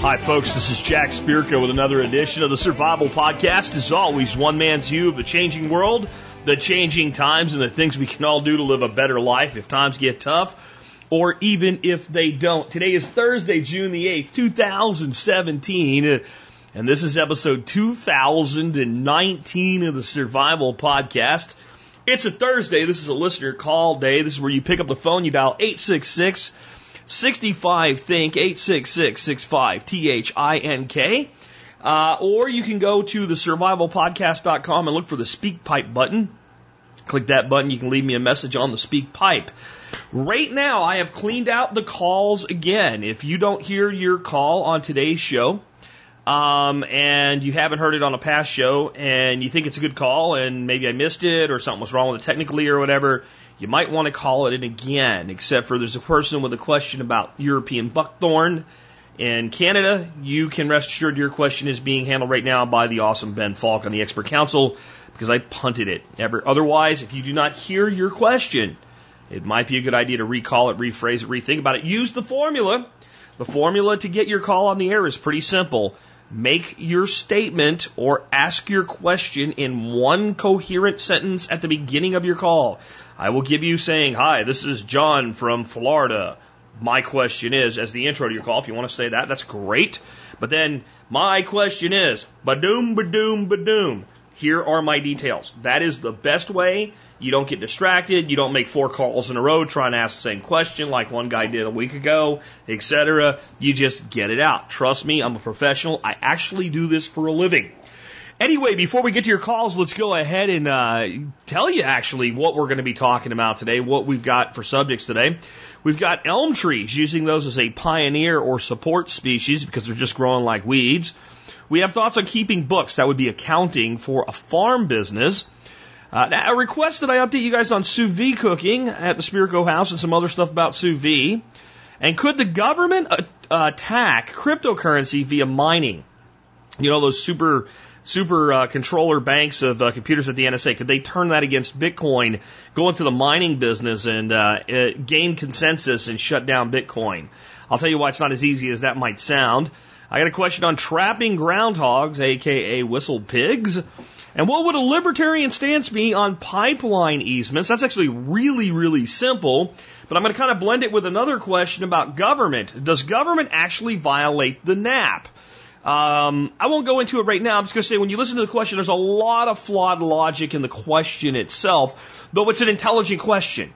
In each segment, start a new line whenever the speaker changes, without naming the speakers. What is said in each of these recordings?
Hi, folks. This is Jack Spirko with another edition of the Survival Podcast. As always, one man's view of the changing world, the changing times, and the things we can all do to live a better life if times get tough, or even if they don't. Today is Thursday, June the 8th, 2017, and this is episode 2019 of the Survival Podcast. It's a Thursday. This is a listener call day. This is where you pick up the phone, you dial 866 65 Think, 866 65 T H I N K. Uh, or you can go to the survivalpodcast.com and look for the speak pipe button. Click that button. You can leave me a message on the speak pipe. Right now, I have cleaned out the calls again. If you don't hear your call on today's show, um, and you haven't heard it on a past show, and you think it's a good call, and maybe I missed it, or something was wrong with it technically, or whatever, you might want to call it in again, except for there's a person with a question about European buckthorn in Canada. You can rest assured your question is being handled right now by the awesome Ben Falk on the Expert Council because I punted it. Ever, otherwise, if you do not hear your question, it might be a good idea to recall it, rephrase it, rethink about it. Use the formula. The formula to get your call on the air is pretty simple. Make your statement or ask your question in one coherent sentence at the beginning of your call. I will give you saying, Hi, this is John from Florida. My question is, as the intro to your call, if you want to say that, that's great. But then, my question is, badoom, badoom, badoom. Here are my details. That is the best way. You don't get distracted. You don't make four calls in a row trying to ask the same question like one guy did a week ago, etc. You just get it out. Trust me, I'm a professional. I actually do this for a living. Anyway, before we get to your calls, let's go ahead and uh, tell you actually what we're going to be talking about today, what we've got for subjects today. We've got elm trees, using those as a pioneer or support species because they're just growing like weeds. We have thoughts on keeping books. That would be accounting for a farm business. Uh, a request that I update you guys on sous vide cooking at the Spirko House and some other stuff about sous vide. And could the government attack cryptocurrency via mining? You know, those super super uh, controller banks of uh, computers at the NSA, could they turn that against Bitcoin, go into the mining business and uh, uh, gain consensus and shut down Bitcoin? I'll tell you why it's not as easy as that might sound. I got a question on trapping groundhogs, aka whistle pigs. And what would a libertarian stance be on pipeline easements? That's actually really, really simple, but I'm going to kind of blend it with another question about government. Does government actually violate the NAP? Um, I won't go into it right now. I'm just going to say when you listen to the question, there's a lot of flawed logic in the question itself, though it's an intelligent question.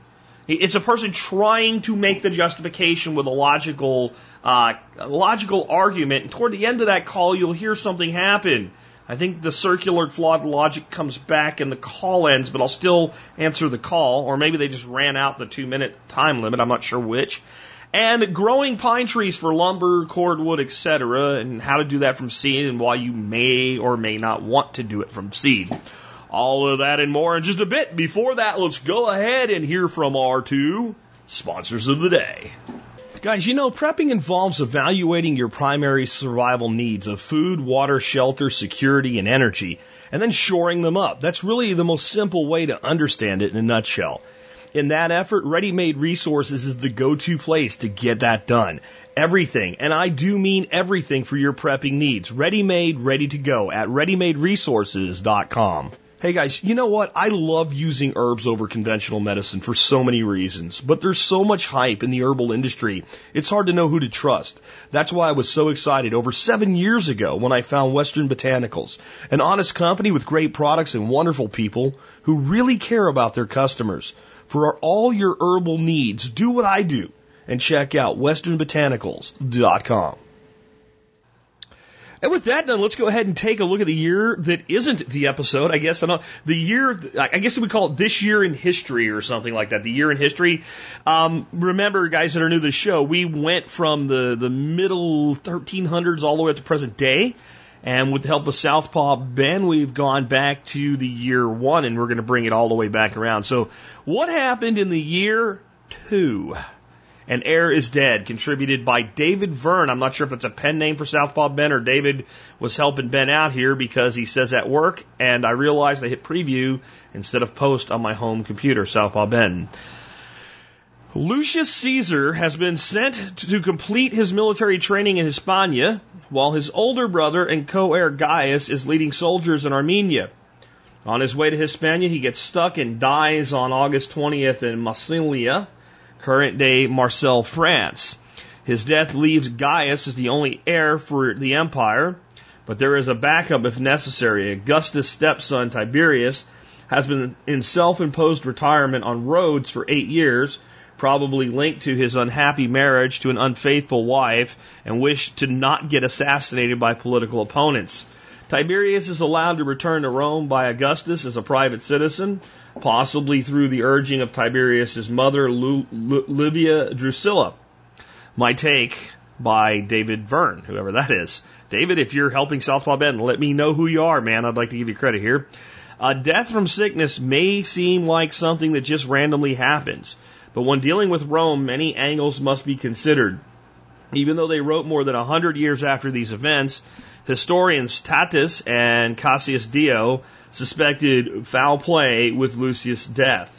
It's a person trying to make the justification with a logical, uh, logical argument. And toward the end of that call, you'll hear something happen. I think the circular flawed logic comes back and the call ends, but I'll still answer the call. Or maybe they just ran out the two minute time limit. I'm not sure which. And growing pine trees for lumber, cordwood, etc., and how to do that from seed and why you may or may not want to do it from seed. All of that and more in just a bit. Before that, let's go ahead and hear from our two sponsors of the day. Guys, you know, prepping involves evaluating your primary survival needs of food, water, shelter, security, and energy, and then shoring them up. That's really the most simple way to understand it in a nutshell. In that effort, Ready Made Resources is the go-to place to get that done. Everything, and I do mean everything for your prepping needs. Ready made, ready to go at readymaderesources.com. Hey guys, you know what? I love using herbs over conventional medicine for so many reasons, but there's so much hype in the herbal industry, it's hard to know who to trust. That's why I was so excited over seven years ago when I found Western Botanicals, an honest company with great products and wonderful people who really care about their customers. For all your herbal needs, do what I do and check out westernbotanicals.com. And with that done, let's go ahead and take a look at the year that isn't the episode. I guess I don't, the year. I guess we call it this year in history or something like that. The year in history. Um, remember, guys that are new to the show, we went from the the middle 1300s all the way up to present day. And with the help of Southpaw Ben, we've gone back to the year one and we're going to bring it all the way back around. So what happened in the year two? And Heir is Dead, contributed by David Verne. I'm not sure if that's a pen name for Southpaw Ben or David was helping Ben out here because he says at work, and I realized I hit preview instead of post on my home computer, Southpaw Ben. Lucius Caesar has been sent to complete his military training in Hispania, while his older brother and co-heir Gaius is leading soldiers in Armenia. On his way to Hispania, he gets stuck and dies on August 20th in Massilia, current day Marseille, France. His death leaves Gaius as the only heir for the empire, but there is a backup if necessary. Augustus' stepson, Tiberius, has been in self imposed retirement on Rhodes for eight years, probably linked to his unhappy marriage to an unfaithful wife and wished to not get assassinated by political opponents. Tiberius is allowed to return to Rome by Augustus as a private citizen, possibly through the urging of Tiberius's mother, Livia Drusilla. My take by David Verne, whoever that is. David, if you're helping Southpaw Ben, let me know who you are, man. I'd like to give you credit here. Uh, death from sickness may seem like something that just randomly happens, but when dealing with Rome, many angles must be considered. Even though they wrote more than a hundred years after these events, historians Tacitus and Cassius Dio suspected foul play with Lucius' death.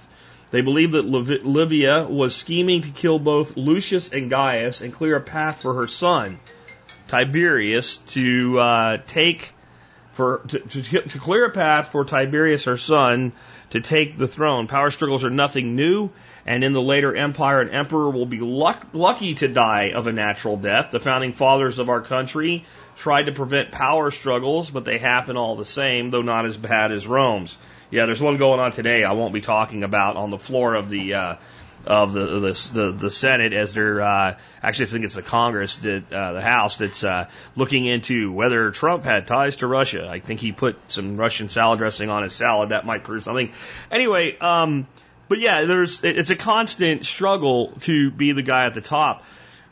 They believe that Livia was scheming to kill both Lucius and Gaius and clear a path for her son, Tiberius, to uh, take for to, to, to clear a path for Tiberius, her son, to take the throne. Power struggles are nothing new, and in the later empire, an emperor will be luck, lucky to die of a natural death. The founding fathers of our country tried to prevent power struggles, but they happen all the same, though not as bad as Rome's. Yeah, there's one going on today. I won't be talking about on the floor of the uh, of the the the, the Senate as they're uh, actually I think it's the Congress that uh, the House that's uh, looking into whether Trump had ties to Russia. I think he put some Russian salad dressing on his salad. That might prove something. Anyway, um, but yeah, there's it's a constant struggle to be the guy at the top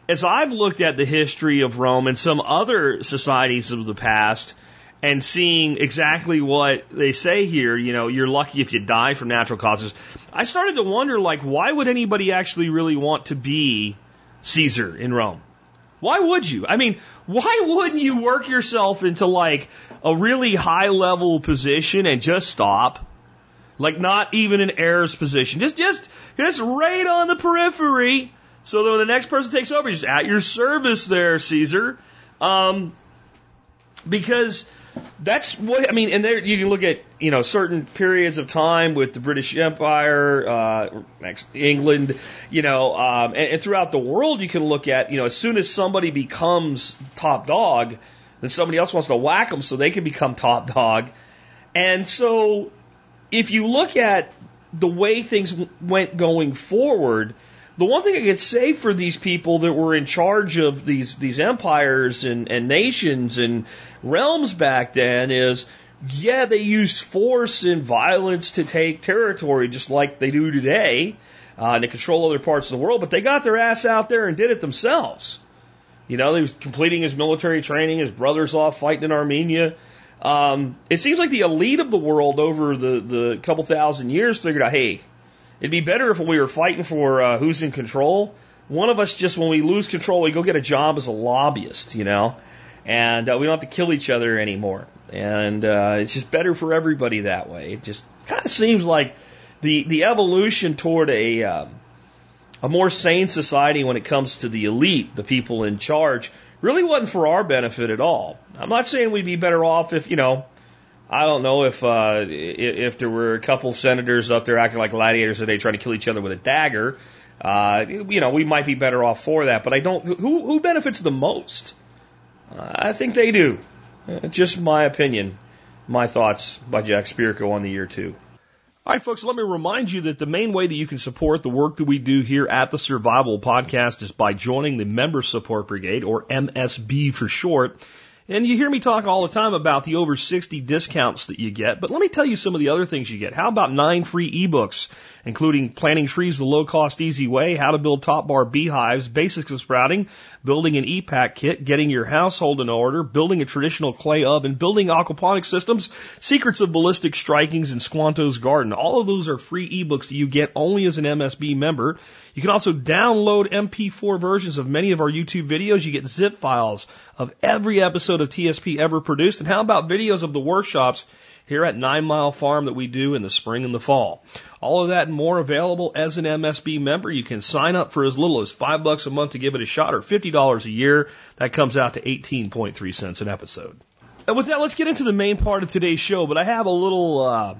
as I've looked at the history of Rome and some other societies of the past and seeing exactly what they say here, you know, you're lucky if you die from natural causes, I started to wonder, like, why would anybody actually really want to be Caesar in Rome? Why would you? I mean, why wouldn't you work yourself into like a really high level position and just stop? Like not even an heir's position. Just, just, just right on the periphery so that when the next person takes over, he's at your service there, Caesar. Um, because that's what I mean. And there you can look at you know certain periods of time with the British Empire, uh, England, you know, um, and, and throughout the world you can look at you know as soon as somebody becomes top dog, then somebody else wants to whack them so they can become top dog. And so if you look at the way things went going forward, the one thing I could say for these people that were in charge of these these empires and, and nations and realms back then is yeah, they used force and violence to take territory just like they do today uh, and to control other parts of the world, but they got their ass out there and did it themselves. You know, he was completing his military training, his brother's off fighting in Armenia. Um, it seems like the elite of the world over the, the couple thousand years figured out, hey, It'd be better if we were fighting for uh, who's in control. One of us just, when we lose control, we go get a job as a lobbyist, you know, and uh, we don't have to kill each other anymore. And uh, it's just better for everybody that way. It just kind of seems like the the evolution toward a um, a more sane society when it comes to the elite, the people in charge, really wasn't for our benefit at all. I'm not saying we'd be better off if you know I don't know if uh, if there were a couple senators up there acting like gladiators today trying to kill each other with a dagger. Uh, you know, we might be better off for that, but I don't. Who who benefits the most? Uh, I think they do. Uh, just my opinion, my thoughts by Jack Spirko on the year two. All right, folks, let me remind you that the main way that you can support the work that we do here at the Survival Podcast is by joining the Member Support Brigade, or MSB for short. And you hear me talk all the time about the over 60 discounts that you get, but let me tell you some of the other things you get. How about nine free ebooks, including Planting Trees the Low Cost Easy Way, How to Build Top Bar Beehives, Basics of Sprouting, building an EPAC kit, getting your household in order, building a traditional clay oven, building aquaponic systems, secrets of ballistic strikings, and Squanto's garden. All of those are free ebooks that you get only as an MSB member. You can also download MP4 versions of many of our YouTube videos. You get zip files of every episode of TSP ever produced. And how about videos of the workshops here at Nine Mile Farm that we do in the spring and the fall. All of that and more available as an MSB member. You can sign up for as little as five bucks a month to give it a shot or $50 a year. That comes out to 18.3 cents an episode. And with that, let's get into the main part of today's show. But I have a little, uh,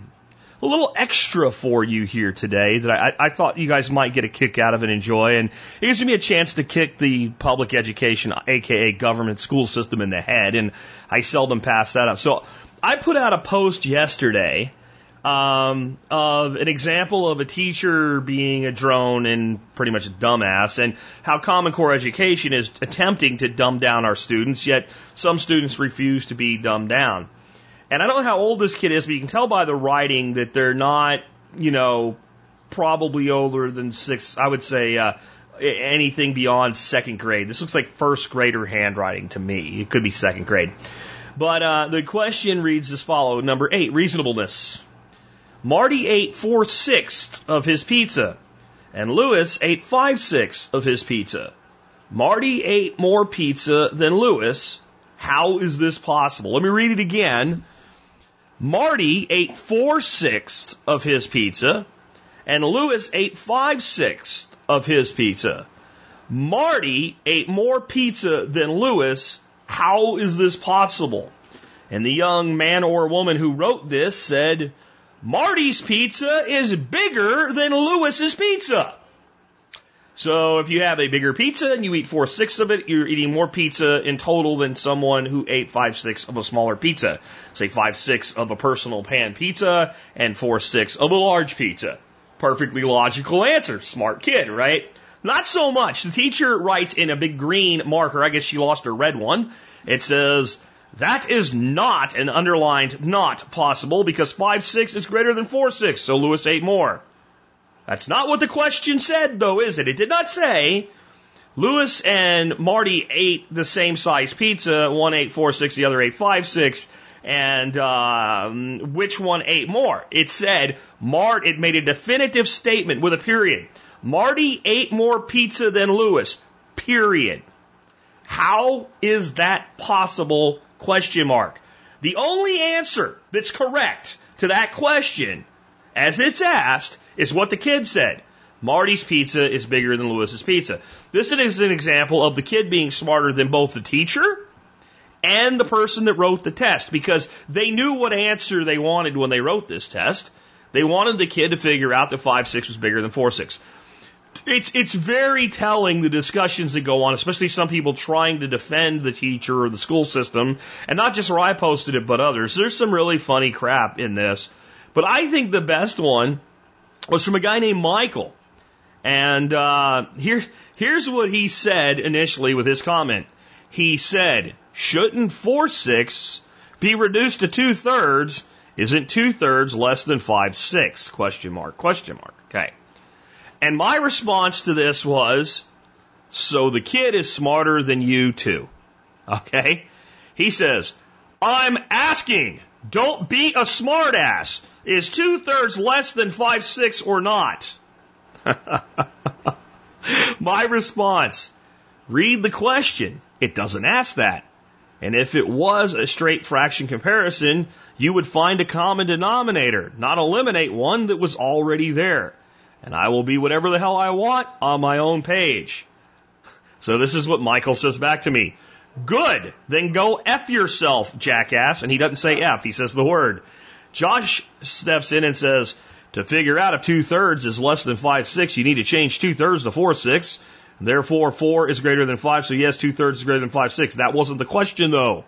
a little extra for you here today that I, I thought you guys might get a kick out of and enjoy. And it gives me a chance to kick the public education, aka government school system in the head. And I seldom pass that up. So I put out a post yesterday um, of an example of a teacher being a drone and pretty much a dumbass, and how Common Core education is attempting to dumb down our students, yet some students refuse to be dumbed down. And I don't know how old this kid is, but you can tell by the writing that they're not, you know, probably older than six. I would say uh, anything beyond second grade. This looks like first grader handwriting to me. It could be second grade. But uh, the question reads as follows Number eight, reasonableness. Marty ate four sixths of his pizza, and Lewis ate five sixths of his pizza. Marty ate more pizza than Lewis. How is this possible? Let me read it again. Marty ate four sixths of his pizza, and Lewis ate five sixths of his pizza. Marty ate more pizza than Lewis. How is this possible? And the young man or woman who wrote this said, Marty's pizza is bigger than Lewis's pizza. So if you have a bigger pizza and you eat four sixths of it, you're eating more pizza in total than someone who ate five sixths of a smaller pizza. Say five sixths of a personal pan pizza and four sixths of a large pizza. Perfectly logical answer. Smart kid, right? Not so much. The teacher writes in a big green marker, I guess she lost her red one. It says, that is not an underlined not possible because 5 6 is greater than 4 6, so Lewis ate more. That's not what the question said, though, is it? It did not say Lewis and Marty ate the same size pizza. One ate 4 6, the other ate 5 6 and um, which one ate more. It said Mart. It made a definitive statement with a period. Marty ate more pizza than Lewis. Period. How is that possible? Question mark. The only answer that's correct to that question, as it's asked, is what the kid said. Marty's pizza is bigger than Lewis's pizza. This is an example of the kid being smarter than both the teacher and the person that wrote the test because they knew what answer they wanted when they wrote this test. They wanted the kid to figure out that 5 6 was bigger than 4 6 it's it's very telling the discussions that go on, especially some people trying to defend the teacher or the school system, and not just where I posted it, but others. There's some really funny crap in this, but I think the best one was from a guy named Michael, and uh, here here's what he said initially with his comment. He said, "Shouldn't four six be reduced to two thirds? Isn't two thirds less than five six? Question mark. Question mark. Okay." And my response to this was, so the kid is smarter than you too. Okay? He says, I'm asking, don't be a smartass. Is two thirds less than five six or not? my response, read the question. It doesn't ask that. And if it was a straight fraction comparison, you would find a common denominator, not eliminate one that was already there and I will be whatever the hell I want on my own page. So this is what Michael says back to me. Good. Then go F yourself, jackass. And he doesn't say F, he says the word. Josh steps in and says, to figure out if two thirds is less than five six, you need to change two thirds to four six. Therefore, four is greater than five. So yes, two thirds is greater than five six. That wasn't the question though.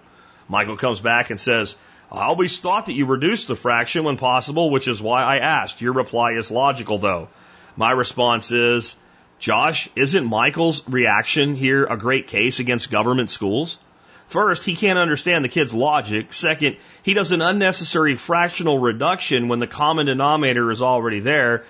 Michael comes back and says, I always thought that you reduced the fraction when possible, which is why I asked. Your reply is logical though. My response is, Josh, isn't Michael's reaction here a great case against government schools? First, he can't understand the kid's logic. Second, he does an unnecessary fractional reduction when the common denominator is already there.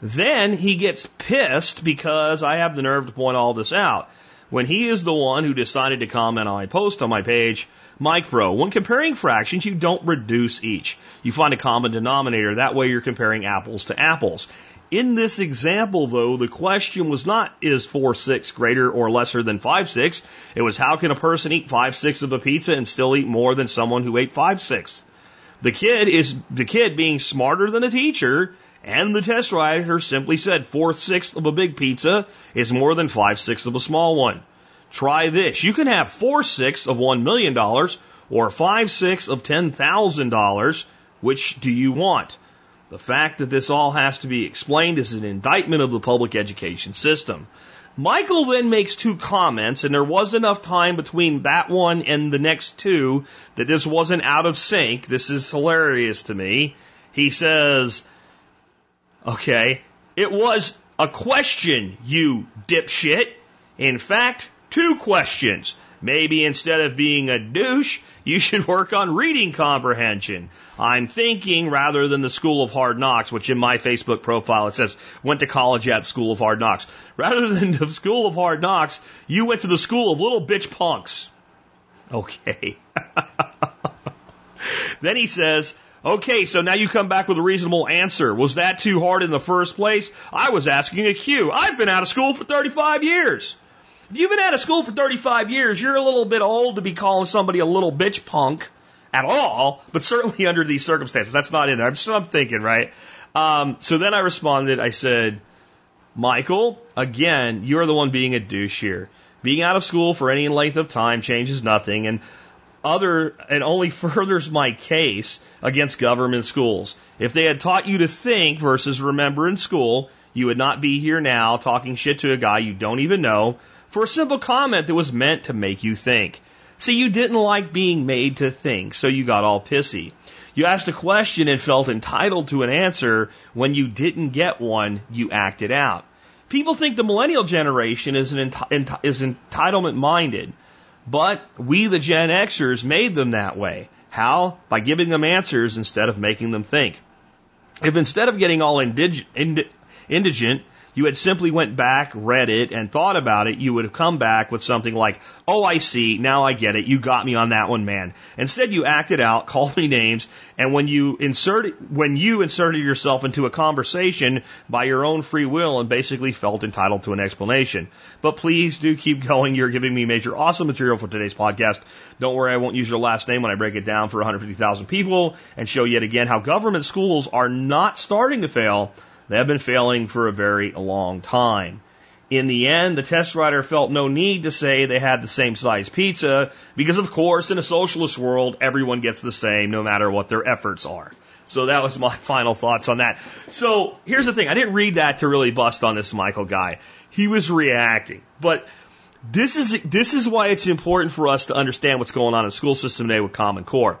Then he gets pissed because I have the nerve to point all this out. when he is the one who decided to comment on my post on my page. Mike Bro, when comparing fractions, you don't reduce each. You find a common denominator. That way you're comparing apples to apples. In this example, though, the question was not is 4 6 greater or lesser than 5 6. It was how can a person eat 5 6 of a pizza and still eat more than someone who ate 5 6? The kid is the kid being smarter than the teacher, and the test writer simply said four sixths of a big pizza is more than five sixths of a small one. Try this. You can have four sixths of one million dollars or five sixths of ten thousand dollars. Which do you want? The fact that this all has to be explained is an indictment of the public education system. Michael then makes two comments, and there was enough time between that one and the next two that this wasn't out of sync. This is hilarious to me. He says, okay, it was a question, you dipshit. In fact, two questions. Maybe instead of being a douche, you should work on reading comprehension. I'm thinking rather than the School of Hard Knocks, which in my Facebook profile it says went to college at School of Hard Knocks. Rather than the School of Hard Knocks, you went to the School of Little Bitch Punks. Okay. then he says, Okay, so now you come back with a reasonable answer. Was that too hard in the first place? I was asking a cue. I've been out of school for 35 years. If you've been out of school for 35 years, you're a little bit old to be calling somebody a little bitch punk at all, but certainly under these circumstances. That's not in there. I'm just I'm thinking, right? Um, so then I responded, I said, Michael, again, you're the one being a douche here. Being out of school for any length of time changes nothing and other and only furthers my case against government schools. If they had taught you to think versus remember in school, you would not be here now talking shit to a guy you don't even know for a simple comment that was meant to make you think. See, you didn't like being made to think, so you got all pissy. You asked a question and felt entitled to an answer. When you didn't get one, you acted out. People think the millennial generation is, enti- is entitlement minded, but we, the Gen Xers, made them that way. How? By giving them answers instead of making them think. If instead of getting all indig- ind- indigent, you had simply went back, read it, and thought about it, you would have come back with something like, Oh, I see. Now I get it. You got me on that one, man. Instead, you acted out, called me names, and when you inserted, when you inserted yourself into a conversation by your own free will and basically felt entitled to an explanation. But please do keep going. You're giving me major awesome material for today's podcast. Don't worry, I won't use your last name when I break it down for 150,000 people and show yet again how government schools are not starting to fail they have been failing for a very long time. In the end, the test writer felt no need to say they had the same size pizza because, of course, in a socialist world, everyone gets the same no matter what their efforts are. So that was my final thoughts on that. So here's the thing. I didn't read that to really bust on this Michael guy. He was reacting, but this is, this is why it's important for us to understand what's going on in the school system today with Common Core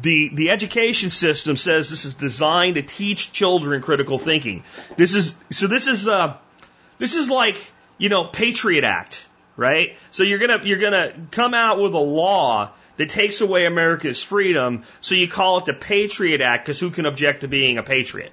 the, the education system says this is designed to teach children critical thinking. This is, so this is, uh, this is like, you know, Patriot Act, right? So you're gonna, you're gonna come out with a law that takes away America's freedom, so you call it the Patriot Act, because who can object to being a patriot?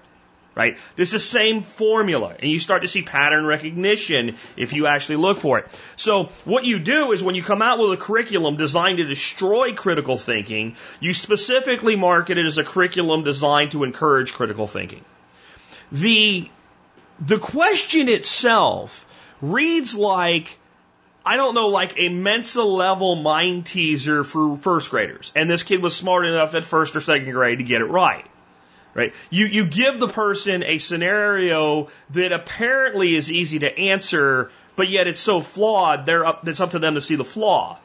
Right? This is the same formula, and you start to see pattern recognition if you actually look for it. So what you do is when you come out with a curriculum designed to destroy critical thinking, you specifically market it as a curriculum designed to encourage critical thinking. The, the question itself reads like I don't know, like a Mensa level mind teaser for first graders. And this kid was smart enough at first or second grade to get it right right? You, you give the person a scenario that apparently is easy to answer, but yet it's so flawed, they're up, it's up to them to see the flaw.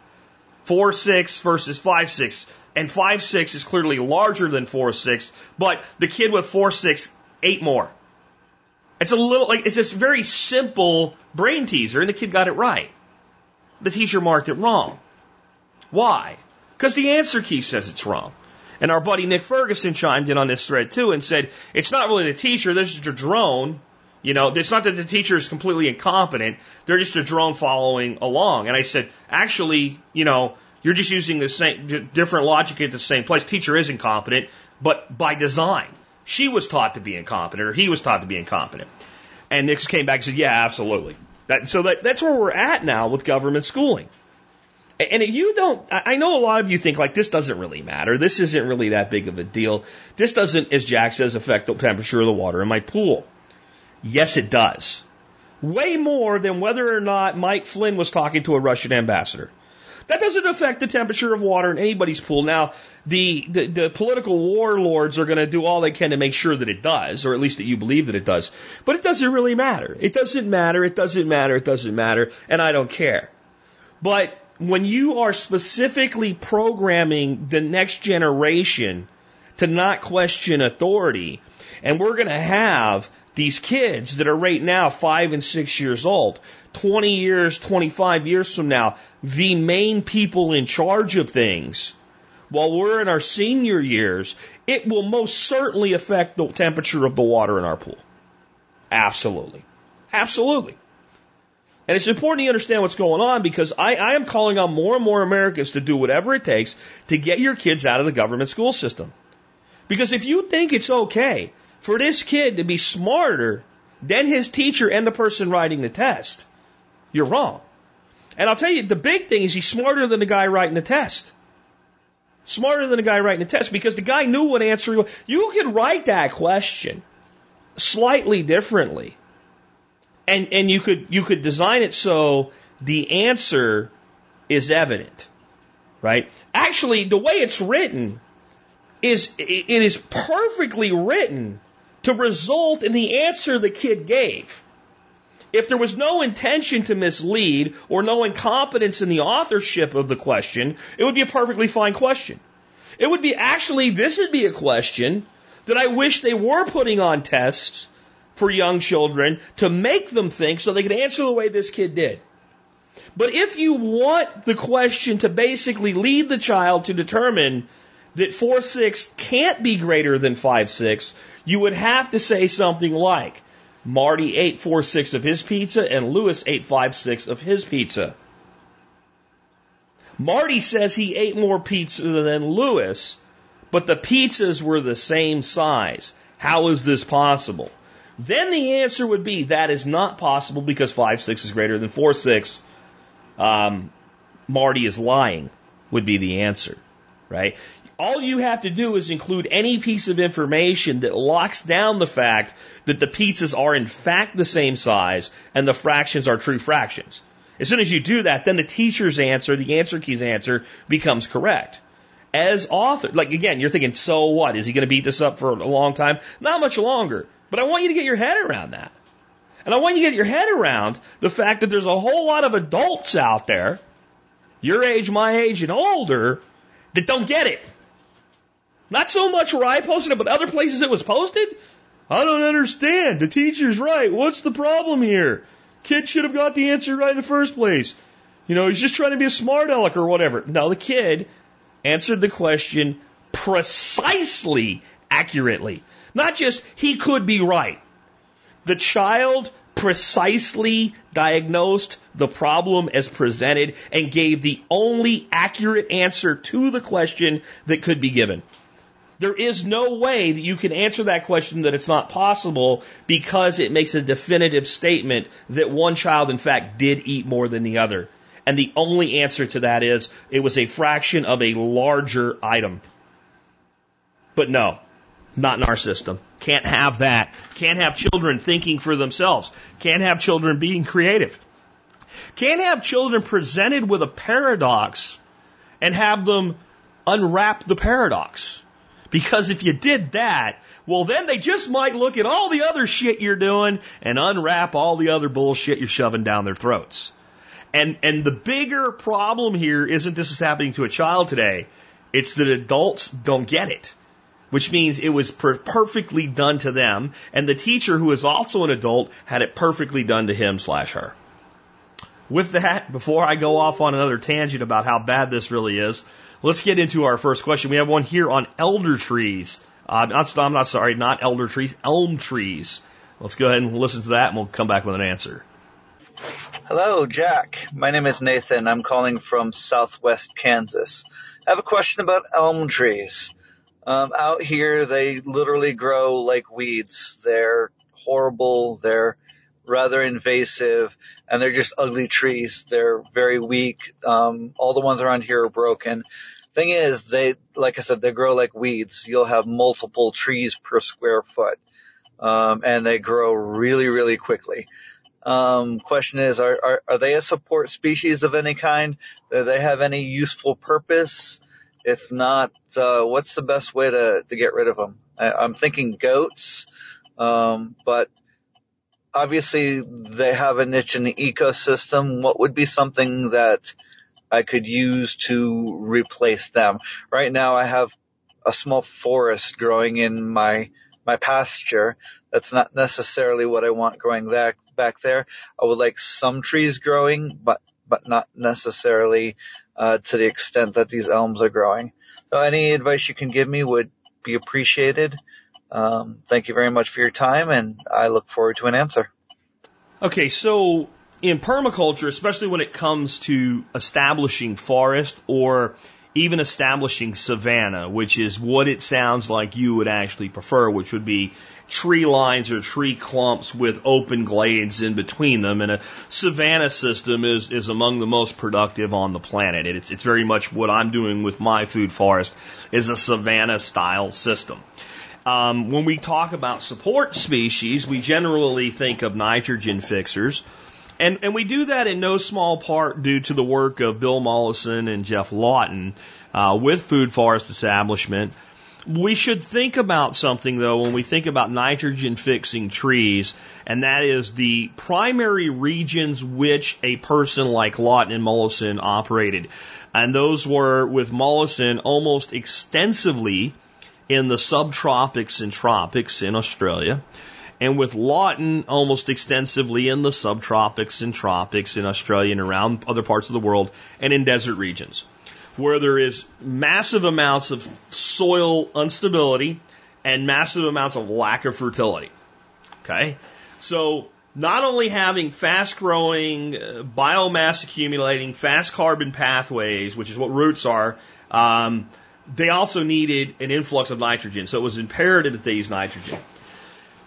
4 6 versus 5 6. And 5 6 is clearly larger than 4 6, but the kid with 4 6 ate more. It's a little like, it's this very simple brain teaser, and the kid got it right. The teacher marked it wrong. Why? Because the answer key says it's wrong. And our buddy Nick Ferguson chimed in on this thread too and said, it's not really the teacher, this is a drone. You know, it's not that the teacher is completely incompetent. They're just a drone following along. And I said, actually, you know, you're just using the same, different logic at the same place. Teacher is incompetent, but by design. She was taught to be incompetent or he was taught to be incompetent. And Nick came back and said, yeah, absolutely. That, so that, that's where we're at now with government schooling. And if you don't, I know a lot of you think like this doesn't really matter. This isn't really that big of a deal. This doesn't, as Jack says, affect the temperature of the water in my pool. Yes, it does. Way more than whether or not Mike Flynn was talking to a Russian ambassador. That doesn't affect the temperature of water in anybody's pool. Now, the, the, the political warlords are going to do all they can to make sure that it does, or at least that you believe that it does. But it doesn't really matter. It doesn't matter. It doesn't matter. It doesn't matter. And I don't care. But when you are specifically programming the next generation to not question authority, and we're going to have these kids that are right now five and six years old, 20 years, 25 years from now, the main people in charge of things, while we're in our senior years, it will most certainly affect the temperature of the water in our pool. Absolutely. Absolutely. And it's important to understand what's going on because I, I am calling on more and more Americans to do whatever it takes to get your kids out of the government school system. Because if you think it's okay for this kid to be smarter than his teacher and the person writing the test, you're wrong. And I'll tell you, the big thing is he's smarter than the guy writing the test. Smarter than the guy writing the test because the guy knew what answer he was. You can write that question slightly differently. And, and you could, you could design it so the answer is evident, right? Actually, the way it's written is, it is perfectly written to result in the answer the kid gave. If there was no intention to mislead or no incompetence in the authorship of the question, it would be a perfectly fine question. It would be actually, this would be a question that I wish they were putting on tests for young children to make them think so they could answer the way this kid did. But if you want the question to basically lead the child to determine that 4 6 can't be greater than 5 6, you would have to say something like Marty ate 4 6 of his pizza and Lewis ate 5 6 of his pizza. Marty says he ate more pizza than Lewis, but the pizzas were the same size. How is this possible? Then the answer would be that is not possible because 5 6 is greater than 4 6. Um, Marty is lying, would be the answer, right? All you have to do is include any piece of information that locks down the fact that the pizzas are in fact the same size and the fractions are true fractions. As soon as you do that, then the teacher's answer, the answer key's answer, becomes correct. As author, like again, you're thinking, so what? Is he going to beat this up for a long time? Not much longer. But I want you to get your head around that. And I want you to get your head around the fact that there's a whole lot of adults out there, your age, my age, and older, that don't get it. Not so much where I posted it, but other places it was posted. I don't understand. The teacher's right. What's the problem here? Kid should have got the answer right in the first place. You know, he's just trying to be a smart aleck or whatever. No, the kid answered the question precisely accurately. Not just he could be right. The child precisely diagnosed the problem as presented and gave the only accurate answer to the question that could be given. There is no way that you can answer that question that it's not possible because it makes a definitive statement that one child, in fact, did eat more than the other. And the only answer to that is it was a fraction of a larger item. But no, not in our system. Can't have that. Can't have children thinking for themselves. Can't have children being creative. Can't have children presented with a paradox and have them unwrap the paradox. Because if you did that, well, then they just might look at all the other shit you're doing and unwrap all the other bullshit you're shoving down their throats. And, and the bigger problem here isn't this was happening to a child today. It's that adults don't get it. Which means it was per- perfectly done to them, and the teacher, who is also an adult, had it perfectly done to him slash her. With that, before I go off on another tangent about how bad this really is, Let's get into our first question. We have one here on elder trees. Uh, not, I'm not sorry, not elder trees, elm trees. Let's go ahead and listen to that and we'll come back with an answer.
Hello, Jack. My name is Nathan. I'm calling from southwest Kansas. I have a question about elm trees. Um, out here, they literally grow like weeds. They're horrible. They're rather invasive, and they're just ugly trees. They're very weak. Um, all the ones around here are broken. Thing is, they, like I said, they grow like weeds. You'll have multiple trees per square foot. Um, and they grow really, really quickly. Um, question is, are, are, are they a support species of any kind? Do they have any useful purpose? If not, uh, what's the best way to, to get rid of them? I, I'm thinking goats, um, but obviously they have a niche in the ecosystem. What would be something that I could use to replace them? Right now I have a small forest growing in my my pasture. That's not necessarily what I want growing back back there. I would like some trees growing, but but not necessarily uh, to the extent that these elms are growing. So any advice you can give me would be appreciated. Um, thank you very much for your time, and I look forward to an answer.
Okay, so in permaculture, especially when it comes to establishing forest or even establishing savanna, which is what it sounds like you would actually prefer, which would be tree lines or tree clumps with open glades in between them. And a savanna system is, is among the most productive on the planet. It's, it's very much what I'm doing with my food forest is a savanna style system. Um, when we talk about support species, we generally think of nitrogen fixers. And, and we do that in no small part due to the work of Bill Mollison and Geoff Lawton uh, with Food Forest Establishment. We should think about something though when we think about nitrogen fixing trees, and that is the primary regions which a person like Lawton and Mollison operated. And those were with Mollison almost extensively in the subtropics and tropics in Australia and with Lawton almost extensively in the subtropics and tropics in Australia and around other parts of the world and in desert regions where there is massive amounts of soil instability and massive amounts of lack of fertility. Okay? So, not only having fast growing, uh, biomass accumulating, fast carbon pathways, which is what roots are, um, they also needed an influx of nitrogen. So it was imperative that they use nitrogen.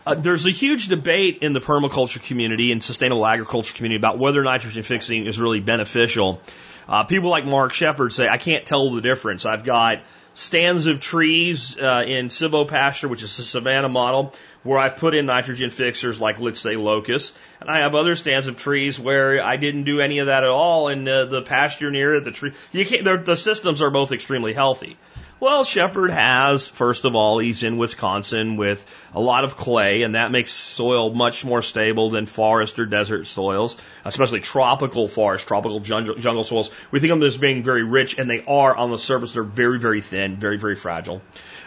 Uh, there's a huge debate in the permaculture community and sustainable agriculture community about whether nitrogen fixing is really beneficial. Uh, people like Mark Shepard say, I can't tell the difference. I've got stands of trees uh, in silvopasture, which is a savanna model, where I've put in nitrogen fixers like, let's say, locust. And I have other stands of trees where I didn't do any of that at all, and uh, the pasture near it, the tree, you can't, the systems are both extremely healthy. Well, Shepard has, first of all, he's in Wisconsin with a lot of clay, and that makes soil much more stable than forest or desert soils, especially tropical forest, tropical jungle, jungle soils. We think of them as being very rich, and they are on the surface. They're very, very thin, very, very fragile.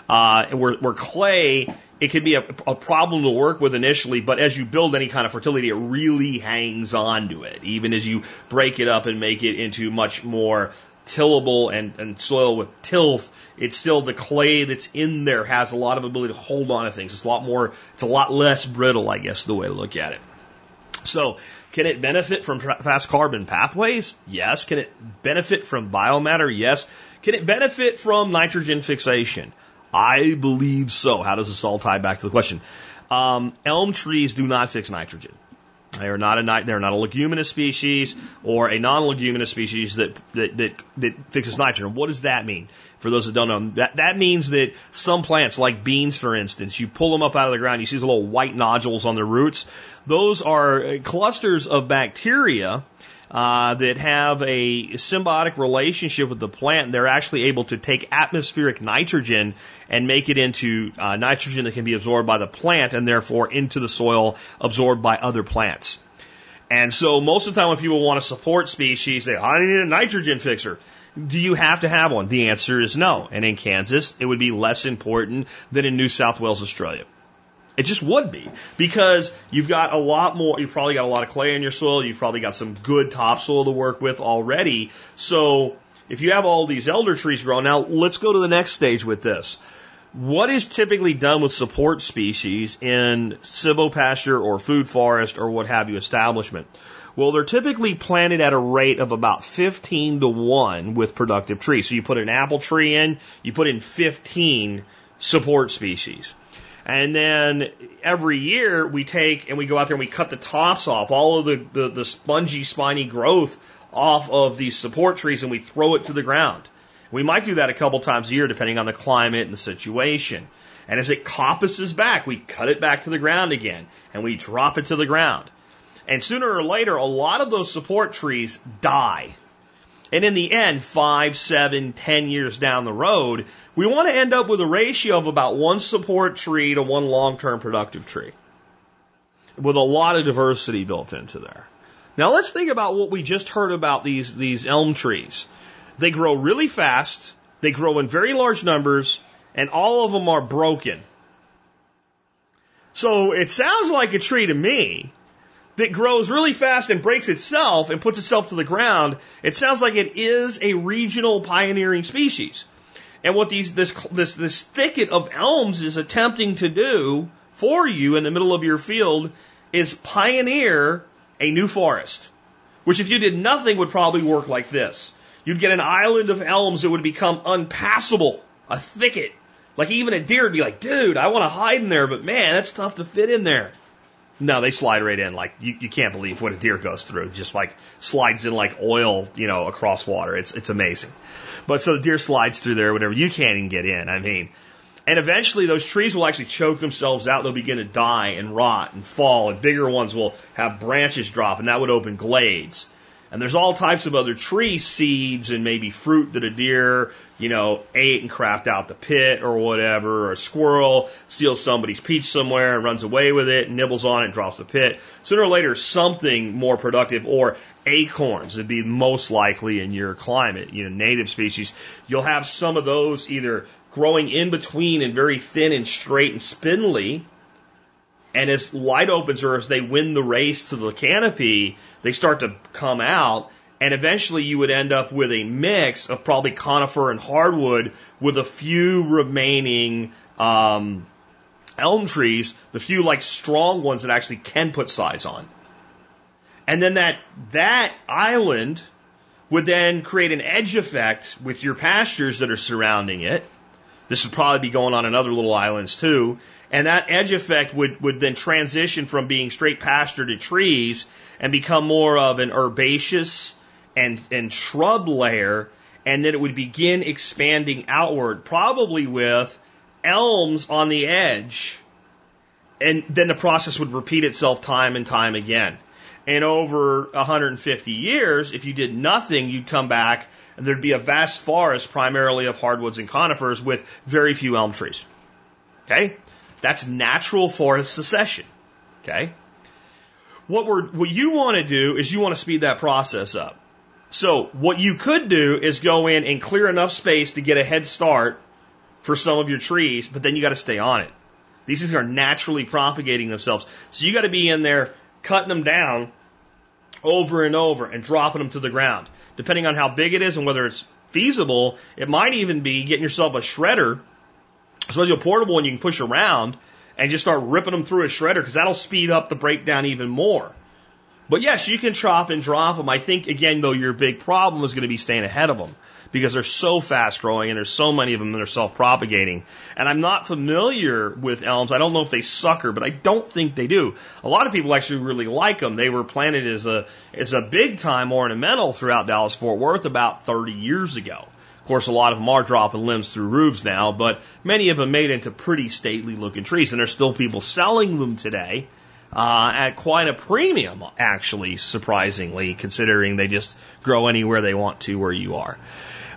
Uh, where, where clay, it can be a, a problem to work with initially, but as you build any kind of fertility, it really hangs on to it, even as you break it up and make it into much more tillable and, and soil with tilth, it's still the clay that's in there has a lot of ability to hold on to things. It's a lot more, it's a lot less brittle, I guess, the way to look at it. So, can it benefit from fast carbon pathways? Yes. Can it benefit from biomatter? Yes. Can it benefit from nitrogen fixation? I believe so. How does this all tie back to the question? Um, elm trees do not fix nitrogen. They are not a they're not a leguminous species or a non-leguminous species that, that that that fixes nitrogen. What does that mean? For those that don't know, that that means that some plants, like beans, for instance, you pull them up out of the ground, you see these little white nodules on their roots. Those are clusters of bacteria uh, that have a symbiotic relationship with the plant, they're actually able to take atmospheric nitrogen and make it into uh, nitrogen that can be absorbed by the plant and therefore into the soil absorbed by other plants. And so most of the time when people want to support species, they, I need a nitrogen fixer. Do you have to have one? The answer is no. And in Kansas, it would be less important than in New South Wales, Australia. It just would be because you've got a lot more, you've probably got a lot of clay in your soil. You've probably got some good topsoil to work with already. So if you have all these elder trees growing, now let's go to the next stage with this. What is typically done with support species in silvopasture or food forest or what have you establishment? Well, they're typically planted at a rate of about 15 to 1 with productive trees. So you put an apple tree in, you put in 15 support species. And then every year we take and we go out there and we cut the tops off, all of the, the, the spongy, spiny growth off of these support trees and we throw it to the ground. We might do that a couple times a year depending on the climate and the situation. And as it coppices back, we cut it back to the ground again and we drop it to the ground. And sooner or later, a lot of those support trees die. And in the end, five, seven, ten years down the road, we want to end up with a ratio of about one support tree to one long-term productive tree. With a lot of diversity built into there. Now let's think about what we just heard about these, these elm trees. They grow really fast, they grow in very large numbers, and all of them are broken. So it sounds like a tree to me that grows really fast and breaks itself and puts itself to the ground. It sounds like it is a regional pioneering species. And what these, this, this, this thicket of elms is attempting to do for you in the middle of your field is pioneer a new forest. Which if you did nothing would probably work like this. You'd get an island of elms that would become unpassable, a thicket. Like even a deer would be like, dude, I want to hide in there, but man, that's tough to fit in there. No, they slide right in. Like you, you can't believe what a deer goes through. Just like slides in like oil, you know, across water. It's it's amazing. But so the deer slides through there, whatever. You can't even get in. I mean, and eventually those trees will actually choke themselves out. They'll begin to die and rot and fall, and bigger ones will have branches drop, and that would open glades. And there's all types of other tree seeds and maybe fruit that a deer, you know, ate and crapped out the pit or whatever, or a squirrel steals somebody's peach somewhere and runs away with it, nibbles on it, drops the pit. Sooner or later, something more productive or acorns would be most likely in your climate, you know, native species. You'll have some of those either growing in between and very thin and straight and spindly, and as light opens or as they win the race to the canopy, they start to come out. And eventually you would end up with a mix of probably conifer and hardwood with a few remaining um, elm trees, the few like strong ones that actually can put size on. And then that, that island would then create an edge effect with your pastures that are surrounding it. This would probably be going on in other little islands too. And that edge effect would, would then transition from being straight pasture to trees and become more of an herbaceous and, and shrub layer. And then it would begin expanding outward, probably with elms on the edge. And then the process would repeat itself time and time again. And over 150 years, if you did nothing, you'd come back and there'd be a vast forest primarily of hardwoods and conifers with very few elm trees. Okay? That's natural forest succession. Okay? What we're, what you want to do is you want to speed that process up. So what you could do is go in and clear enough space to get a head start for some of your trees, but then you got to stay on it. These things are naturally propagating themselves. So you got to be in there cutting them down over and over and dropping them to the ground. Depending on how big it is and whether it's feasible, it might even be getting yourself a shredder especially a portable one you can push around and just start ripping them through a shredder because that'll speed up the breakdown even more. But yes, you can chop and drop them. I think again though your big problem is going to be staying ahead of them because they're so fast growing and there's so many of them that are self propagating. And I'm not familiar with elms. I don't know if they sucker, but I don't think they do. A lot of people actually really like them. They were planted as a as a big time ornamental throughout Dallas Fort Worth about 30 years ago course, a lot of them are dropping limbs through roofs now, but many of them made into pretty stately looking trees, and there's still people selling them today uh, at quite a premium, actually, surprisingly, considering they just grow anywhere they want to where you are.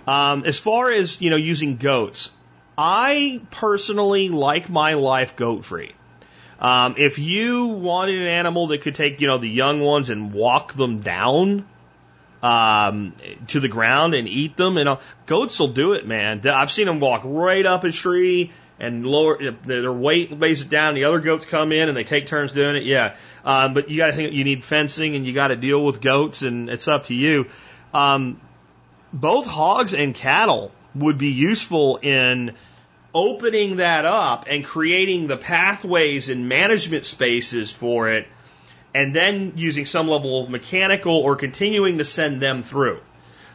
Um, as far as you know, using goats, I personally like my life goat free. Um, if you wanted an animal that could take, you know, the young ones and walk them down, um, to the ground and eat them. And goats will do it, man. I've seen them walk right up a tree and lower their weight weighs it down. The other goats come in and they take turns doing it. Yeah, um, but you got to think you need fencing and you got to deal with goats, and it's up to you. Um, both hogs and cattle would be useful in opening that up and creating the pathways and management spaces for it and then using some level of mechanical or continuing to send them through.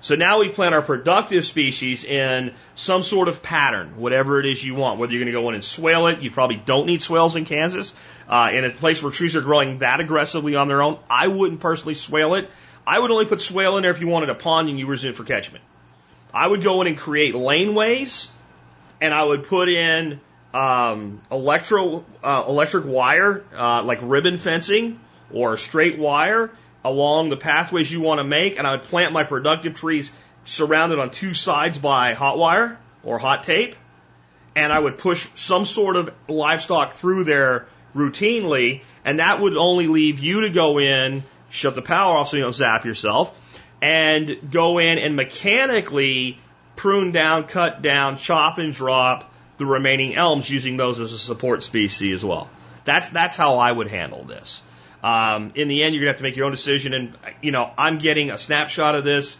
So now we plant our productive species in some sort of pattern, whatever it is you want. Whether you're going to go in and swale it, you probably don't need swales in Kansas. Uh, in a place where trees are growing that aggressively on their own, I wouldn't personally swale it. I would only put swale in there if you wanted a pond and you were it for catchment. I would go in and create laneways, and I would put in um, electro uh, electric wire, uh, like ribbon fencing or a straight wire along the pathways you want to make, and I would plant my productive trees surrounded on two sides by hot wire or hot tape, and I would push some sort of livestock through there routinely, and that would only leave you to go in, shut the power off so you don't zap yourself, and go in and mechanically prune down, cut down, chop and drop the remaining elms using those as a support species as well. That's that's how I would handle this. Um, in the end, you're gonna have to make your own decision, and you know I'm getting a snapshot of this,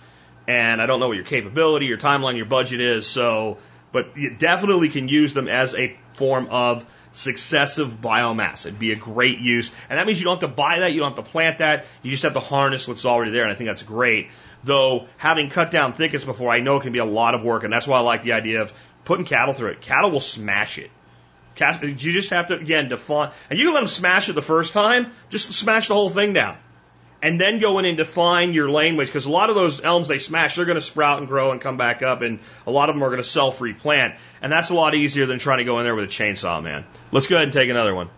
and I don't know what your capability, your timeline, your budget is. So, but you definitely can use them as a form of successive biomass. It'd be a great use, and that means you don't have to buy that, you don't have to plant that, you just have to harness what's already there, and I think that's great. Though having cut down thickets before, I know it can be a lot of work, and that's why I like the idea of putting cattle through it. Cattle will smash it. You just have to, again, define, and you can let them smash it the first time, just smash the whole thing down. And then go in and define your laneways, because a lot of those elms they smash, they're going to sprout and grow and come back up, and a lot of them are going to self replant. And that's a lot easier than trying to go in there with a chainsaw, man. Let's go ahead and take another one.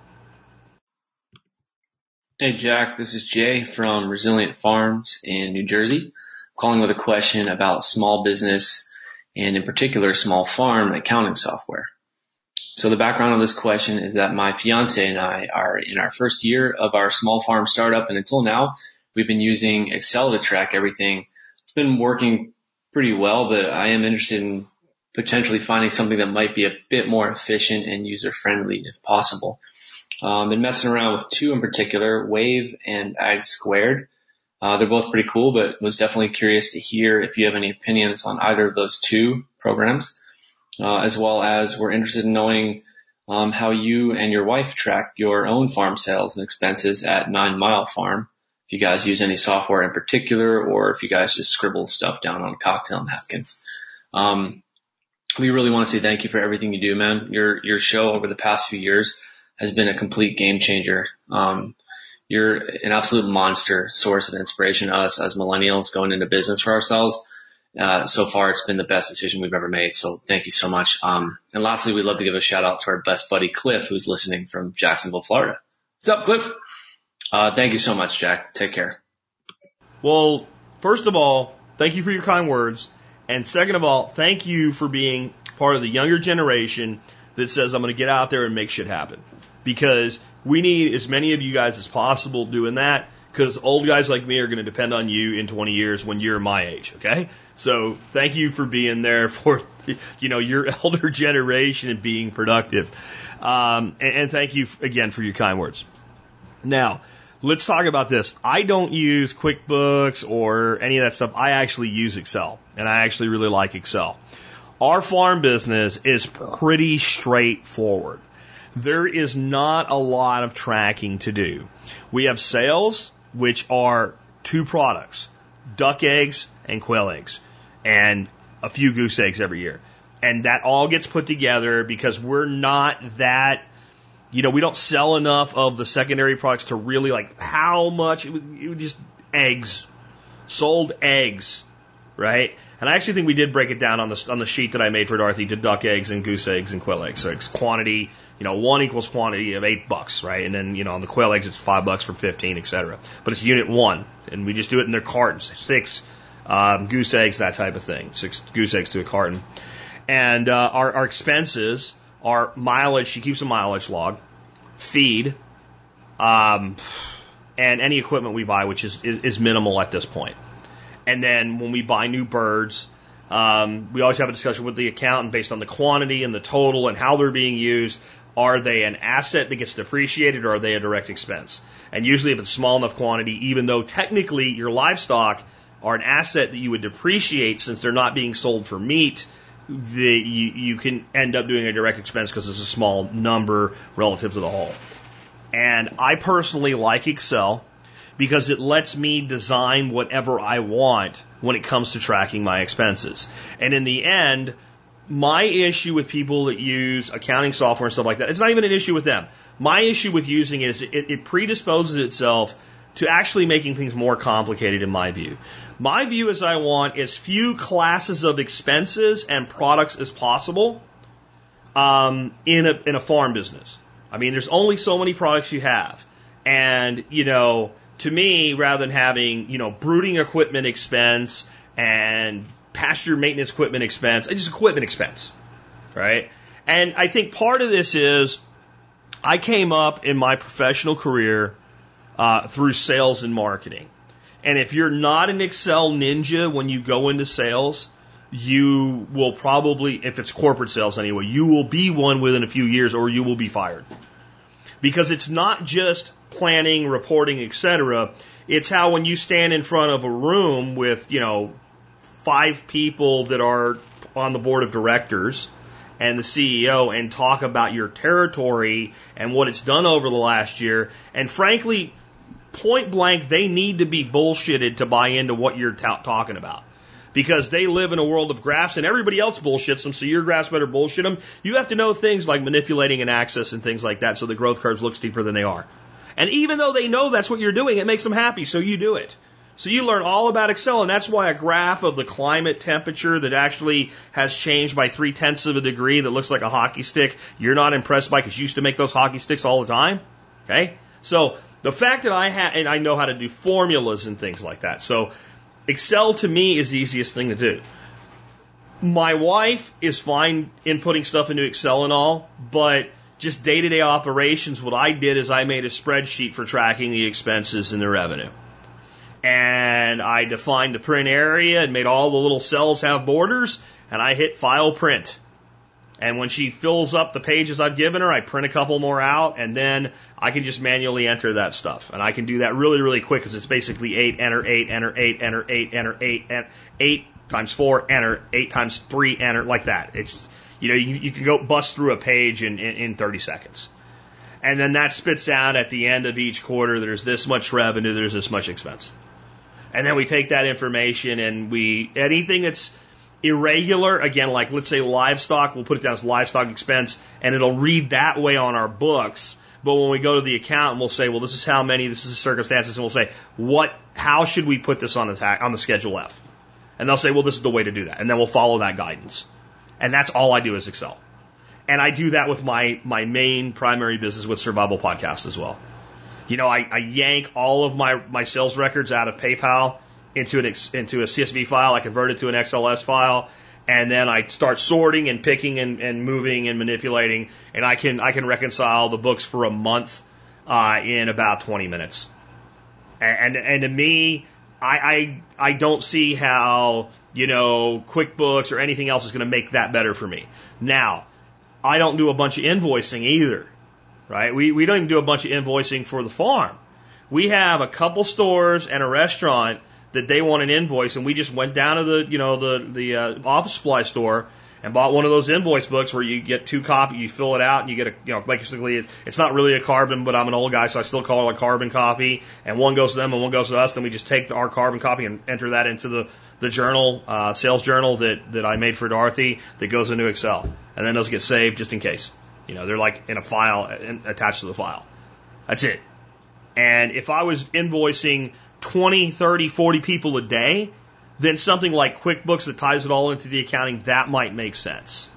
Hey, Jack, this is Jay from Resilient Farms in New Jersey. calling with a question about small business and in particular small farm accounting software. So the background of this question is that my fiance and I are in our first year of our small farm startup and until now we've been using Excel to track everything. It's been working pretty well, but I am interested in potentially finding something that might be a bit more efficient and user friendly if possible. Um, been messing around with two in particular, Wave and Ag Squared. Uh, they're both pretty cool, but was definitely curious to hear if you have any opinions on either of those two programs, uh, as well as we're interested in knowing um, how you and your wife track your own farm sales and expenses at Nine Mile Farm. If you guys use any software in particular, or if you guys just scribble stuff down on cocktail napkins. Um, we really want to say thank you for everything you do, man. Your your show over the past few years has been a complete game changer. Um, you're an absolute monster source of inspiration to us as millennials going into business for ourselves. Uh, so far, it's been the best decision we've ever made. So thank you so much. Um, and lastly, we'd love to give a shout out to our best buddy Cliff, who's listening from Jacksonville, Florida. What's up, Cliff? Uh, thank you so much, Jack. Take care.
Well, first of all, thank you for your kind words. And second of all, thank you for being part of the younger generation that says, I'm going to get out there and make shit happen. Because we need as many of you guys as possible doing that because old guys like me are going to depend on you in 20 years when you're my age. Okay. So thank you for being there for, you know, your elder generation and being productive. Um, and, and thank you again for your kind words. Now, let's talk about this. I don't use QuickBooks or any of that stuff. I actually use Excel and I actually really like Excel. Our farm business is pretty straightforward there is not a lot of tracking to do. We have sales, which are two products, duck eggs and quail eggs, and a few goose eggs every year. And that all gets put together because we're not that, you know, we don't sell enough of the secondary products to really like how much, it would, just eggs, sold eggs, right? And I actually think we did break it down on the on the sheet that I made for Dorothy to duck eggs and goose eggs and quail eggs. So it's quantity, you know, one equals quantity of eight bucks, right? And then you know on the quail eggs it's five bucks for fifteen, et cetera. But it's unit one, and we just do it in their cartons, six um, goose eggs, that type of thing, six goose eggs to a carton. And uh, our, our expenses are mileage. She keeps a mileage log, feed, um, and any equipment we buy, which is, is, is minimal at this point. And then when we buy new birds, um, we always have a discussion with the accountant based on the quantity and the total and how they're being used. Are they an asset that gets depreciated or are they a direct expense? And usually if it's small enough quantity, even though technically your livestock are an asset that you would depreciate since they're not being sold for meat, the, you, you can end up doing a direct expense because it's a small number relative to the whole. And I personally like Excel because it lets me design whatever I want when it comes to tracking my expenses. And in the end, my issue with people that use accounting software and stuff like that, it's not even an issue with them. My issue with using it is it, it predisposes itself to actually making things more complicated in my view. My view is I want as few classes of expenses and products as possible um, in a in a farm business. I mean, there's only so many products you have, and you know, to me, rather than having you know brooding equipment expense and pasture maintenance equipment expense, it's just equipment expense, right? And I think part of this is I came up in my professional career uh, through sales and marketing. And if you're not an Excel ninja when you go into sales, you will probably, if it's corporate sales anyway, you will be one within a few years or you will be fired. Because it's not just planning, reporting, etc. It's how when you stand in front of a room with, you know, five people that are on the board of directors and the CEO and talk about your territory and what it's done over the last year. And frankly, point blank, they need to be bullshitted to buy into what you're talking about. Because they live in a world of graphs and everybody else bullshits them, so your graphs better bullshit them. You have to know things like manipulating an axis and things like that so the growth curves look steeper than they are. And even though they know that's what you're doing, it makes them happy, so you do it. So you learn all about Excel, and that's why a graph of the climate temperature that actually has changed by three tenths of a degree that looks like a hockey stick, you're not impressed by because you used to make those hockey sticks all the time. Okay? So the fact that I have, and I know how to do formulas and things like that. So Excel to me is the easiest thing to do. My wife is fine inputting stuff into Excel and all, but just day to day operations, what I did is I made a spreadsheet for tracking the expenses and the revenue. And I defined the print area and made all the little cells have borders, and I hit file print. And when she fills up the pages I've given her, I print a couple more out, and then I can just manually enter that stuff. And I can do that really, really quick because it's basically eight, enter eight, enter eight, enter eight, enter eight, enter eight times four, enter eight times three, enter like that. It's you know you, you can go bust through a page in, in, in 30 seconds. And then that spits out at the end of each quarter. There's this much revenue. There's this much expense. And then we take that information and we anything that's irregular, again, like let's say livestock, we'll put it down as livestock expense and it'll read that way on our books. But when we go to the account, we'll say, well, this is how many, this is the circumstances, and we'll say, what, how should we put this on the, on the schedule F? And they'll say, well, this is the way to do that. And then we'll follow that guidance. And that's all I do is Excel. And I do that with my, my main primary business with Survival Podcast as well. You know, I, I yank all of my, my sales records out of PayPal into an into a CSV file. I convert it to an XLS file, and then I start sorting and picking and, and moving and manipulating, and I can I can reconcile the books for a month uh, in about 20 minutes. And and, and to me, I, I I don't see how you know QuickBooks or anything else is going to make that better for me. Now, I don't do a bunch of invoicing either, right? We we don't even do a bunch of invoicing for the farm. We have a couple stores and a restaurant that they want an invoice, and we just went down to the you know the the uh, office supply store and bought one of those invoice books where you get two copies, you fill it out, and you get a you know basically it's not really a carbon, but I'm an old guy, so I still call it a carbon copy, and one goes to them and one goes to us. Then we just take the, our carbon copy and enter that into the the journal, uh, sales journal that that I made for Dorothy that goes into Excel, and then those get saved just in case. You know, they're like in a file uh, in, attached to the file. That's it. And if I was invoicing 20, 30, 40 people a day, then something like QuickBooks that ties it all into the accounting, that might make sense.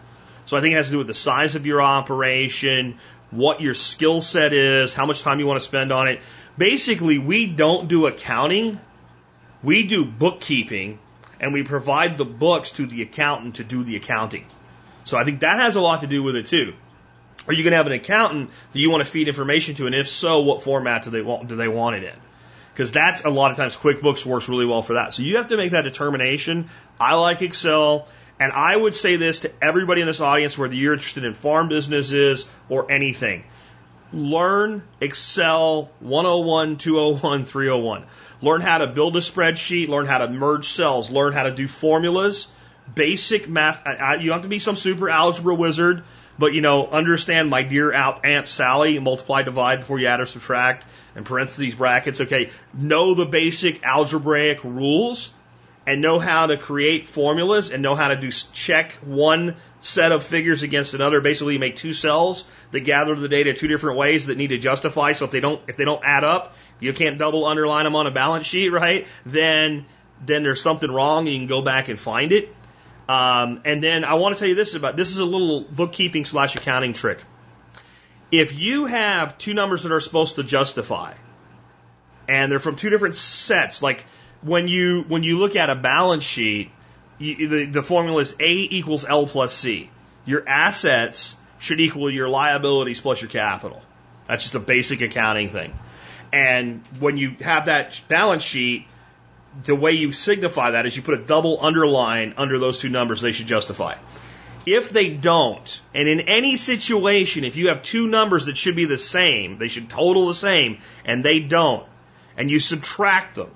So I think it has to do with the size of your operation, what your skill set is, how much time you want to spend on it. Basically, we don't do accounting, we do bookkeeping, and we provide the books to the accountant to do the accounting. So I think that has a lot to do with it too. Are you going to have an accountant that you want to feed information to, and if so, what format do they want? Do they want it in? because that's a lot of times QuickBooks works really well for that. So you have to make that determination. I like Excel. And I would say this to everybody in this audience, whether you're interested in farm businesses or anything. Learn Excel 101, 201, 301. Learn how to build a spreadsheet, learn how to merge cells, learn how to do formulas, basic math. You don't have to be some super algebra wizard, But you know, understand my dear Aunt Sally, multiply, divide before you add or subtract, and parentheses, brackets. Okay, know the basic algebraic rules and know how to create formulas and know how to do check one set of figures against another. Basically, you make two cells that gather the data two different ways that need to justify. So if they don't, if they don't add up, you can't double underline them on a balance sheet, right? Then, then there's something wrong. You can go back and find it. Um, and then I want to tell you this about this is a little bookkeeping slash accounting trick. If you have two numbers that are supposed to justify, and they're from two different sets, like when you when you look at a balance sheet, you, the, the formula is A equals L plus C. Your assets should equal your liabilities plus your capital. That's just a basic accounting thing. And when you have that balance sheet, the way you signify that is you put a double underline under those two numbers they should justify. If they don't, and in any situation, if you have two numbers that should be the same, they should total the same, and they don't, and you subtract them,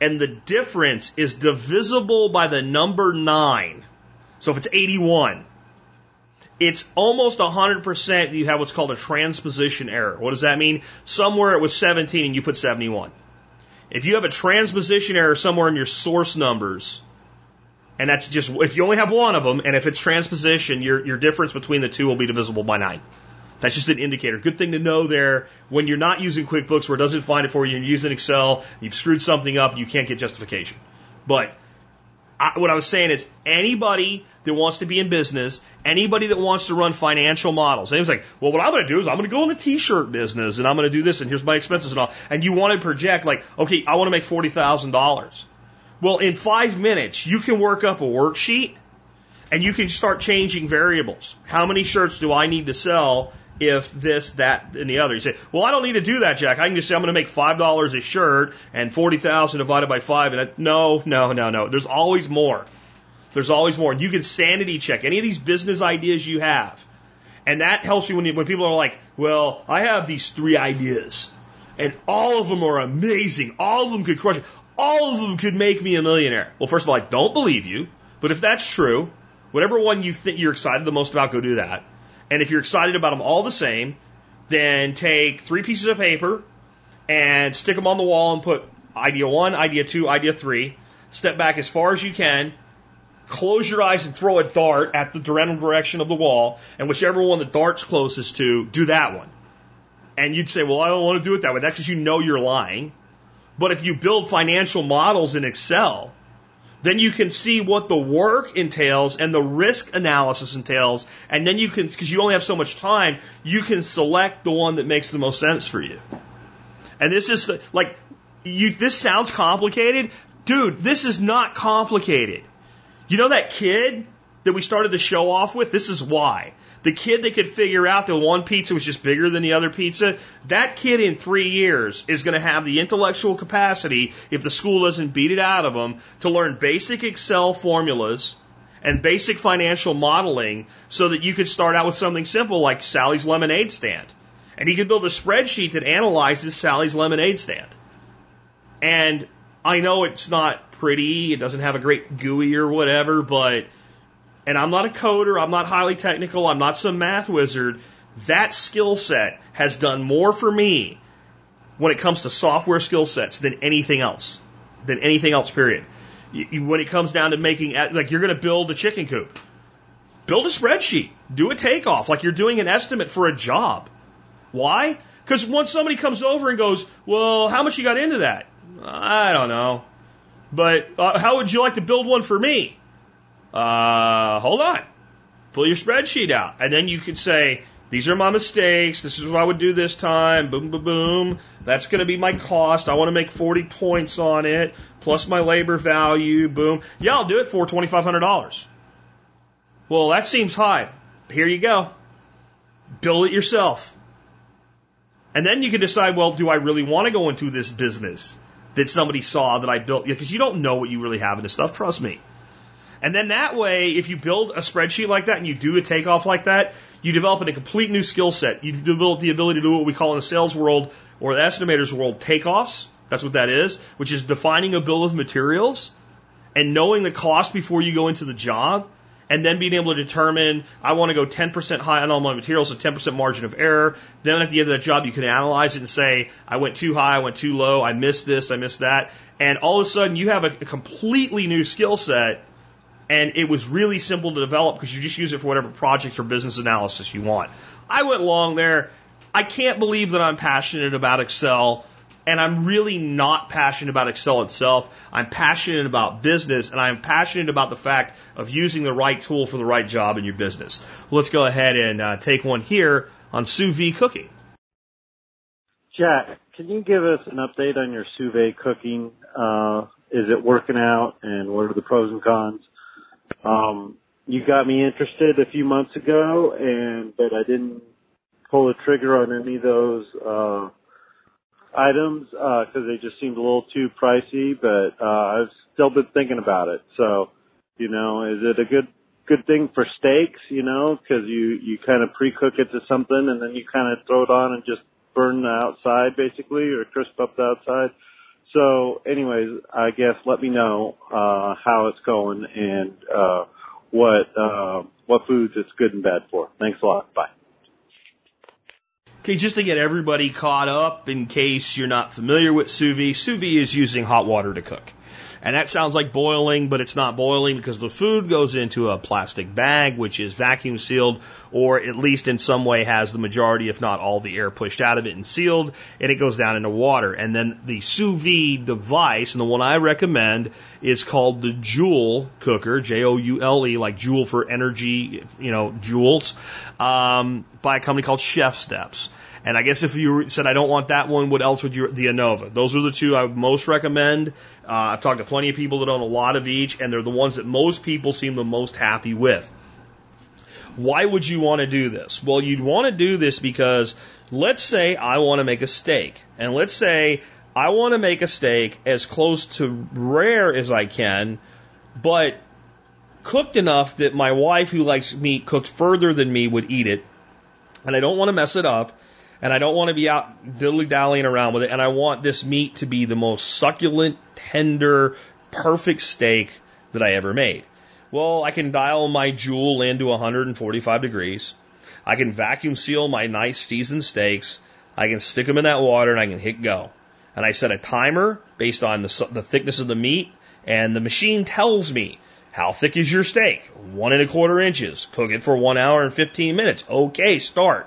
and the difference is divisible by the number 9, so if it's 81, it's almost 100% you have what's called a transposition error. What does that mean? Somewhere it was 17 and you put 71. If you have a transposition error somewhere in your source numbers, and that's just if you only have one of them, and if it's transposition, your your difference between the two will be divisible by nine. That's just an indicator. Good thing to know there when you're not using QuickBooks where it doesn't find it for you and you're using Excel, you've screwed something up, you can't get justification. But I, what I was saying is anybody that wants to be in business, anybody that wants to run financial models, and it's like, well, what I'm going to do is I'm going to go in the t-shirt business and I'm going to do this and here's my expenses and all. And you want to project like, okay, I want to make $40,000. Well, in five minutes, you can work up a worksheet and you can start changing variables. How many shirts do I need to sell if this, that, and the other. You say, well, I don't need to do that, Jack. I can just say I'm going to make five dollars a shirt and forty thousand divided by five. And I, no, no, no, no. There's always more. There's always more. And you can sanity check any of these business ideas you have, and that helps me when you, when people are like, well, I have these three ideas, and all of them are amazing. All of them could crush it. All of them could make me a millionaire. Well, first of all, I don't believe you, but if that's true, whatever one you think you're excited the most about, go do that. And if you're excited about them all the same, then take three pieces of paper and stick them on the wall and put idea one, idea two, idea three. Step back as far as you can. Close your eyes and throw a dart at the direction of the wall, and whichever one the dart's closest to, do that one. And you'd say, well, I don't want to do it that way. That's because you know you're lying. But if you build financial models in Excel, then you can see what the work entails and the risk analysis entails. And then you can, because you only have so much time, you can select the one that makes the most sense for you. And this is the, like, you, this sounds complicated. Dude, this is not complicated. You know that kid that we started the show off with? This is why. The kid that could figure out that one pizza was just bigger than the other pizza, that kid in three years is going to have the intellectual capacity, if the school doesn't beat it out of him, to learn basic Excel formulas and basic financial modeling so that you could start out with something simple like Sally's lemonade stand. And he could build a spreadsheet that analyzes Sally's lemonade stand. And I know it's not pretty, it doesn't have a great GUI or whatever, but and I'm not a coder, I'm not highly technical, I'm not some math wizard, that skill set has done more for me when it comes to software skill sets than anything else. Than anything else, period. When it comes down to making, like you're going to build a chicken coop, build a spreadsheet, do a takeoff, like you're doing an estimate for a job. Why? Because once somebody comes over and goes, well, how much you got into that? I don't know. But uh, how would you like to build one for me? Uh, hold on. Pull your spreadsheet out. And then you can say, these are my mistakes. This is what I would do this time. Boom, boom, boom. That's going to be my cost. I want to make 40 points on it, plus my labor value. Boom. Yeah, I'll do it for $2,500. Well, that seems high. Here you go. Build it yourself. And then you can decide, well, do I really want to go into this business that somebody saw that I built? Because you don't know what you really have in this stuff. Trust me. And then that way, if you build a spreadsheet like that and you do a takeoff like that, you develop a complete new skill set. You develop the ability to do what we call in the sales world or the estimators world takeoffs. That's what that is, which is defining a bill of materials and knowing the cost before you go into the job and then being able to determine I want to go 10% high on all my materials, a 10% margin of error. Then at the end of that job, you can analyze it and say, I went too high, I went too low, I missed this, I missed that. And all of a sudden, you have a completely new skill set. And it was really simple to develop because you just use it for whatever projects or business analysis you want. I went long there. I can't believe that I'm passionate about Excel and I'm really not passionate about Excel itself. I'm passionate about business and I'm passionate about the fact of using the right tool for the right job in your business. Let's go ahead and uh, take one here on sous vide cooking.
Jack, can you give us an update on your sous vide cooking? Uh, is it working out and what are the pros and cons? Um, you got me interested a few months ago and, but I didn't pull the trigger on any of those, uh, items because uh, they just seemed a little too pricey. But uh, I've still been thinking about it. So, you know, is it a good good thing for steaks? You know, because you you kind of pre-cook it to something and then you kind of throw it on and just burn the outside basically or crisp up the outside. So, anyways, I guess let me know uh, how it's going and uh, what uh, what foods it's good and bad for. Thanks a lot. Bye.
Okay, just to get everybody caught up in case you're not familiar with sous vide, sous vide is using hot water to cook. And that sounds like boiling, but it's not boiling because the food goes into a plastic bag, which is vacuum sealed, or at least in some way has the majority, if not all, the air pushed out of it and sealed, and it goes down into water. And then the sous vide device, and the one I recommend, is called the Joule cooker, J-O-U-L-E, like Joule for energy, you know, joules, um, by a company called ChefSteps. And I guess if you said I don't want that one, what else would you? The Anova. Those are the two I would most recommend. Uh, I've talked to plenty of people that own a lot of each, and they're the ones that most people seem the most happy with. Why would you want to do this? Well, you'd want to do this because let's say I want to make a steak, and let's say I want to make a steak as close to rare as I can, but cooked enough that my wife, who likes meat cooked further than me, would eat it, and I don't want to mess it up and I don't want to be out dilly dallying around with it. And I want this meat to be the most succulent, tender, perfect steak that I ever made. Well, I can dial my Joule into 145 degrees. I can vacuum seal my nice seasoned steaks. I can stick them in that water and I can hit go. And I set a timer based on the, the thickness of the meat, and the machine tells me how thick is your steak? One and a quarter inches. Cook it for one hour and 15 minutes. Okay, start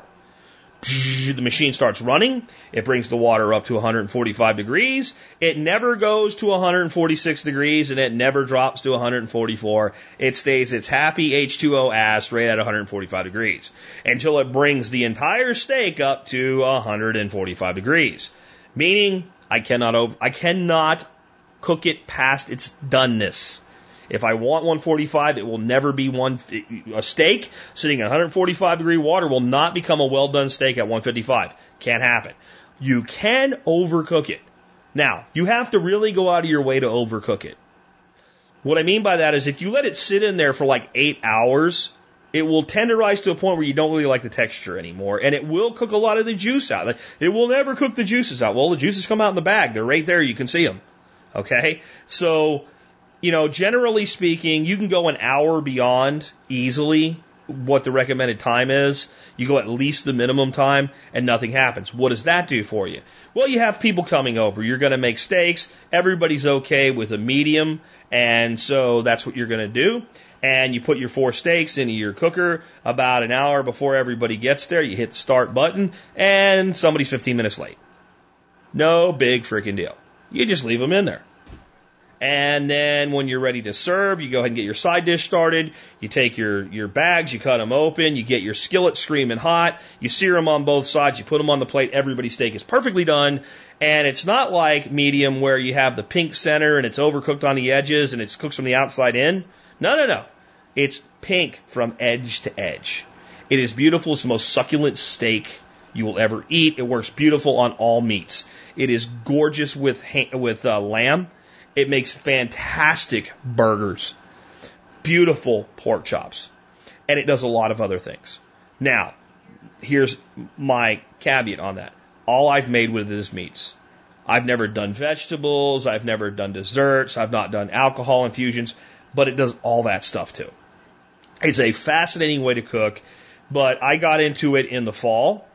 the machine starts running. It brings the water up to 145 degrees. It never goes to 146 degrees and it never drops to 144. It stays its happy H2O ass right at 145 degrees until it brings the entire steak up to 145 degrees. Meaning I cannot over, I cannot cook it past its doneness. If I want 145, it will never be one, a steak sitting at 145 degree water will not become a well done steak at 155. Can't happen. You can overcook it. Now, you have to really go out of your way to overcook it. What I mean by that is if you let it sit in there for like eight hours, it will tenderize to a point where you don't really like the texture anymore, and it will cook a lot of the juice out. It will never cook the juices out. Well, the juices come out in the bag; they're right there. You can see them. Okay, so you know, generally speaking, you can go an hour beyond easily what the recommended time is. You go at least the minimum time and nothing happens. What does that do for you? Well, you have people coming over. You're going to make steaks. Everybody's okay with a medium. And so that's what you're going to do. And you put your four steaks into your cooker about an hour before everybody gets there. You hit the start button and somebody's 15 minutes late. No big freaking deal. You just leave them in there. And then when you're ready to serve, you go ahead and get your side dish started. You take your, your bags, you cut them open, you get your skillet screaming hot, you sear them on both sides, you put them on the plate, everybody's steak is perfectly done. And it's not like medium where you have the pink center and it's overcooked on the edges and it's cooked from the outside in. No, no, no. It's pink from edge to edge. It is beautiful. It's the most succulent steak you will ever eat. It works beautiful on all meats. It is gorgeous with, with uh, lamb. It makes fantastic burgers, beautiful pork chops, and it does a lot of other things. Now, here's my caveat on that. All I've made with it is meats. I've never done vegetables, I've never done desserts, I've not done alcohol infusions, but it does all that stuff too. It's a fascinating way to cook, but I got into it in the fall.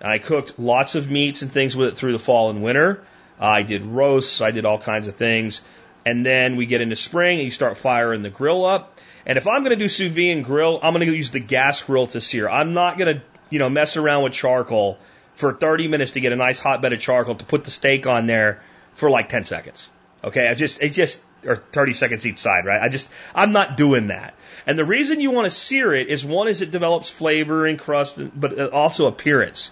I cooked lots of meats and things with it through the fall and winter. I did roasts, I did all kinds of things. And then we get into spring and you start firing the grill up. And if I'm going to do sous vide and grill, I'm going to use the gas grill to sear. I'm not going to, you know, mess around with charcoal for 30 minutes to get a nice hot bed of charcoal to put the steak on there for like 10 seconds. Okay. I just, it just, or 30 seconds each side, right? I just, I'm not doing that. And the reason you want to sear it is one is it develops flavor and crust, but also appearance.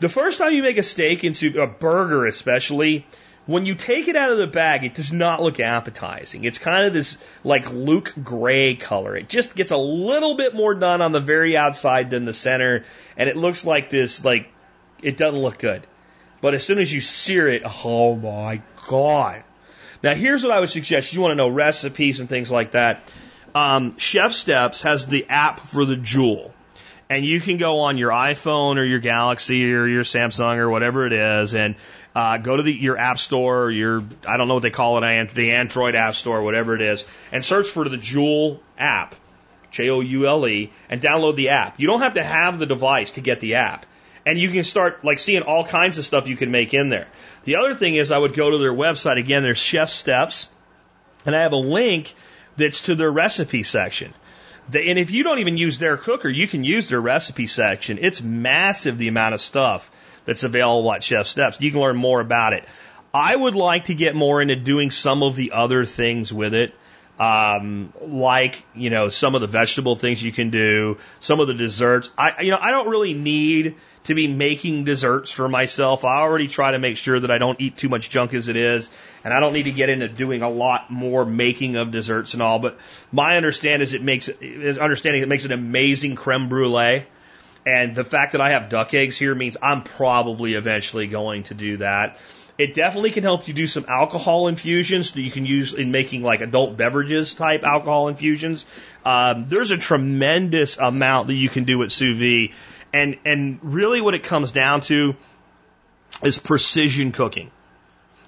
The first time you make a steak and a burger especially, when you take it out of the bag, it does not look appetizing. It's kind of this like Luke gray color. It just gets a little bit more done on the very outside than the center, and it looks like this like it doesn't look good. But as soon as you sear it, oh my god! Now here's what I would suggest. You want to know recipes and things like that. Um, ChefSteps has the app for the Joule and you can go on your iPhone or your Galaxy or your Samsung or whatever it is, and uh, go to the, your App Store, or your I don't know what they call it, the Android App Store, whatever it is, and search for the Joule app, J O U L E, and download the app. You don't have to have the device to get the app, and you can start like seeing all kinds of stuff you can make in there. The other thing is, I would go to their website again. There's ChefSteps, and I have a link that's to their recipe section. And if you don't even use their cooker, you can use their recipe section. It's massive the amount of stuff that's available at ChefSteps. You can learn more about it. I would like to get more into doing some of the other things with it. Um, like, you know, some of the vegetable things you can do, some of the desserts. I, you know, I don't really need to be making desserts for myself. I already try to make sure that I don't eat too much junk as it is, and I don't need to get into doing a lot more making of desserts and all. But my understanding is it makes understanding it makes an amazing creme brulee. And the fact that I have duck eggs here means I'm probably eventually going to do that. It definitely can help you do some alcohol infusions that you can use in making like adult beverages type alcohol infusions. Um, there's a tremendous amount that you can do with sous vide and, and really what it comes down to is precision cooking.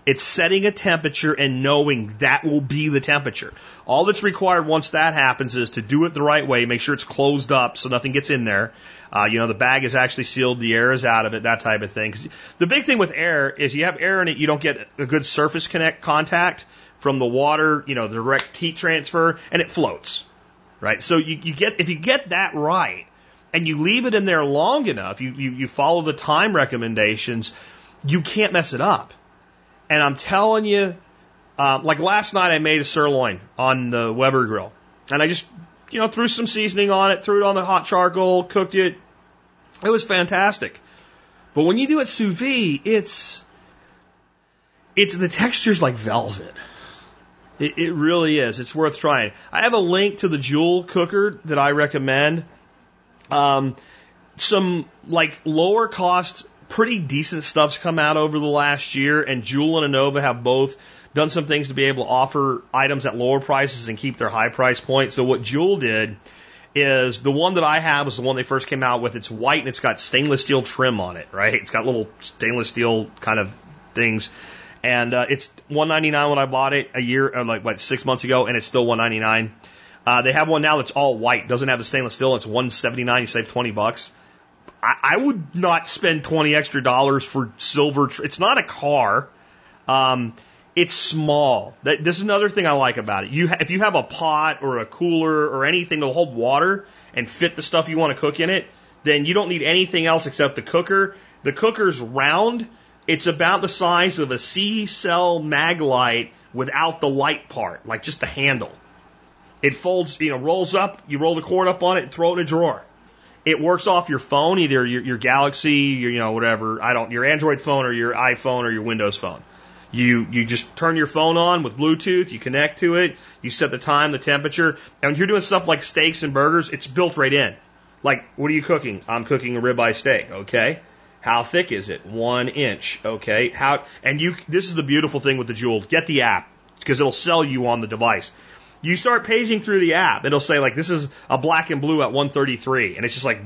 It's setting a temperature and knowing that will be the temperature. All that's required once that happens is to do it the right way, make sure it's closed up so nothing gets in there. Uh, you know, the bag is actually sealed, the air is out of it, that type of thing. The big thing with air is you have air in it, you don't get a good surface connect contact from the water, you know, direct heat transfer, and it floats. Right? So you, you get, if you get that right, and you leave it in there long enough, you, you, you follow the time recommendations, you can't mess it up. And I'm telling you, uh, like last night I made a sirloin on the Weber grill. And I just, you know, threw some seasoning on it, threw it on the hot charcoal, cooked it. It was fantastic. But when you do it sous vide, it's, it's, the texture's like velvet. It, it really is. It's worth trying. I have a link to the Joule cooker that I recommend. Um, some like lower cost, pretty decent stuff's come out over the last year, and Joule and Anova have both done some things to be able to offer items at lower prices and keep their high price point. So what Joule did is the one that I have is the one they first came out with. It's white and it's got stainless steel trim on it, right? It's got little stainless steel kind of things. And uh, it's 199 when I bought it a year, or like what, six months ago, and it's still 199. Uh, they have one now that's all white, doesn't have the stainless steel. It's 179. You save 20 bucks. I, I would not spend 20 extra dollars for silver. Tr- it's not a car. Um, it's small. That, this is another thing I like about it. You, ha- if you have a pot or a cooler or anything to hold water and fit the stuff you want to cook in it, then you don't need anything else except the cooker. The cooker's round. It's about the size of a C cell Maglite without the light part, like just the handle. It folds, you know, rolls up, you roll the cord up on it and throw it in a drawer. It works off your phone, either your, your Galaxy, your, you know, whatever, I don't, your Android phone or your iPhone or your Windows phone. You, you just turn your phone on with Bluetooth, you connect to it, you set the time, the temperature, and when you're doing stuff like steaks and burgers, it's built right in. Like, what are you cooking? I'm cooking a ribeye steak, okay? How thick is it? One inch, okay? How, and you, this is the beautiful thing with the Joule. Get the app, because it'll sell you on the device you start paging through the app, it'll say like this is a black and blue at 133, and it's just like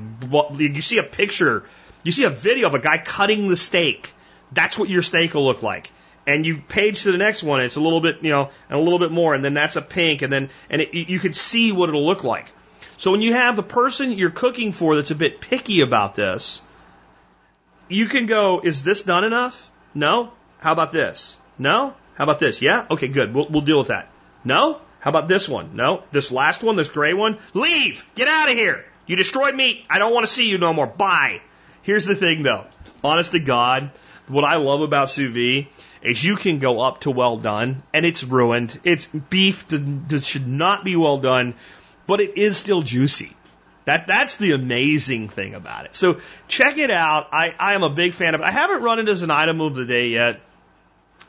you see a picture, you see a video of a guy cutting the steak. That's what your steak will look like. And you page to the next one, it's a little bit, you know, and a little bit more, and then that's a pink, and then and it, you can see what it'll look like. So when you have the person you're cooking for that's a bit picky about this, you can go, is this done enough? No? How about this? No? How about this? Yeah? Okay, good. We'll, we'll deal with that. No? How about this one? No? This last one, this gray one? Leave! Get out of here! You destroyed me! I don't want to see you no more. Bye. Here's the thing though. Honest to God, what I love about sous vide is you can go up to well done and it's ruined. It's beef that, should not be well done, but it is still juicy. That that's the amazing thing about it. So check it out. I, I am a big fan of it. I haven't run it as an item of the day yet.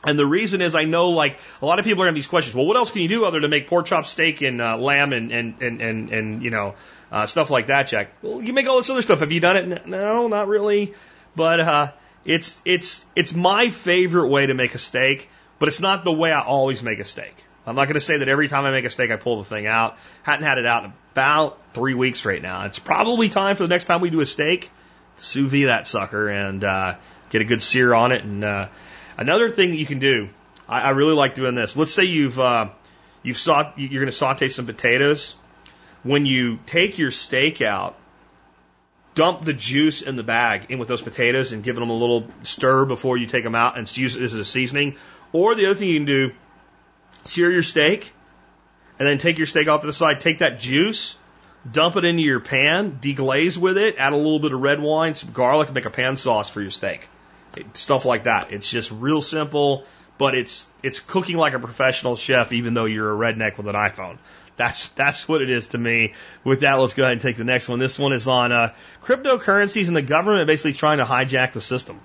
And the reason is I know like a lot of people are having these questions. Well, what else can you do other than make pork chop steak and uh, lamb and, and, and, and, and, you know, uh, stuff like that, Jack? Well, you make all this other stuff. Have you done it? No, not really. But, uh, it's, it's, it's my favorite way to make a steak, but it's not the way I always make a steak. I'm not going to say that every time I make a steak, I pull the thing out. Hadn't had it out in about three weeks right now. It's probably time for the next time we do a steak, sous vide that sucker and, uh, get a good sear on it and, uh, Another thing you can do, I, I really like doing this. Let's say you've uh, you've saute, you're going to saute some potatoes. When you take your steak out, dump the juice in the bag in with those potatoes and give them a little stir before you take them out and use it as a seasoning. Or the other thing you can do, sear your steak and then take your steak off to the side, take that juice, dump it into your pan, deglaze with it, add a little bit of red wine, some garlic, and make a pan sauce for your steak stuff like that. It's just real simple, but it's it's cooking like a professional chef, even though you're a redneck with an iPhone. That's that's what it is to me. With that, let's go ahead and take the next one. This one is on uh, cryptocurrencies and the government basically trying to hijack the system.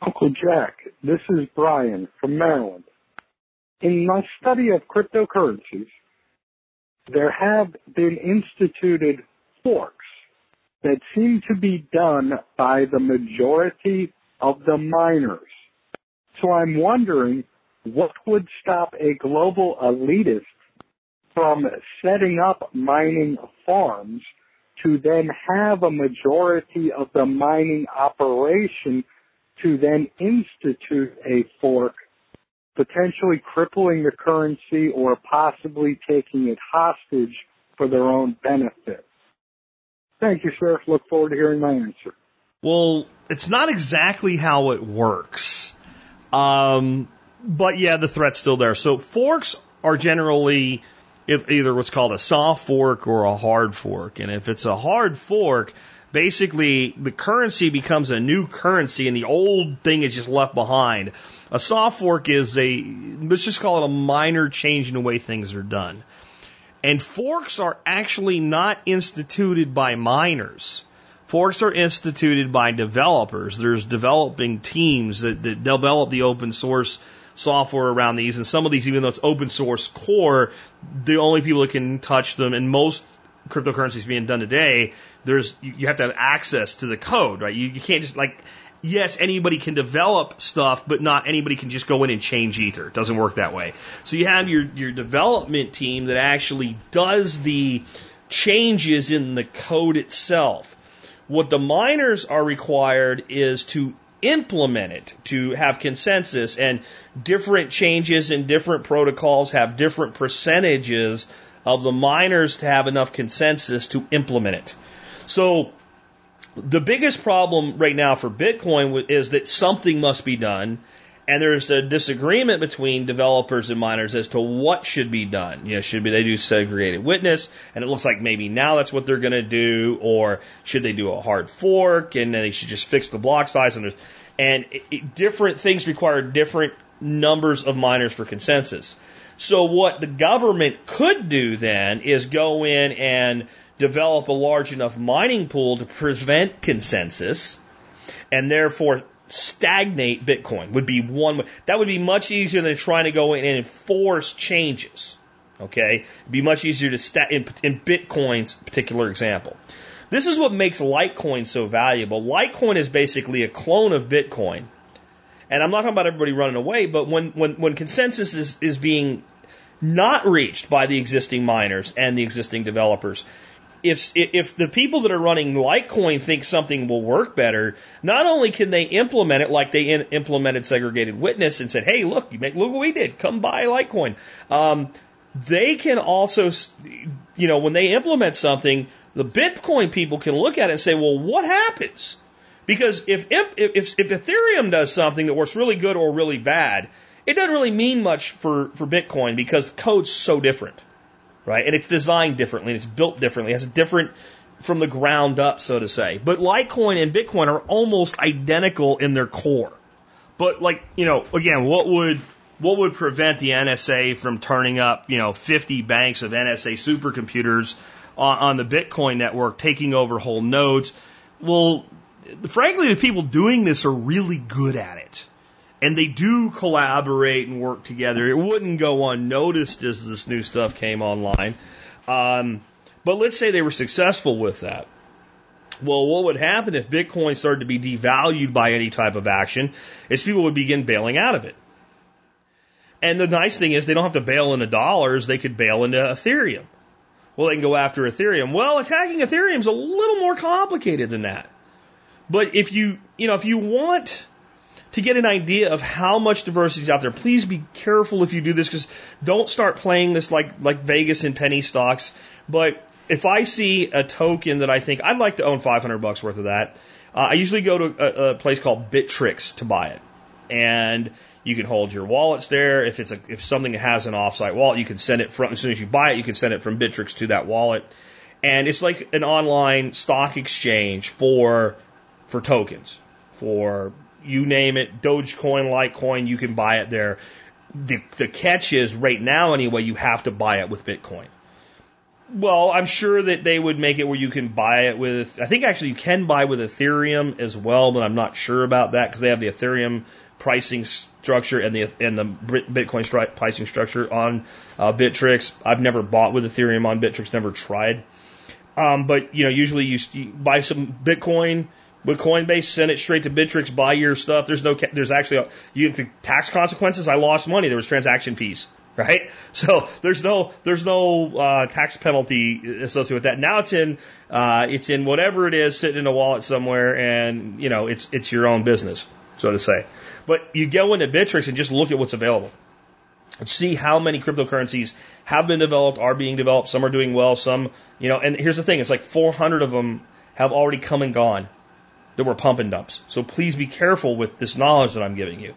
Uncle Jack, this is Brian from Maryland. In my study of cryptocurrencies, there have been instituted forks that seem to be done by the majority of the miners. So I'm wondering what would stop a global elitist from setting up mining farms to then have a majority of the mining operation to then institute a fork, potentially crippling the currency or possibly taking it hostage for their own benefit. Thank you, sir. Look forward to hearing my answer.
Well, it's not exactly how it works. Um, but yeah, the threat's still there. So forks are generally either what's called a soft fork or a hard fork. And if it's a hard fork, basically the currency becomes a new currency and the old thing is just left behind. A soft fork is a, let's just call it a minor change in the way things are done. And forks are actually not instituted by miners. Forks are instituted by developers. There's developing teams that, that develop the open source software around these, and some of these, even though it's open source core, the only people that can touch them, and most cryptocurrencies being done today, there's you, you have to have access to the code, right? You, you can't just like yes, anybody can develop stuff, but not anybody can just go in and change Ether. It doesn't work that way. So you have your, your development team that actually does the changes in the code itself. What the miners are required is to implement it, to have consensus, and different changes in different protocols have different percentages of the miners to have enough consensus to implement it. So the biggest problem right now for Bitcoin is that something must be done and there's a disagreement between developers and miners as to what should be done. You know, should be they do segregated witness, and it looks like maybe now that's what they're going to do, or should they do a hard fork and then they should just fix the block size? And and it, it, different things require different numbers of miners for consensus. So what the government could do then is go in and develop a large enough mining pool to prevent consensus and therefore stagnate Bitcoin would be one. way. That would be much easier than trying to go in and enforce changes. Okay, It'd be much easier to sta- in, in Bitcoin's particular example. This is what makes Litecoin so valuable. Litecoin is basically a clone of Bitcoin. And I'm not talking about everybody running away, but when, when, when consensus is, is being not reached by the existing miners and the existing developers, if if the people that are running Litecoin think something will work better, not only can they implement it like they in, implemented segregated witness and said, "Hey, look, you make look what we did. Come buy Litecoin." Um, they can also, you know, when they implement something, the Bitcoin people can look at it and say, well, what happens? Because if, if, if, if Ethereum does something that works really good or really bad, it doesn't really mean much for, for Bitcoin because the code's so different, right? And it's designed differently, and it's built differently, it has a different from the ground up, so to say. But Litecoin and Bitcoin are almost identical in their core. But like, you know, again, what would what would prevent the NSA from turning up, you know, 50 banks of NSA supercomputers on, on the Bitcoin network, taking over whole nodes? Well, frankly, the people doing this are really good at it. And they do collaborate and work together. It wouldn't go unnoticed as this new stuff came online. Um, but let's say they were successful with that. Well, what would happen if Bitcoin started to be devalued by any type of action is people would begin bailing out of it. And the nice thing is they don't have to bail into dollars, they could bail into Ethereum. Well, they can go after Ethereum. Well, attacking Ethereum is a little more complicated than that. But if you, you know, if you want to get an idea of how much diversity is out there, please be careful if you do this because don't start playing this like, like Vegas and penny stocks. But if I see a token that I think I'd like to own 500 bucks worth of that, uh, I usually go to a, a place called Bittrex to buy it. And you can hold your wallets there. If it's a, if something has an offsite wallet, you can send it from, as soon as you buy it, you can send it from Bittrex to that wallet. And it's like an online stock exchange for, for tokens, for you name it, Dogecoin, Litecoin, you can buy it there. The, the catch is right now anyway, you have to buy it with Bitcoin. Well, I'm sure that they would make it where you can buy it with. I think actually you can buy with Ethereum as well, but I'm not sure about that because they have the Ethereum pricing structure and the and the Bitcoin stri- pricing structure on uh, Bittrex. I've never bought with Ethereum on Bittrex, never tried. Um, but you know, usually you, you buy some Bitcoin with Coinbase, send it straight to Bittrex, buy your stuff. There's no, there's actually, a, you tax consequences. I lost money. There was transaction fees right? So there's no there's no uh, tax penalty associated with that. Now it's in uh, it's in whatever it is sitting in a wallet somewhere, and you know it's it's your own business, so to say. But you go into Bittrex and just look at what's available. See how many cryptocurrencies have been developed, are being developed. Some are doing well, some you know. And here's the thing: it's like 400 of them have already come and gone that were pump and dumps. So please be careful with this knowledge that I'm giving you.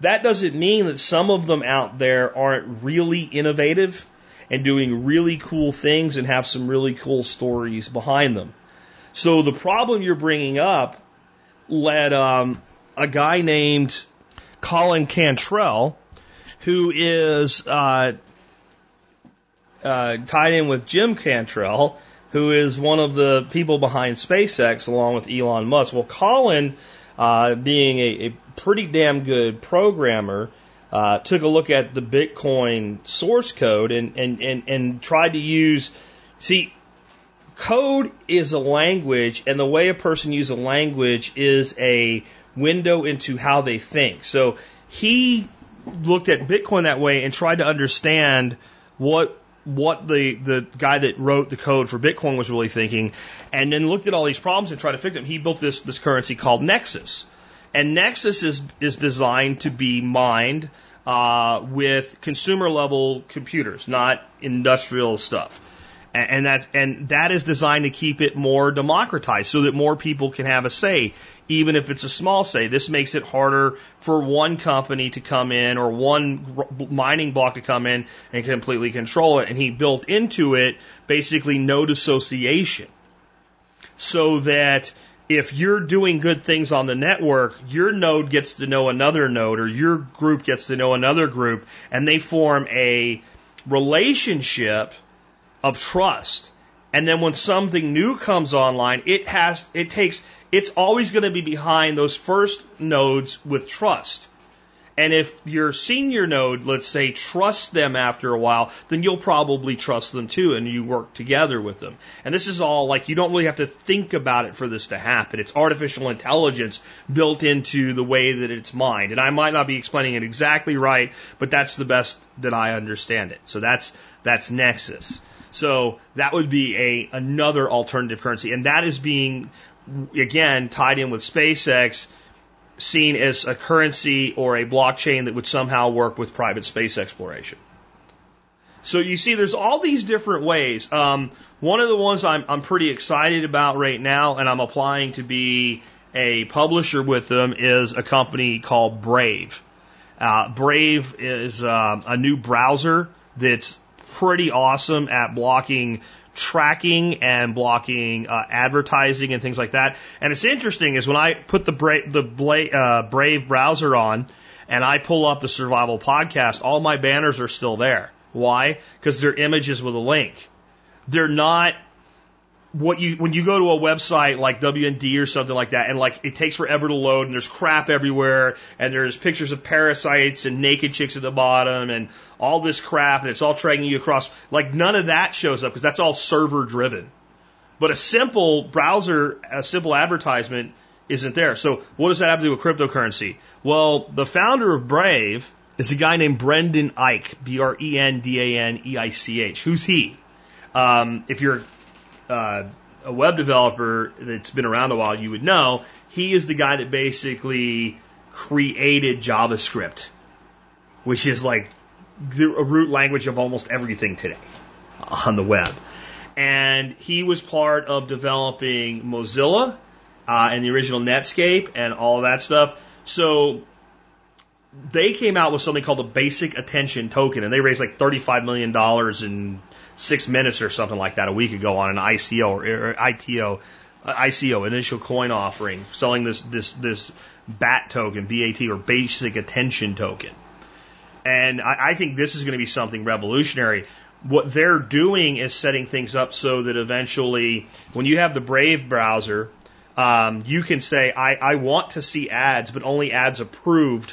That doesn't mean that some of them out there aren't really innovative and doing really cool things and have some really cool stories behind them. So the problem you're bringing up led um, a guy named Colin Cantrell, who is uh, uh, tied in with Jim Cantrell, who is one of the people behind SpaceX along with Elon Musk. Well, Colin uh, being a, a, pretty damn good programmer, uh, took a look at the Bitcoin source code and, and, and, and tried to use, see, code is a language, and the way a person uses a language is a window into how they think. So he looked at Bitcoin that way and tried to understand what what the, the guy that wrote the code for Bitcoin was really thinking, and then looked at all these problems and tried to fix them. He built this, this currency called Nexus. And Nexus is, is designed to be mined uh, with consumer level computers, not industrial stuff. And, that and that is designed to keep it more democratized so that more people can have a say, even if it's a small say. This makes it harder for one company to come in or one mining block to come in and completely control it. And he built into it basically node association so that if you're doing good things on the network, your node gets to know another node or your group gets to know another group and they form a relationship of trust. And then when something new comes online, it has, it takes, it's always going to be behind those first nodes with trust. And if your senior node, let's say, trusts them after a while, then you'll probably trust them too, and you work together with them. And this is all like you don't really have to think about it for this to happen. It's artificial intelligence built into the way that it's mined. And I might not be explaining it exactly right, but that's the best that I understand it. So that's that's Nexus. So that would be a another alternative currency, and that is being again tied in with SpaceX, seen as a currency or a blockchain that would somehow work with private space exploration. So you see, there's all these different ways. Um, one of the ones I'm, I'm pretty excited about right now, and I'm applying to be a publisher with them, is a company called Brave. Uh, Brave is uh, a new browser that's pretty awesome at blocking tracking and blocking uh, advertising and things like that. And it's interesting is when I put the Brave, the Bla- uh, Brave browser on and I pull up the Survival Podcast, all my banners are still there. Why? Because they're images with a link. They're not what you when you go to a website like WND or something like that, and like it takes forever to load, and there's crap everywhere, and there's pictures of parasites and naked chicks at the bottom, and all this crap, and it's all dragging you across. Like none of that shows up because that's all server driven. But a simple browser, a simple advertisement isn't there. So what does that have to do with cryptocurrency? Well, the founder of Brave is a guy named Brendan Eich, B R E N D A N E I C H. Who's he? Um, if you're uh, a web developer that's been around a while, you would know he is the guy that basically created JavaScript, which is like the root language of almost everything today on the web. And he was part of developing Mozilla uh, and the original Netscape and all that stuff. So they came out with something called a basic attention token, and they raised like $35 million in six minutes or something like that a week ago on an ICO or, or ITO, uh, ICO, initial coin offering, selling this, this, this BAT token, BAT, or basic attention token. And I, I think this is going to be something revolutionary. What they're doing is setting things up so that eventually, when you have the Brave browser, um, you can say, I, I want to see ads, but only ads approved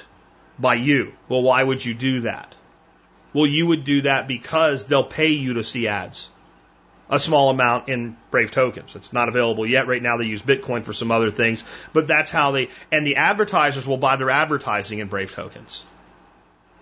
by you. Well, why would you do that? Well, you would do that because they'll pay you to see ads. A small amount in Brave tokens. It's not available yet. Right now they use Bitcoin for some other things, but that's how they, and the advertisers will buy their advertising in Brave tokens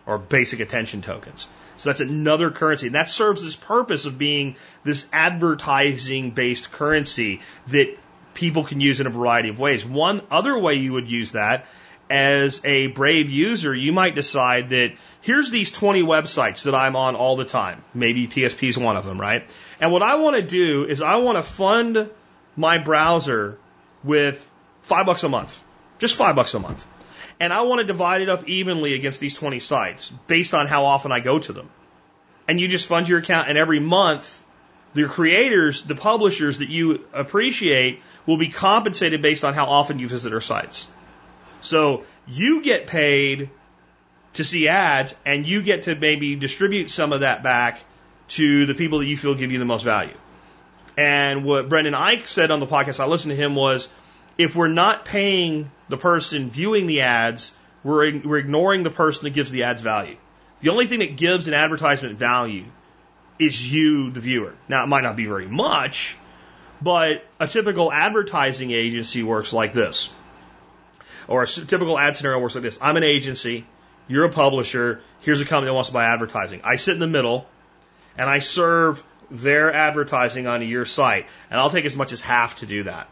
or basic attention tokens. So that's another currency. And that serves this purpose of being this advertising based currency that people can use in a variety of ways. One other way you would use that as a Brave user, you might decide that here's these 20 websites that I'm on all the time. Maybe TSP is one of them, right? And what I want to do is I want to fund my browser with five bucks a month, just five bucks a month. And I want to divide it up evenly against these 20 sites based on how often I go to them. And you just fund your account and every month the creators, the publishers that you appreciate will be compensated based on how often you visit our sites. So you get paid to see ads and you get to maybe distribute some of that back to the people that you feel give you the most value. And what Brendan Eich said on the podcast, I listened to him, was if we're not paying the person viewing the ads, we're, we're ignoring the person that gives the ads value. The only thing that gives an advertisement value is you, the viewer. Now, it might not be very much, but a typical advertising agency works like this or a typical ad scenario works like this. I'm an agency, you're a publisher, here's a company that wants to buy advertising. I sit in the middle and I serve their advertising onto your site, and I'll take as much as half to do that.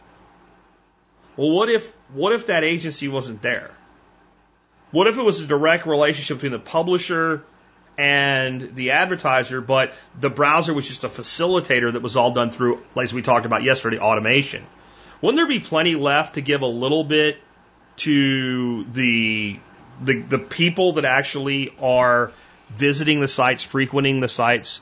Well, what if what if that agency wasn't there? What if it was a direct relationship between the publisher and the advertiser, but the browser was just a facilitator that was all done through, like we talked about yesterday, automation? Wouldn't there be plenty left to give a little bit to the the the people that actually are visiting the sites, frequenting the sites.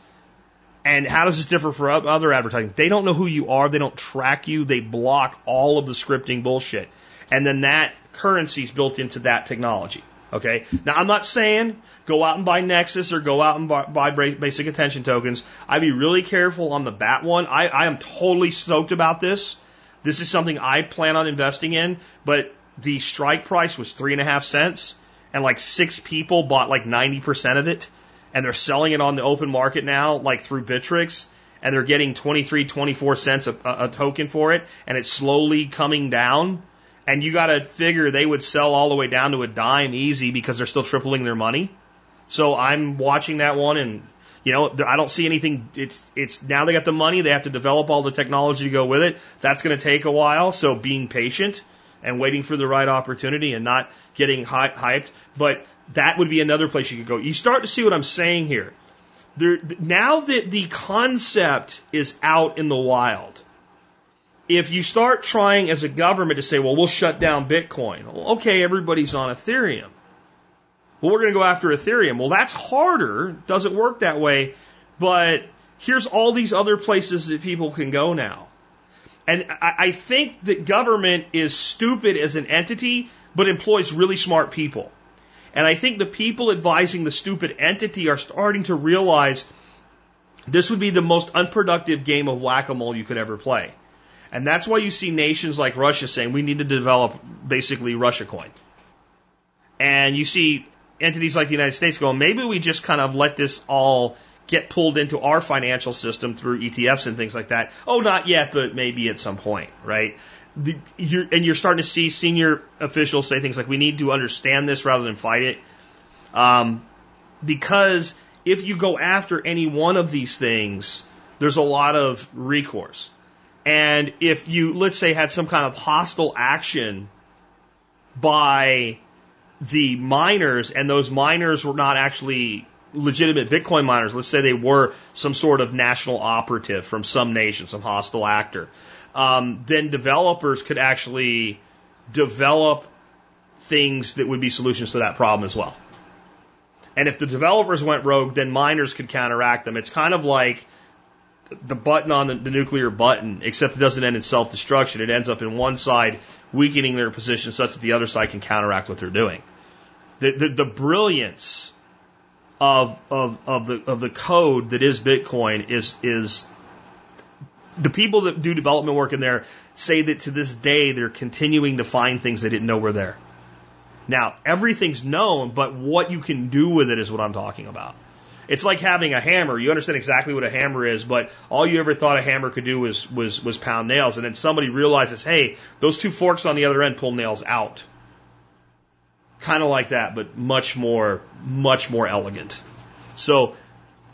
And how does this differ for other advertising? They don't know who you are. They don't track you. They block all of the scripting bullshit. And then that currency is built into that technology. Okay. Now I'm not saying go out and buy Nexus or go out and buy, basic attention tokens. I'd be really careful on the bat one. I, I am totally stoked about this. This is something I plan on investing in, but the strike price was three and a half cents, and like six people bought like 90% of it, and they're selling it on the open market now, like through Bittrex, and they're getting 23, 24 cents a, a token for it, and it's slowly coming down. And you got to figure they would sell all the way down to a dime easy because they're still tripling their money. So I'm watching that one and you know, I don't see anything. It's it's now they got the money. They have to develop all the technology to go with it. That's going to take a while. So being patient and waiting for the right opportunity and not getting hyped. But that would be another place you could go. You start to see what I'm saying here. there, now that the concept is out in the wild, if you start trying as a government to say, well, we'll shut down Bitcoin, well, okay, everybody's on Ethereum. Well, we're going to go after Ethereum. Well, that's harder. Doesn't work that way. But here's all these other places that people can go now. And I, I think that government is stupid as an entity, but employs really smart people. And I think the people advising the stupid entity are starting to realize this would be the most unproductive game of whack a mole you could ever play. And that's why you see nations like Russia saying we need to develop basically Russia coin. And you see entities like the United States going, maybe we just kind of let this all get pulled into our financial system through ETFs and things like that. Oh, not yet, but maybe at some point, right? The, you're, and you're starting to see senior officials say things like, we need to understand this rather than fight it. Um, because if you go after any one of these things, there's a lot of recourse. And if you, let's say, had some kind of hostile action by the miners and those miners were not actually legitimate Bitcoin miners, let's say they were some sort of national operative from some nation, some hostile actor, um, then developers could actually develop things that would be solutions to that problem as well. And if the developers went rogue, then miners could counteract them. It's kind of like the button on the, the nuclear button, except it doesn't end in self destruction. It ends up in one side weakening their position such that the other side can counteract what they're doing. The, the, the brilliance of, of, of, the, of the code that is Bitcoin is, is the people that do development work in there say that to this day they're continuing to find things they didn't know were there. Now, everything's known, but what you can do with it is what I'm talking about. It's like having a hammer. You understand exactly what a hammer is, but all you ever thought a hammer could do was was was pound nails, and then somebody realizes, hey, those two forks on the other end pull nails out. Kind of like that, but much more much more elegant. So,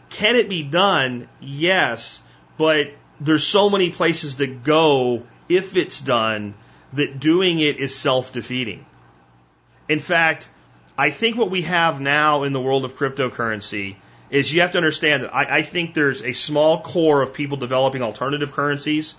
can it be done? Yes, but there's so many places to go if it's done that doing it is self-defeating. In fact, I think what we have now in the world of cryptocurrency is you have to understand that I, I think there's a small core of people developing alternative currencies,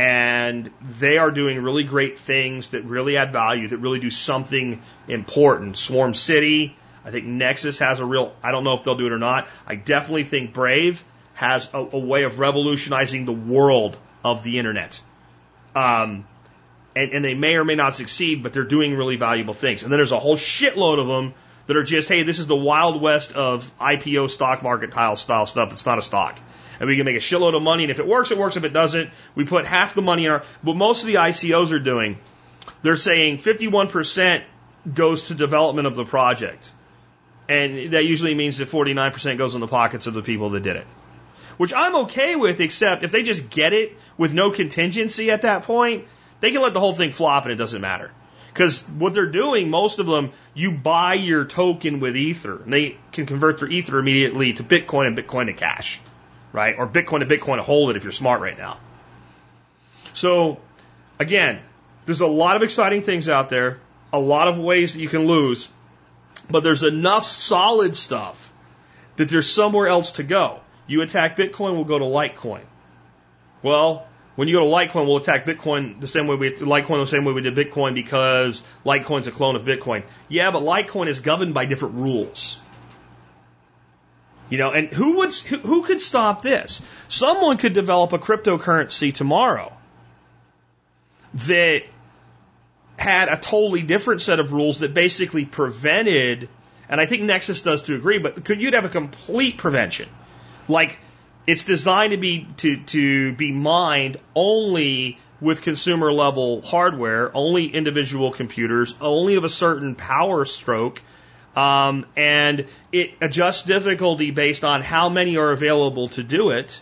and they are doing really great things that really add value, that really do something important. Swarm City, I think Nexus has a real, I don't know if they'll do it or not. I definitely think Brave has a, a way of revolutionizing the world of the internet. Um, and, and they may or may not succeed, but they're doing really valuable things. And then there's a whole shitload of them that are just, hey, this is the wild west of IPO stock market style style stuff. It's not a stock. And we can make a shitload of money. And if it works, it works. If it doesn't, we put half the money in our, what most of the ICOs are doing, they're saying 51% goes to development of the project. And that usually means that 49% goes in the pockets of the people that did it. Which I'm okay with, except if they just get it with no contingency at that point, they can let the whole thing flop and it doesn't matter. Because what they're doing, most of them, you buy your token with Ether, and they can convert their Ether immediately to Bitcoin and Bitcoin to cash, right? Or Bitcoin to Bitcoin to hold it if you're smart right now. So, again, there's a lot of exciting things out there, a lot of ways that you can lose, but there's enough solid stuff that there's somewhere else to go. You attack Bitcoin, we'll go to Litecoin. Well, when you go to Litecoin, we'll attack Bitcoin the same way we Litecoin the same way we did Bitcoin because Litecoin's a clone of Bitcoin. Yeah, but Litecoin is governed by different rules. You know, and who would who, could stop this? Someone could develop a cryptocurrency tomorrow that had a totally different set of rules that basically prevented, and I think Nexus does to agree, but could you'd have a complete prevention, like it's designed to be to to be mined only with consumer level hardware, only individual computers, only of a certain power stroke, um, and it adjusts difficulty based on how many are available to do it.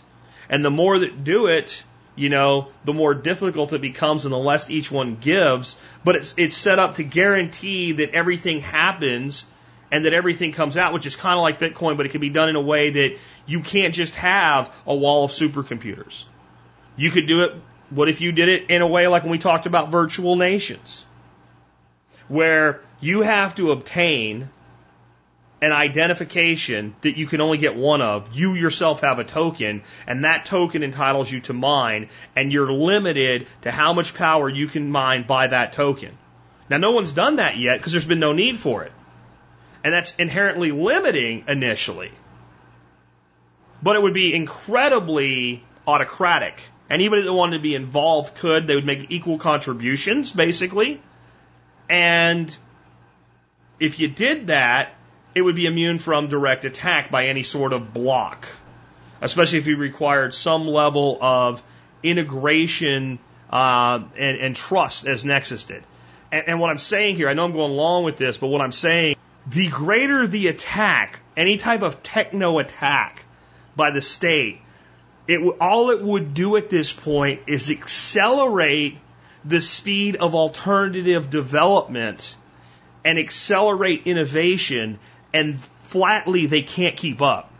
And the more that do it, you know, the more difficult it becomes and the less each one gives. But it's it's set up to guarantee that everything happens and that everything comes out, which is kind of like Bitcoin, but it can be done in a way that you can't just have a wall of supercomputers. You could do it, what if you did it in a way like when we talked about virtual nations, where you have to obtain an identification that you can only get one of. You yourself have a token, and that token entitles you to mine, and you're limited to how much power you can mine by that token. Now, no one's done that yet because there's been no need for it. And that's inherently limiting initially. But it would be incredibly autocratic. Anybody that wanted to be involved could. They would make equal contributions, basically. And if you did that, it would be immune from direct attack by any sort of block, especially if you required some level of integration uh, and, and, trust as Nexus did. And, and what I'm saying here, I know I'm going long with this, but what I'm saying, the greater the attack, any type of techno attack by the state, it all it would do at this point is accelerate the speed of alternative development and accelerate innovation and flatly they can't keep up.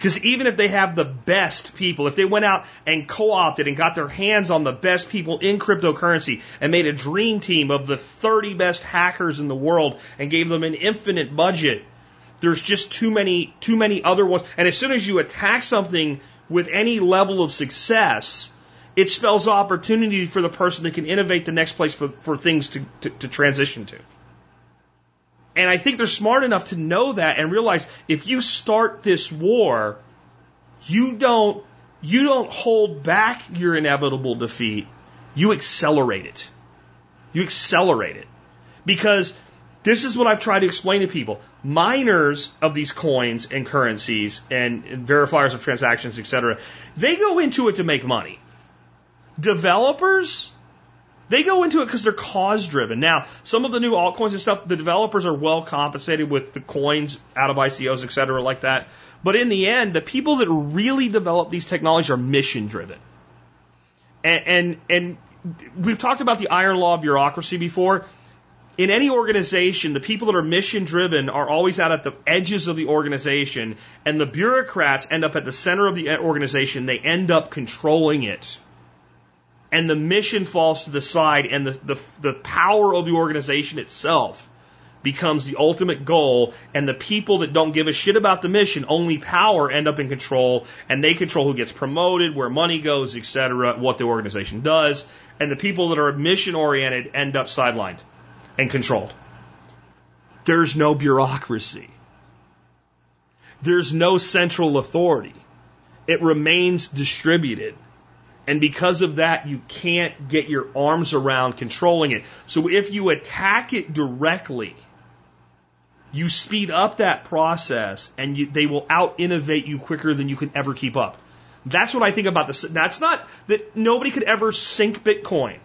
Because even if they have the best people, if they went out and co-opted and got their hands on the best people in cryptocurrency and made a dream team of the 30 best hackers in the world and gave them an infinite budget, there's just too many, too many other ones. And as soon as you attack something with any level of success, it spells opportunity for the person that can innovate the next place for, for things to, to, to transition to. And I think they're smart enough to know that and realize if you start this war, you don't you don't hold back your inevitable defeat. You accelerate it. You accelerate it. Because this is what I've tried to explain to people. Miners of these coins and currencies and, verifiers of transactions, etc., they go into it to make money. Developers, they go into it because they're cause driven. Now, some of the new altcoins and stuff, the developers are well compensated with the coins out of ICOs, et cetera, like that. But in the end, the people that really develop these technologies are mission driven. And, and, and we've talked about the iron law of bureaucracy before. In any organization, the people that are mission driven are always out at the edges of the organization, and the bureaucrats end up at the center of the organization. They end up controlling it and the mission falls to the side and the, the, the power of the organization itself becomes the ultimate goal and the people that don't give a shit about the mission only power end up in control and they control who gets promoted where money goes etc what the organization does and the people that are mission oriented end up sidelined and controlled. There's no bureaucracy. There's no central authority. It remains distributed and because of that, you can't get your arms around controlling it. So if you attack it directly, you speed up that process and you, they will out innovate you quicker than you can ever keep up. That's what I think about this. That's not that nobody could ever sink Bitcoin,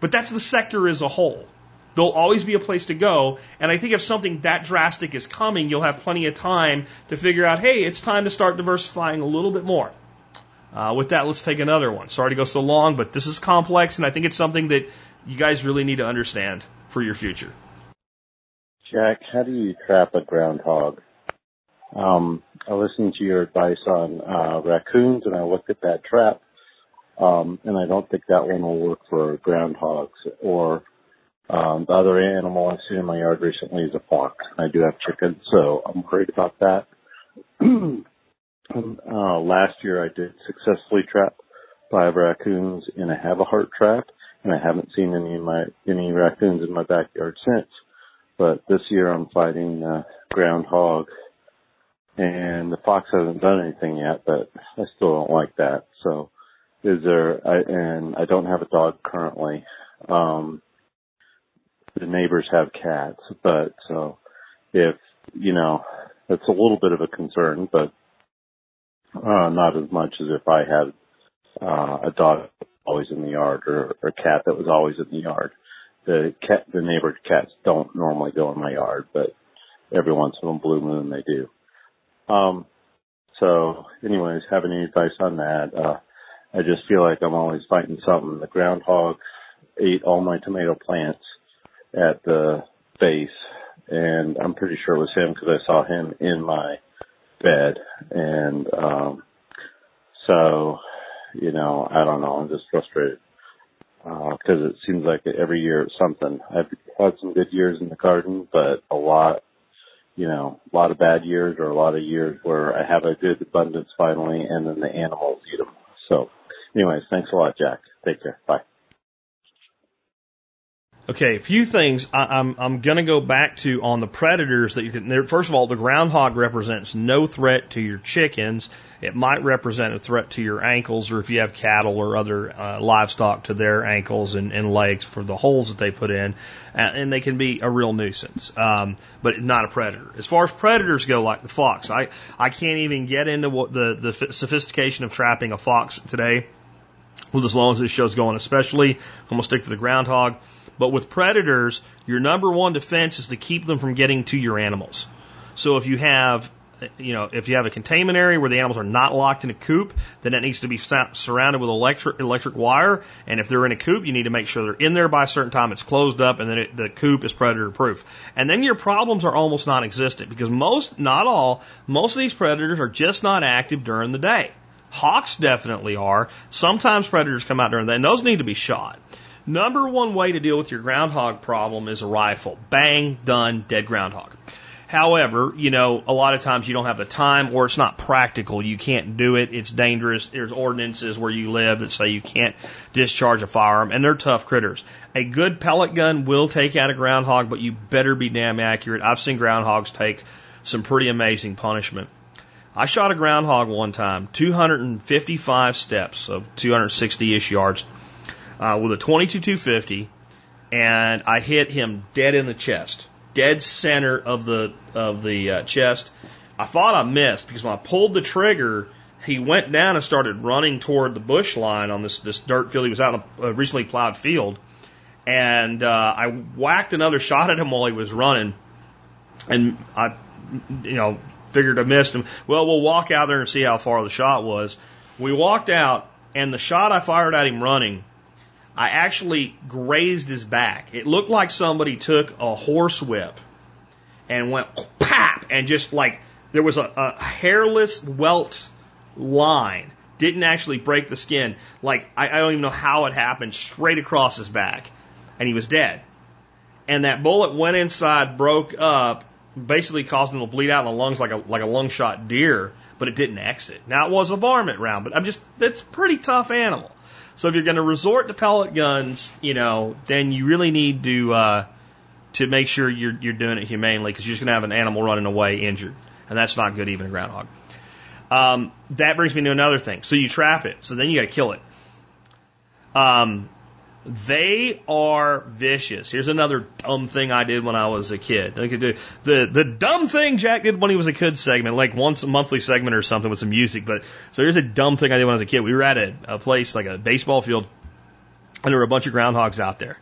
but that's the sector as a whole. There'll always be a place to go. And I think if something that drastic is coming, you'll have plenty of time to figure out, hey, it's time to start diversifying a little bit more. Uh, with that, let's take another one. Sorry to go so long, but this is complex, and I think it's something that you guys really need to understand for your future.
Jack, how do you trap a groundhog? Um, I listened to your advice on uh, raccoons, and I looked at that trap, um, and I don't think that one will work for groundhogs. Or um, the other animal I've seen in my yard recently is a fox. I do have chickens, so I'm worried about that. Uh, last year I did successfully trap five raccoons in a Havahart trap, and I haven't seen any of my any raccoons in my backyard since. But this year I'm fighting uh, groundhog, and the fox hasn't done anything yet, but I still don't like that. So, is there? I, and I don't have a dog currently. Um, the neighbors have cats, but so if you know, it's a little bit of a concern, but uh, not as much as if I had uh, a dog always in the yard or, or a cat that was always in the yard. The cat, the neighbor cats don't normally go in my yard, but every once in a blue moon they do. Um, so anyways, have any advice on that? Uh, I just feel like I'm always fighting something. The groundhog ate all my tomato plants at the base and I'm pretty sure it was him because I saw him in my bed. And, um, so, you know, I don't know. I'm just frustrated. Uh, cause it seems like every year it's something. I've had some good years in the garden, but a lot you know, a lot of bad years or a lot of years where I have a good abundance finally and then the animals eat them. So anyways, thanks a lot, Jack. Take care. Bye.
Okay, a few things I, I'm I'm going to go back to on the predators that you can. First of all, the groundhog represents no threat to your chickens. It might represent a threat to your ankles, or if you have cattle or other uh, livestock, to their ankles and, and legs for the holes that they put in, and, they can be a real nuisance. Um, but not a predator. As far as predators go, like the fox, I I can't even get into what the the sophistication of trapping a fox today. With as long as this show's going, especially I'm gonna stick to the groundhog. But with predators, your number one defense is to keep them from getting to your animals. So if you have you know, if you have a containment area where the animals are not locked in a coop, then it needs to be surrounded with electric electric wire. And if they're in a coop, you need to make sure they're in there by a certain time. It's closed up, and then it, the coop is predator proof. And then your problems are almost non-existent because most, not all, most of these predators are just not active during the day. Hawks definitely are. Sometimes predators come out during the day, and those need to be shot. Number one way to deal with your groundhog problem is a rifle. Bang, done, dead groundhog. However, you know, a lot of times you don't have the time or it's not practical. You can't do it. It's dangerous. There's ordinances where you live that say you can't discharge a firearm and they're tough critters. A good pellet gun will take out a groundhog, but you better be damn accurate. I've seen groundhogs take some pretty amazing punishment. I shot a groundhog one time, 255 steps, so 260 ish yards uh, with a 22 250, and I hit him dead in the chest, dead center of the of the uh, chest. I thought I missed because when I pulled the trigger, he went down and started running toward the bush line on this this dirt field. He was out in a, recently plowed field, and uh, I whacked another shot at him while he was running, and I, you know, figured I missed him. Well, we'll walk out there and see how far the shot was. We walked out, and the shot I fired at him running I actually grazed his back. It looked like somebody took a horse whip and went pap and just like there was a, a hairless welt line. Didn't actually break the skin. Like I, I don't even know how it happened. Straight across his back, and he was dead. And that bullet went inside, broke up, basically caused him to bleed out in the lungs like a like a lung shot deer, but it didn't exit. Now it was a varmint round, but I'm just that's pretty tough animal. So if you're going to resort to pellet guns, you know, then you really need to uh, to make sure you're you're doing it humanely because you're just going to have an animal running away injured, and that's not good even a groundhog. Um, that brings me to another thing. So you trap it, so then you got to kill it. Um, they are vicious. Here's another dumb thing I did when I was a kid. The the dumb thing Jack did when he was a kid segment, like once a monthly segment or something with some music. But so here's a dumb thing I did when I was a kid. We were at a, a place like a baseball field, and there were a bunch of groundhogs out there,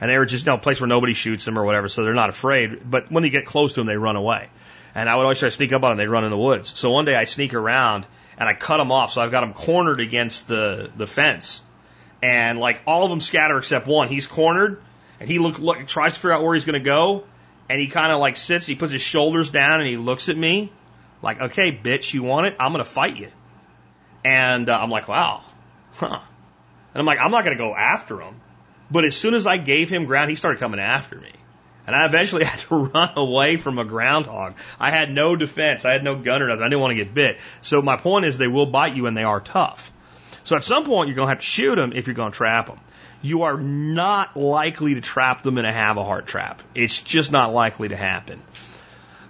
and they were just you know a place where nobody shoots them or whatever, so they're not afraid. But when you get close to them, they run away. And I would always try to sneak up on them. They'd run in the woods. So one day I sneak around and I cut them off. So I've got them cornered against the the fence and like all of them scatter except one. He's cornered, and he look, look tries to figure out where he's going to go, and he kind of like sits. He puts his shoulders down and he looks at me, like, "Okay, bitch, you want it? I'm going to fight you." And uh, I'm like, "Wow, huh?" And I'm like, "I'm not going to go after him." But as soon as I gave him ground, he started coming after me. And I eventually had to run away from a groundhog. I had no defense. I had no gun or nothing. I didn't want to get bit. So my point is they will bite you and they are tough. So at some point, you're going to have to shoot them if you're going to trap them. You are not likely to trap them in a Havahart trap. It's just not likely to happen.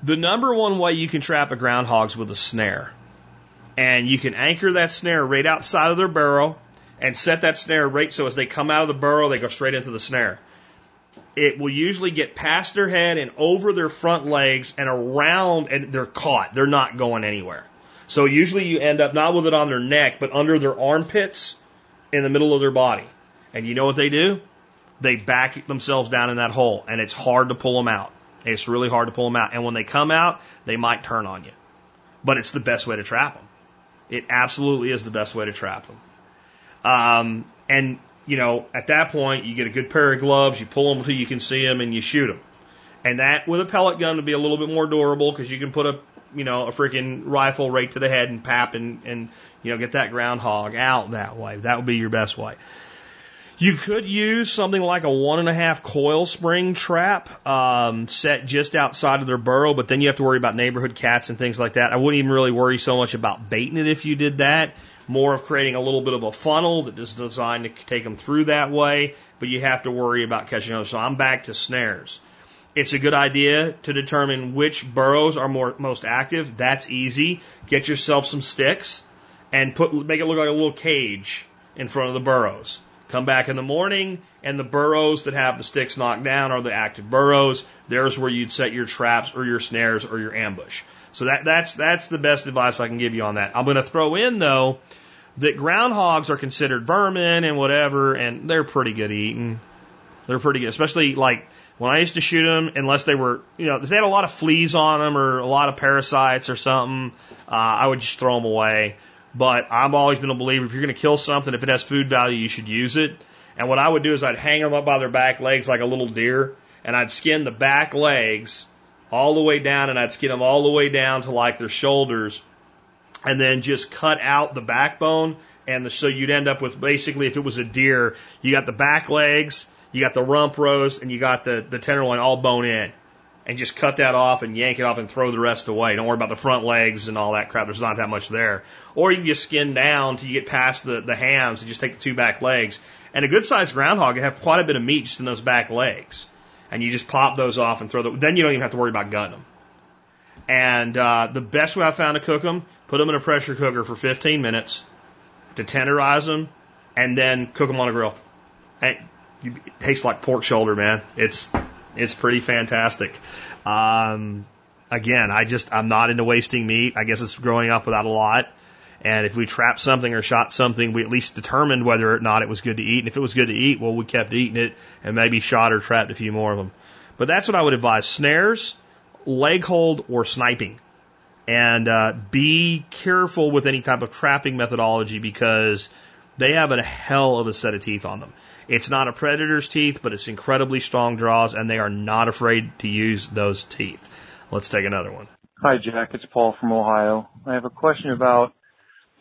The number one way you can trap a groundhog is with a snare. And you can anchor that snare right outside of their burrow and set that snare right so as they come out of the burrow, they go straight into the snare. It will usually get past their head and over their front legs and around, and they're caught. They're not going anywhere. So usually you end up not with it on their neck, but under their armpits in the middle of their body. And you know what they do? They back themselves down in that hole, and it's hard to pull them out. It's really hard to pull them out. And when they come out, they might turn on you. But it's the best way to trap them. It absolutely is the best way to trap them. Um, and, you know, at that point, you get a good pair of gloves, you pull them until you can see them, and you shoot them. And that with a pellet gun would be a little bit more durable because you can put a you know, a freaking rifle right to the head and pap and, and, you know, get that groundhog out that way. That would be your best way. You could use something like a one and a half coil spring trap um, set just outside of their burrow, but then you have to worry about neighborhood cats and things like that. I wouldn't even really worry so much about baiting it if you did that. More of creating a little bit of a funnel that is designed to take them through that way, but you have to worry about catching them. So I'm back to snares. It's a good idea to determine which burrows are more most active. That's easy. Get yourself some sticks and put make it look like a little cage in front of the burrows. Come back in the morning, and the burrows that have the sticks knocked down are the active burrows. There's where you'd set your traps or your snares or your ambush. So that, that's, that's the best advice I can give you on that. I'm going to throw in though that groundhogs are considered vermin and whatever, and they're pretty good eating. They're pretty good, especially like when I used to shoot them, unless they were, you know, if they had a lot of fleas on them or a lot of parasites or something, uh, I would just throw them away. But I've always been a believer if you're going to kill something, if it has food value, you should use it. And what I would do is I'd hang them up by their back legs like a little deer, and I'd skin the back legs all the way down, and I'd skin them all the way down to like their shoulders, and then just cut out the backbone. And the, so you'd end up with basically, if it was a deer, you got the back legs, you got the rump roast, and you got the, the tenderloin all bone in and just cut that off and yank it off and throw the rest away. Don't worry about the front legs and all that crap. There's not that much there. Or you can just skin down till you get past the, the hams and just take the two back legs. And a good sized groundhog have quite a bit of meat just in those back legs. And you just pop those off and throw them. Then you don't even have to worry about gutting them. And uh, the best way I found to cook them, put them in a pressure cooker for 15 minutes to tenderize them, and then cook them on a grill. And it tastes like pork shoulder, man. It's it's pretty fantastic. Um, again, I just, I'm not into wasting meat. I guess it's growing up without a lot. And if we trapped something or shot something, we at least determined whether or not it was good to eat. And if it was good to eat, well, we kept eating it and maybe shot or trapped a few more of them. But that's what I would advise. Snares, leg hold, or sniping. And uh, be careful with any type of trapping methodology because they have a hell of a set of teeth on them. It's not a predator's teeth, but it's incredibly strong jaws, and they are not afraid to use those teeth. Let's take another one.
Hi, Jack. It's Paul from Ohio. I have a question about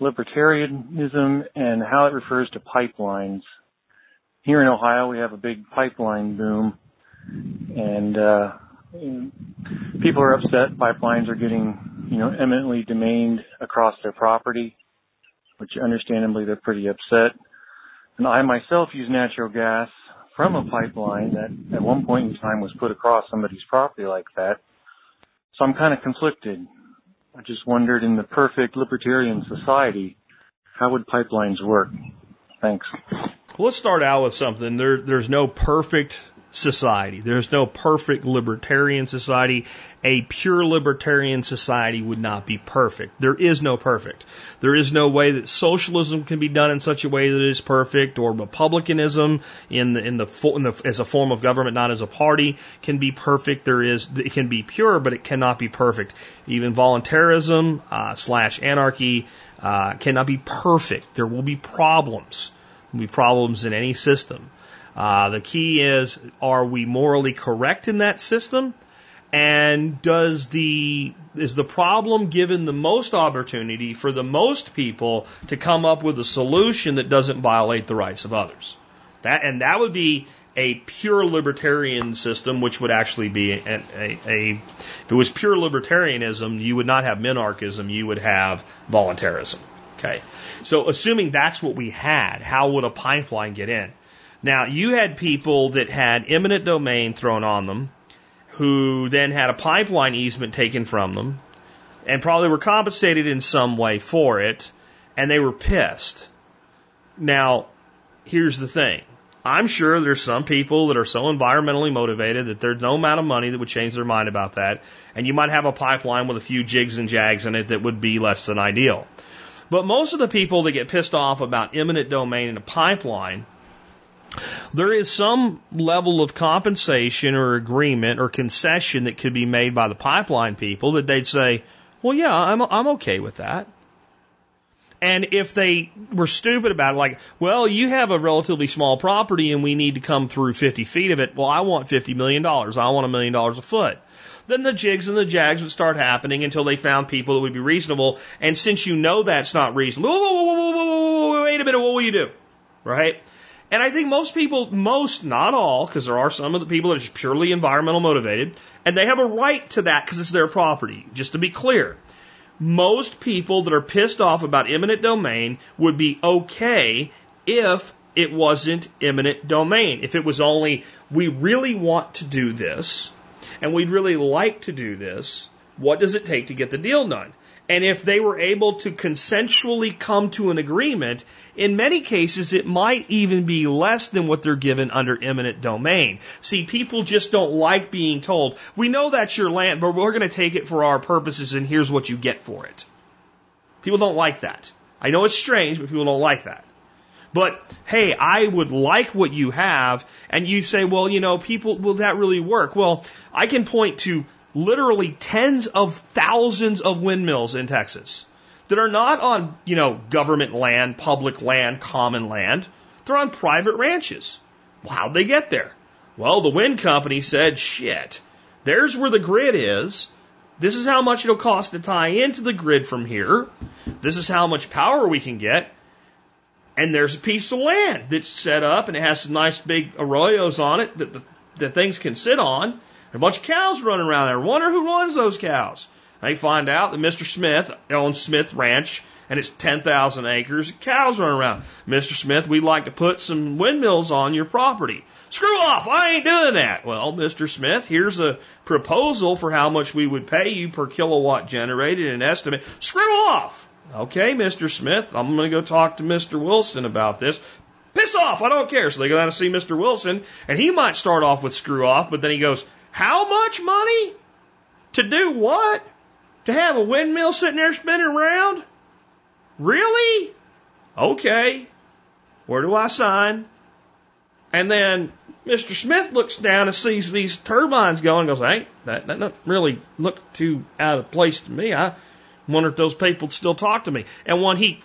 libertarianism and how it refers to pipelines. Here in Ohio, we have a big pipeline boom, and uh, people are upset. Pipelines are getting, you know, eminently domained across their property, which understandably they're pretty upset. And I myself use natural gas from a pipeline that at one point in time was put across somebody's property like that. So I'm kind of conflicted. I just wondered in the perfect libertarian society, how would pipelines work? Thanks.
let's start out with something. There, there's no perfect society. There's no perfect libertarian society. A pure libertarian society would not be perfect. There is no perfect. There is no way that socialism can be done in such a way that it is perfect, or republicanism in the in the, in the as a form of government, not as a party, can be perfect. There is it can be pure, but it cannot be perfect. Even voluntarism uh, slash anarchy uh, cannot be perfect. There will be problems. There will be problems in any system. Uh, the key is, are we morally correct in that system? And does the, is the problem given the most opportunity for the most people to come up with a solution that doesn't violate the rights of others? That, and that would be a pure libertarian system, which would actually be a, a, a, if it was pure libertarianism, you would not have minarchism, you would have voluntarism. Okay. So assuming that's what we had, how would a pipeline get in? Now, you had people that had eminent domain thrown on them, who then had a pipeline easement taken from them, and probably were compensated in some way for it, and they were pissed. Now, here's the thing. I'm sure there's some people that are so environmentally motivated that there's no amount of money that would change their mind about that. And you might have a pipeline with a few jigs and jags in it that would be less than ideal. But most of the people that get pissed off about eminent domain in a pipeline there is some level of compensation or agreement or concession that could be made by the pipeline people that they'd say, well, yeah, I'm, I'm okay with that. And if they were stupid about it, like, well, you have a relatively small property and we need to come through 50 feet of it. Well, I want $50 million. I want a million dollars a foot. Then the jigs and the jags would start happening until they found people that would be reasonable. And since you know that's not reasonable, whoa, whoa, whoa, wait a minute, what will you do? Right? And I think most people, most, not all, because there are some of the people that are just purely environmental motivated, and they have a right to that because it's their property. Just to be clear, most people that are pissed off about eminent domain would be okay if it wasn't eminent domain. If it was only, we really want to do this, and we'd really like to do this, what does it take to get the deal done? And if they were able to consensually come to an agreement, in many cases it might even be less than what they're given under eminent domain. See, people just don't like being told, we know that's your land, but we're going to take it for our purposes and here's what you get for it. People don't like that. I know it's strange, but people don't like that. But hey, I would like what you have, and you say, well, you know, people, will that really work? Well, I can point to literally tens of thousands of windmills in Texas that are not on, you know, government land, public land, common land. They're on private ranches. How'd they get there? Well, the wind company said, shit, there's where the grid is. This is how much it'll cost to tie into the grid from here. This is how much power we can get. And there's a piece of land that's set up and it has some nice big arroyos on it that the that things can sit on. And A bunch of cows running around there. Wonder who runs those cows. They find out that Mr. Smith owns Smith Ranch and it's 10,000 acres. Cows running around. Mr. Smith, we'd like to put some windmills on your property. Screw off! I ain't doing that. Well, Mr. Smith, here's a proposal for how much we would pay you per kilowatt generated, an estimate. Screw off! Okay, Mr. Smith, I'm going to go talk to Mr. Wilson about this. Piss off! I don't care. So they go down to see Mr. Wilson, and he might start off with screw off, but then he goes, how much money? To do what? To have a windmill sitting there spinning around? Really? Okay. Where do I sign? And then Mr. Smith looks down and sees these turbines going and goes, hey, that, that doesn't really look too out of place to me. I wonder if those people still talk to me. And when he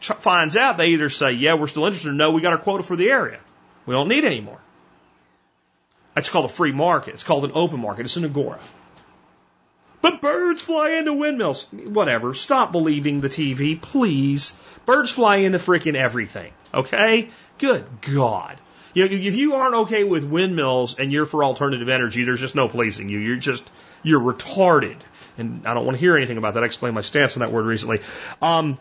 finds out, they either say, yeah, we're still interested, or no, we got our quota for the area. We don't need any more. It's called a free market. It's called an open market. It's an agora. But birds fly into windmills. Whatever. Stop believing the TV, please. Birds fly into freaking everything. Okay? Good God. You know, if you aren't okay with windmills and you're for alternative energy, there's just no pleasing you. You're just, you're retarded. And I don't want to hear anything about that. I explained my stance on that word recently. Um,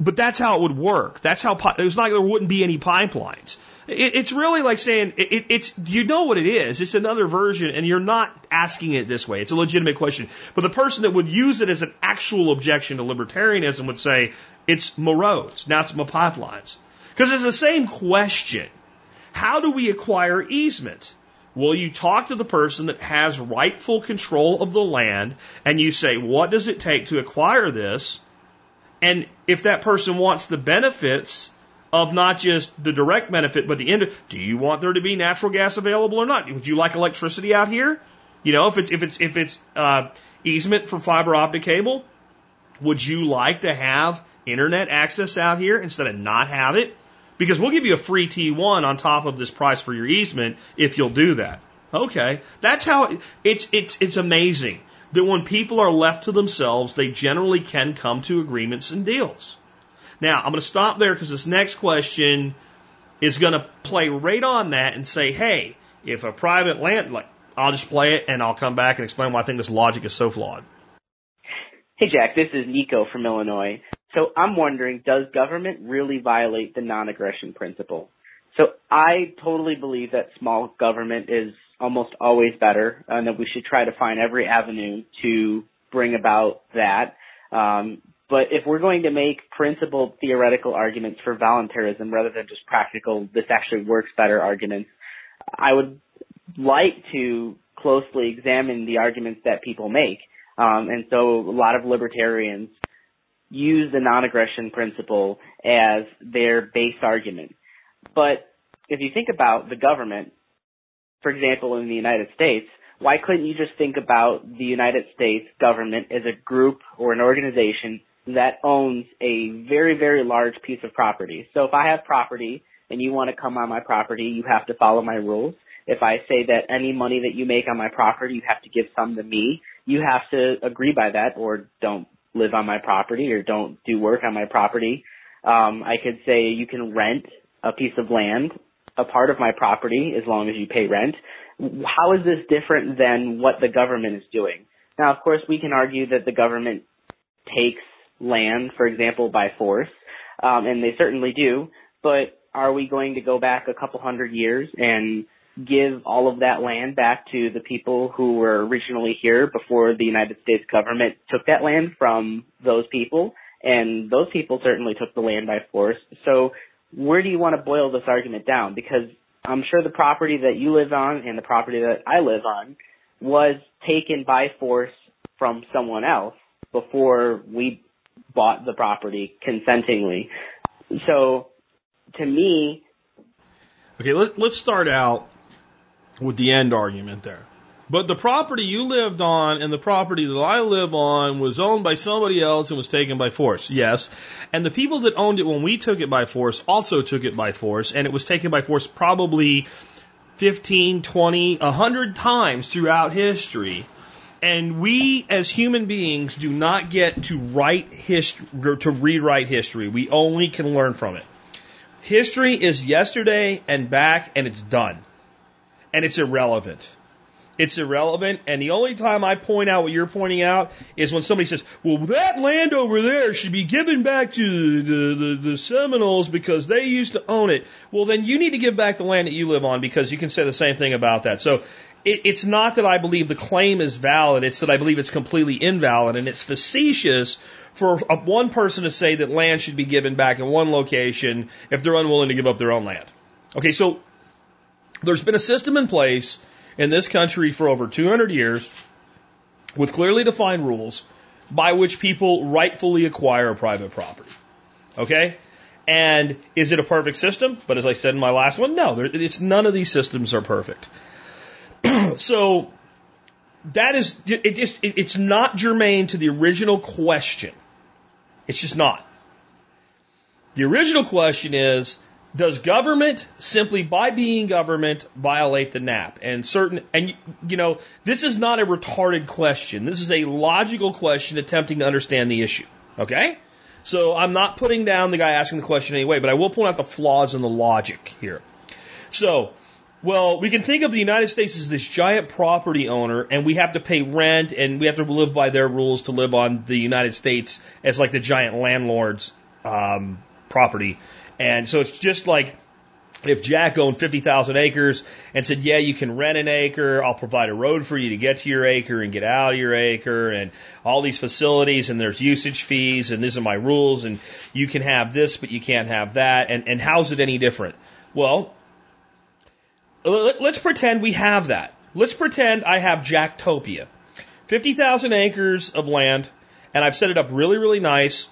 but that's how it would work. That's how, it's not, there wouldn't be any pipelines. It, it's really like saying it, it's you know what it is. It's another version, and you're not asking it this way. It's a legitimate question. But the person that would use it as an actual objection to libertarianism would say it's my roads, now it's my pipelines, because it's the same question. How do we acquire easement? Well, you talk to the person that has rightful control of the land, and you say, what does it take to acquire this? And if that person wants the benefits of not just the direct benefit, but the end. Do you want there to be natural gas available or not? Would you like electricity out here? You know, if it's if it's if it's uh, easement for fiber optic cable, would you like to have internet access out here instead of not have it? Because we'll give you a free T1 on top of this price for your easement if you'll do that. Okay, that's how it, it's it's it's amazing that when people are left to themselves, they generally can come to agreements and deals. Now, I'm going to stop there because this next question is going to play right on that and say, hey, if a private land, like, I'll just play it and I'll come back and explain why I think this logic is so flawed.
Hey, Jack, this is Nico from Illinois. So I'm wondering, does government really violate the non-aggression principle? So I totally believe that small government is almost always better and that we should try to find every avenue to bring about that. Um, but if we're going to make principled theoretical arguments for voluntarism rather than just practical, this actually works better arguments, I would like to closely examine the arguments that people make. Um, and so a lot of libertarians use the non-aggression principle as their base argument. But if you think about the government, for example, in the United States, why couldn't you just think about the United States government as a group or an organization that owns a very, very large piece of property. So if I have property and you want to come on my property, you have to follow my rules. If I say that any money that you make on my property, you have to give some to me, you have to agree by that or don't live on my property or don't do work on my property. Um, I could say you can rent a piece of land, a part of my property, as long as you pay rent. How is this different than what the government is doing? Now, of course, we can argue that the government takes land, for example, by force, um, and they certainly do. But are we going to go back a couple hundred years and give all of that land back to the people who were originally here before the United States government took that land from those people? And those people certainly took the land by force. So where do you want to boil this argument down? Because I'm sure the property that you live on and the property that I live on was taken by force from someone else before we bought the property consentingly. So to me,
Okay, let, let's start out with the end argument there. But the property you lived on and the property that I live on was owned by somebody else and was taken by force. Yes. And the people that owned it when we took it by force also took it by force and it was taken by force probably 15, 20, 100 times throughout history. And we as human beings do not get to write history, to rewrite history. We only can learn from it. History is yesterday and back and it's done. And it's irrelevant. It's irrelevant. And the only time I point out what you're pointing out is when somebody says, well, that land over there should be given back to the, the, the Seminoles because they used to own it. Well, then you need to give back the land that you live on because you can say the same thing about that. So it, it's not that I believe the claim is valid. It's that I believe it's completely invalid and it's facetious for a, one person to say that land should be given back in one location if they're unwilling to give up their own land. Okay, so there's been a system in place in this country for over 200 years with clearly defined rules by which people rightfully acquire private property. Okay? And is it a perfect system? But as I said in my last one, no, it's none of these systems are perfect. so that is it just it, it's not germane to the original question. It's just not. The original question is does government simply by being government violate the NAP? And certain, and you know, this is not a retarded question. This is a logical question attempting to understand the issue. Okay? So I'm not putting down the guy asking the question anyway, but I will point out the flaws in the logic here. So, well, we can think of the United States as this giant property owner, and we have to pay rent, and we have to live by their rules to live on the United States as like the giant landlord's um, property. And so it's just like if Jack owned 50,000 acres and said, yeah, you can rent an acre. I'll provide a road for you to get to your acre and get out of your acre and all these facilities and there's usage fees and these are my rules and you can have this, but you can't have that. And, and how's it any different? Well, let's pretend we have that. Let's pretend I have Jacktopia. 50,000 acres of land and I've set it up really, really nice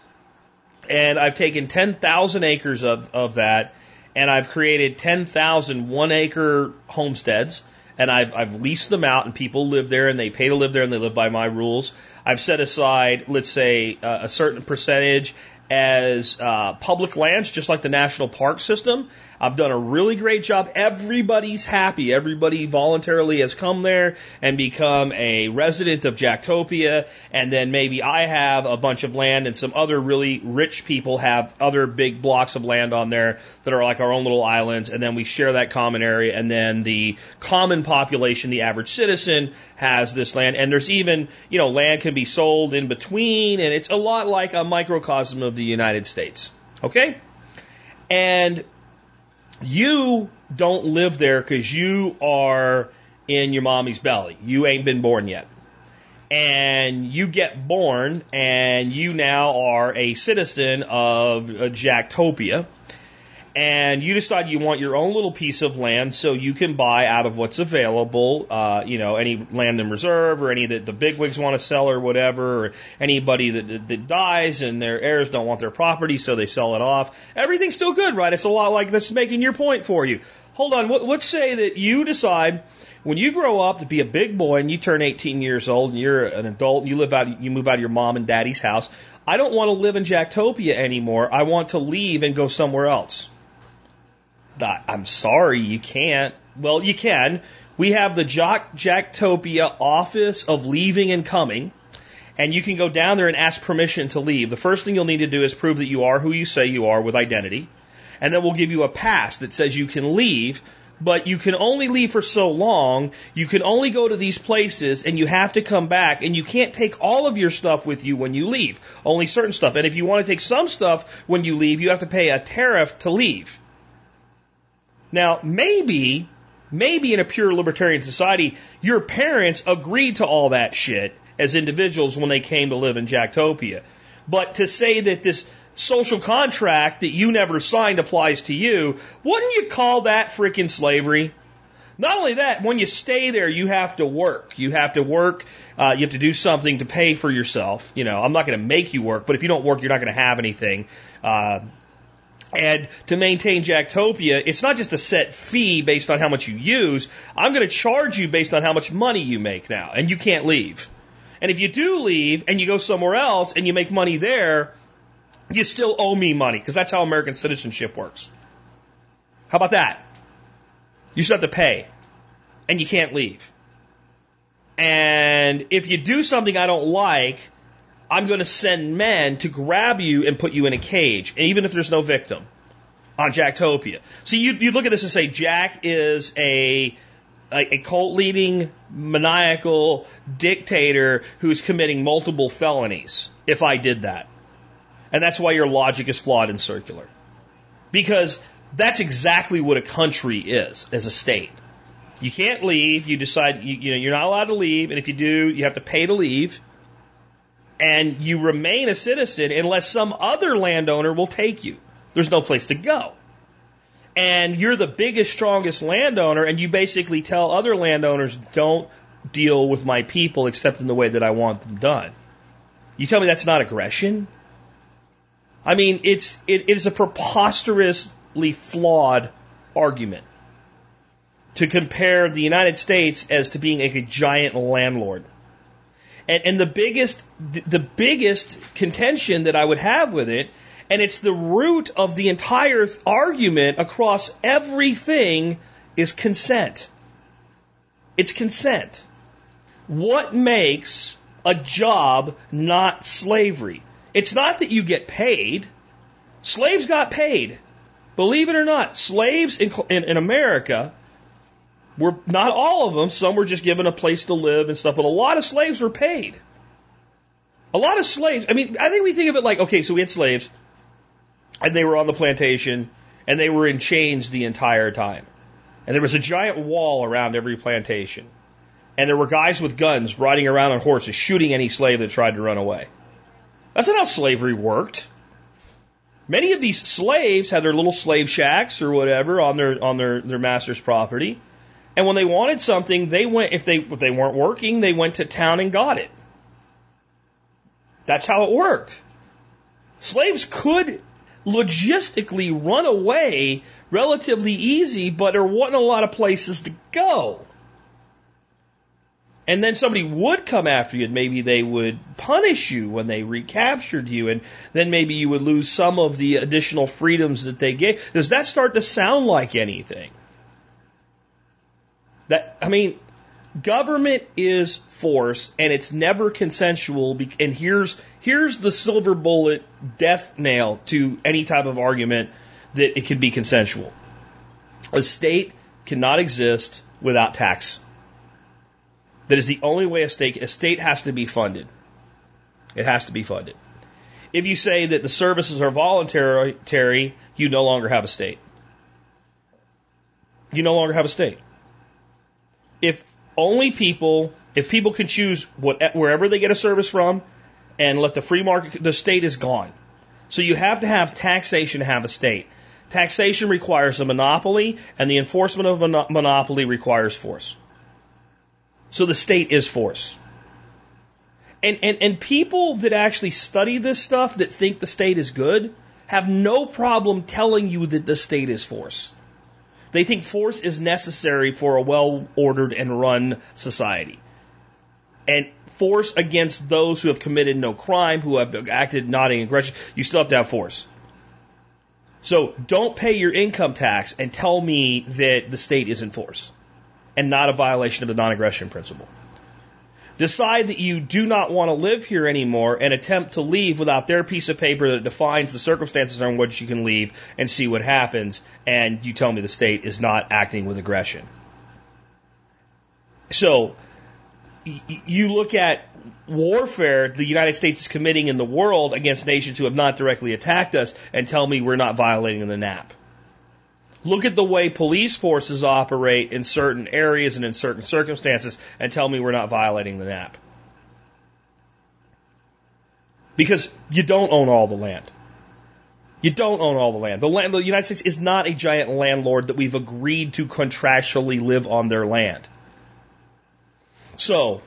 and I've taken 10,000 acres of, of that and I've created 10,000 one acre homesteads and I've, I've leased them out and people live there and they pay to live there and they live by my rules. I've set aside, let's say, uh, a certain percentage as uh, public lands, just like the national park system. I've done a really great job. Everybody's happy. Everybody voluntarily has come there and become a resident of Jacktopia. And then maybe I have a bunch of land and some other really rich people have other big blocks of land on there that are like our own little islands. And then we share that common area. And then the common population, the average citizen, has this land. And there's even, you know, land can be sold in between. And it's a lot like a microcosm of the United States. Okay? And you don't live there because you are in your mommy's belly. You ain't been born yet. And you get born and you now are a citizen of uh, Jacktopia and you decide you want your own little piece of land so you can buy out of what's available, uh, you know, any land in reserve or any that the bigwigs want to sell or whatever, or anybody that, that, that dies and their heirs don't want their property so they sell it off. Everything's still good, right? It's a lot like this making your point for you. Hold on, let's say that you decide when you grow up to be a big boy and you turn 18 years old and you're an adult and you live out, you move out of your mom and daddy's house. I don't want to live in Jacktopia anymore. I want to leave and go somewhere else. I'm sorry, you can't. Well, you can. We have the Jack Jacktopia Office of Leaving and Coming, and you can go down there and ask permission to leave. The first thing you'll need to do is prove that you are who you say you are with identity. and then we'll give you a pass that says you can leave, but you can only leave for so long. You can only go to these places and you have to come back and you can't take all of your stuff with you when you leave. Only certain stuff. And if you want to take some stuff when you leave, you have to pay a tariff to leave. Now, maybe, maybe in a pure libertarian society, your parents agreed to all that shit as individuals when they came to live in Jacktopia. But to say that this social contract that you never signed applies to you, wouldn't you call that freaking slavery? Not only that, when you stay there, you have to work. You have to work. Uh, you have to do something to pay for yourself. You know, I'm not going to make you work, but if you don't work, you're not going to have anything. Uh, and to maintain Jacktopia, it's not just a set fee based on how much you use. I'm going to charge you based on how much money you make now, and you can't leave. And if you do leave and you go somewhere else and you make money there, you still owe me money because that's how American citizenship works. How about that? You still have to pay and you can't leave. And if you do something I don't like, I'm going to send men to grab you and put you in a cage, even if there's no victim on Jacktopia. So you, you look at this and say Jack is a a, a cult leading maniacal dictator who's committing multiple felonies if I did that. And that's why your logic is flawed and circular. Because that's exactly what a country is as a state. You can't leave. You decide, you, you know, you're not allowed to leave. And if you do, you have to pay to leave. And you remain a citizen unless some other landowner will take you. There's no place to go and you're the biggest, strongest landowner, and you basically tell other landowners, don't deal with my people except in the way that I want them done. You tell me that's not aggression? I mean, it's, it, it is a preposterously flawed argument to compare the United States as to being a giant landlord. And, and the biggest, the biggest contention that I would have with it and it's the root of the entire argument across everything is consent. It's consent. What makes a job not slavery? It's not that you get paid. Slaves got paid. Believe it or not, slaves in, in, in America were not all of them. Some were just given a place to live and stuff, but a lot of slaves were paid. A lot of slaves. I mean, I think we think of it like, okay, so we had slaves and they were on the plantation and they were in chains the entire time. And there was a giant wall around every plantation. And there were guys with guns riding around on horses shooting any slave that tried to run away. That's not how slavery worked. Many of these slaves had their little slave shacks or whatever on their on their, their master's property. And when they wanted something, they went if they if they weren't working, they went to town and got it. That's how it worked. Slaves could logistically run away relatively easy, but there wasn't a lot of places to go. And then somebody would come after you and maybe they would punish you when they recaptured you and then maybe you would lose some of the additional freedoms that they gave. Does that start to sound like anything? That, I mean, government is force and it's never consensual and here's here's the silver bullet death nail to any type of argument that it can be consensual. A state cannot exist without tax. That is the only way a state a state has to be funded. It has to be funded. If you say that the services are voluntary you no longer have a state. You no longer have a state if only people, if people can choose what, wherever they get a service from and let the free market, the state is gone. So you have to have taxation to have a state. Taxation requires a monopoly and the enforcement of a monopoly requires force. So the state is force. And, and, and people that actually study this stuff that think the state is good have no problem telling you that the state is force. They think force is necessary for a well ordered and run society. And force against those who have committed no crime, who have acted not in aggression, you still have to have force. So don't pay your income tax and tell me that the state is in force and not a violation of the non aggression principle. Decide that you do not want to live here anymore and attempt to leave without their piece of paper that defines the circumstances on which you can leave and see what happens, and you tell me the state is not acting with aggression. So, you look at warfare the United States is committing in the world against nations who have not directly attacked us and tell me we're not violating the NAP. Look at the way police forces operate in certain areas and in certain circumstances and tell me we're not violating the NAP. Because you don't own all the land. You don't own all the land. The land, the United States is not a giant landlord that we've agreed to contractually live on their land. So,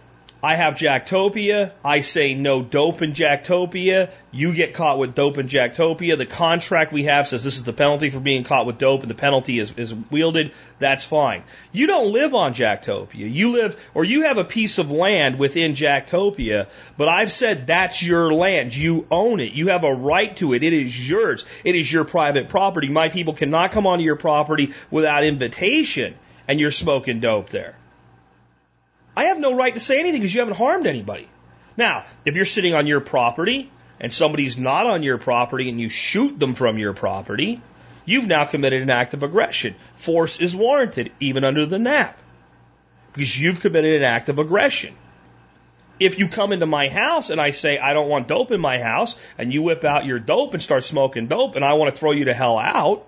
I have Jacktopia. I say no dope in Jacktopia. You get caught with dope in Jacktopia. The contract we have says this is the penalty for being caught with dope and the penalty is, is wielded. That's fine. You don't live on Jacktopia. You live, or you have a piece of land within Jacktopia, but I've said that's your land. You own it. You have a right to it. It is yours. It is your private property. My people cannot come onto your property without invitation and you're smoking dope there. I have no right to say anything because you haven't harmed anybody. Now, if you're sitting on your property and somebody's not on your property and you shoot them from your property, you've now committed an act of aggression. Force is warranted, even under the NAP, because you've committed an act of aggression. If you come into my house and I say, I don't want dope in my house, and you whip out your dope and start smoking dope, and I want to throw you to hell out,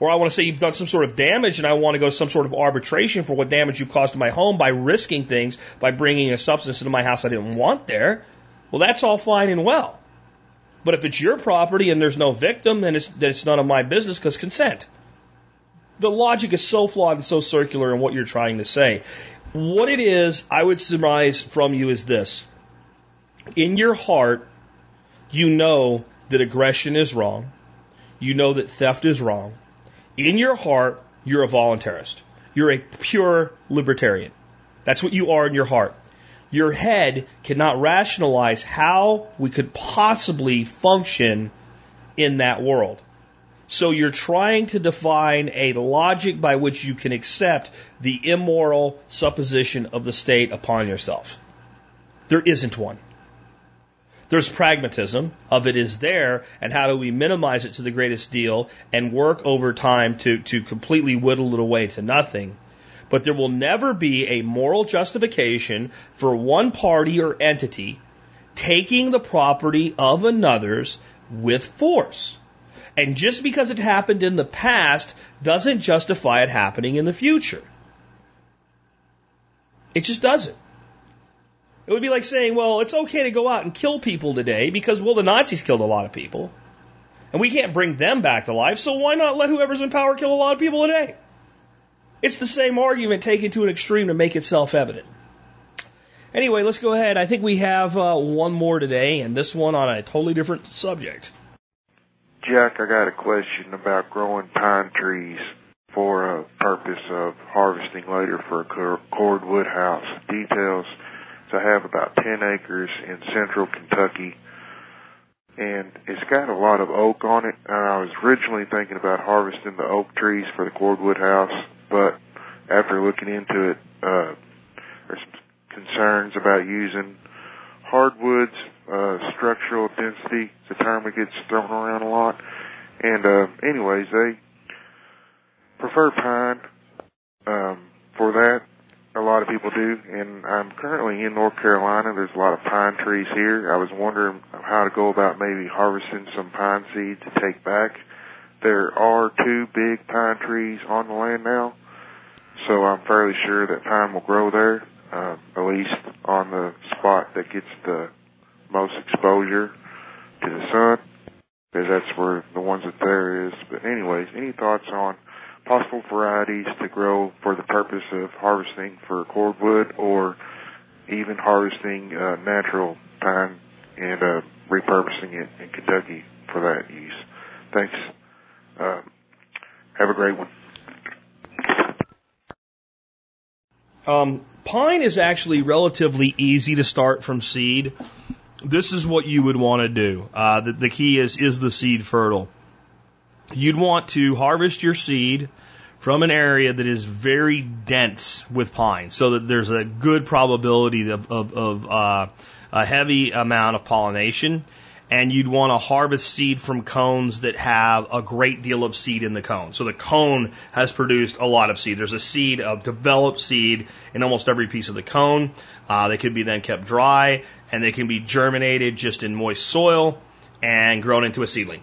or I want to say you've done some sort of damage and I want to go some sort of arbitration for what damage you've caused to my home by risking things, by bringing a substance into my house I didn't want there, well, that's all fine and well. But if it's your property and there's no victim, then it's, then it's none of my business because consent. The logic is so flawed and so circular in what you're trying to say. What it is, I would surmise from you is this. In your heart, you know that aggression is wrong. You know that theft is wrong in your heart, you're a voluntarist. You're a pure libertarian. That's what you are in your heart. Your head cannot rationalize how we could possibly function in that world. So you're trying to define a logic by which you can accept the immoral supposition of the state upon yourself. There isn't one. There's pragmatism of it is there, and how do we minimize it to the greatest deal and work over time to, to completely whittle it away to nothing. But there will never be a moral justification for one party or entity taking the property of another's with force. And just because it happened in the past doesn't justify it happening in the future. It just doesn't. It would be like saying, well, it's okay to go out and kill people today because, well, the Nazis killed a lot of people. And we can't bring them back to life, so why not let whoever's in power kill a lot of people today? It's the same argument taken to an extreme to make it self evident. Anyway, let's go ahead. I think we have uh, one more today, and this one on a totally different subject.
Jack, I got a question about growing pine trees for a purpose of harvesting later for a cordwood house. Details I have about 10 acres in central Kentucky and it's got a lot of oak on it. And I was originally thinking about harvesting the oak trees for the cordwood house, but after looking into it, uh, there's concerns about using hardwoods, uh, structural density. It's a term that gets thrown around a lot. And, uh, anyways, they prefer pine, um, for that a lot of people do, and I'm currently in North Carolina. There's a lot of pine trees here. I was wondering how to go about maybe harvesting some pine seed to take back. There are two big pine trees on the land now, so I'm fairly sure that pine will grow there, uh, at least on the spot that gets the most exposure to the sun, because that's where the ones that there is. But anyways, any thoughts on possible varieties to grow for the purpose of harvesting for cordwood or even harvesting uh, natural pine and uh, repurposing it in Kentucky for that use. Thanks. Uh, have a great one.
Um, pine is actually relatively easy to start from seed. This is what you would want to do. Uh, the, the key is is the seed fertile? You'd want to harvest your seed from an area that is very dense with pine, so that there's a good probability of, of, of uh, a heavy amount of pollination. And you'd want to harvest seed from cones that have a great deal of seed in the cone. So the cone has produced a lot of seed. There's a seed of developed seed in almost every piece of the cone. Uh, they could be then kept dry and they can be germinated just in moist soil and grown into a seedling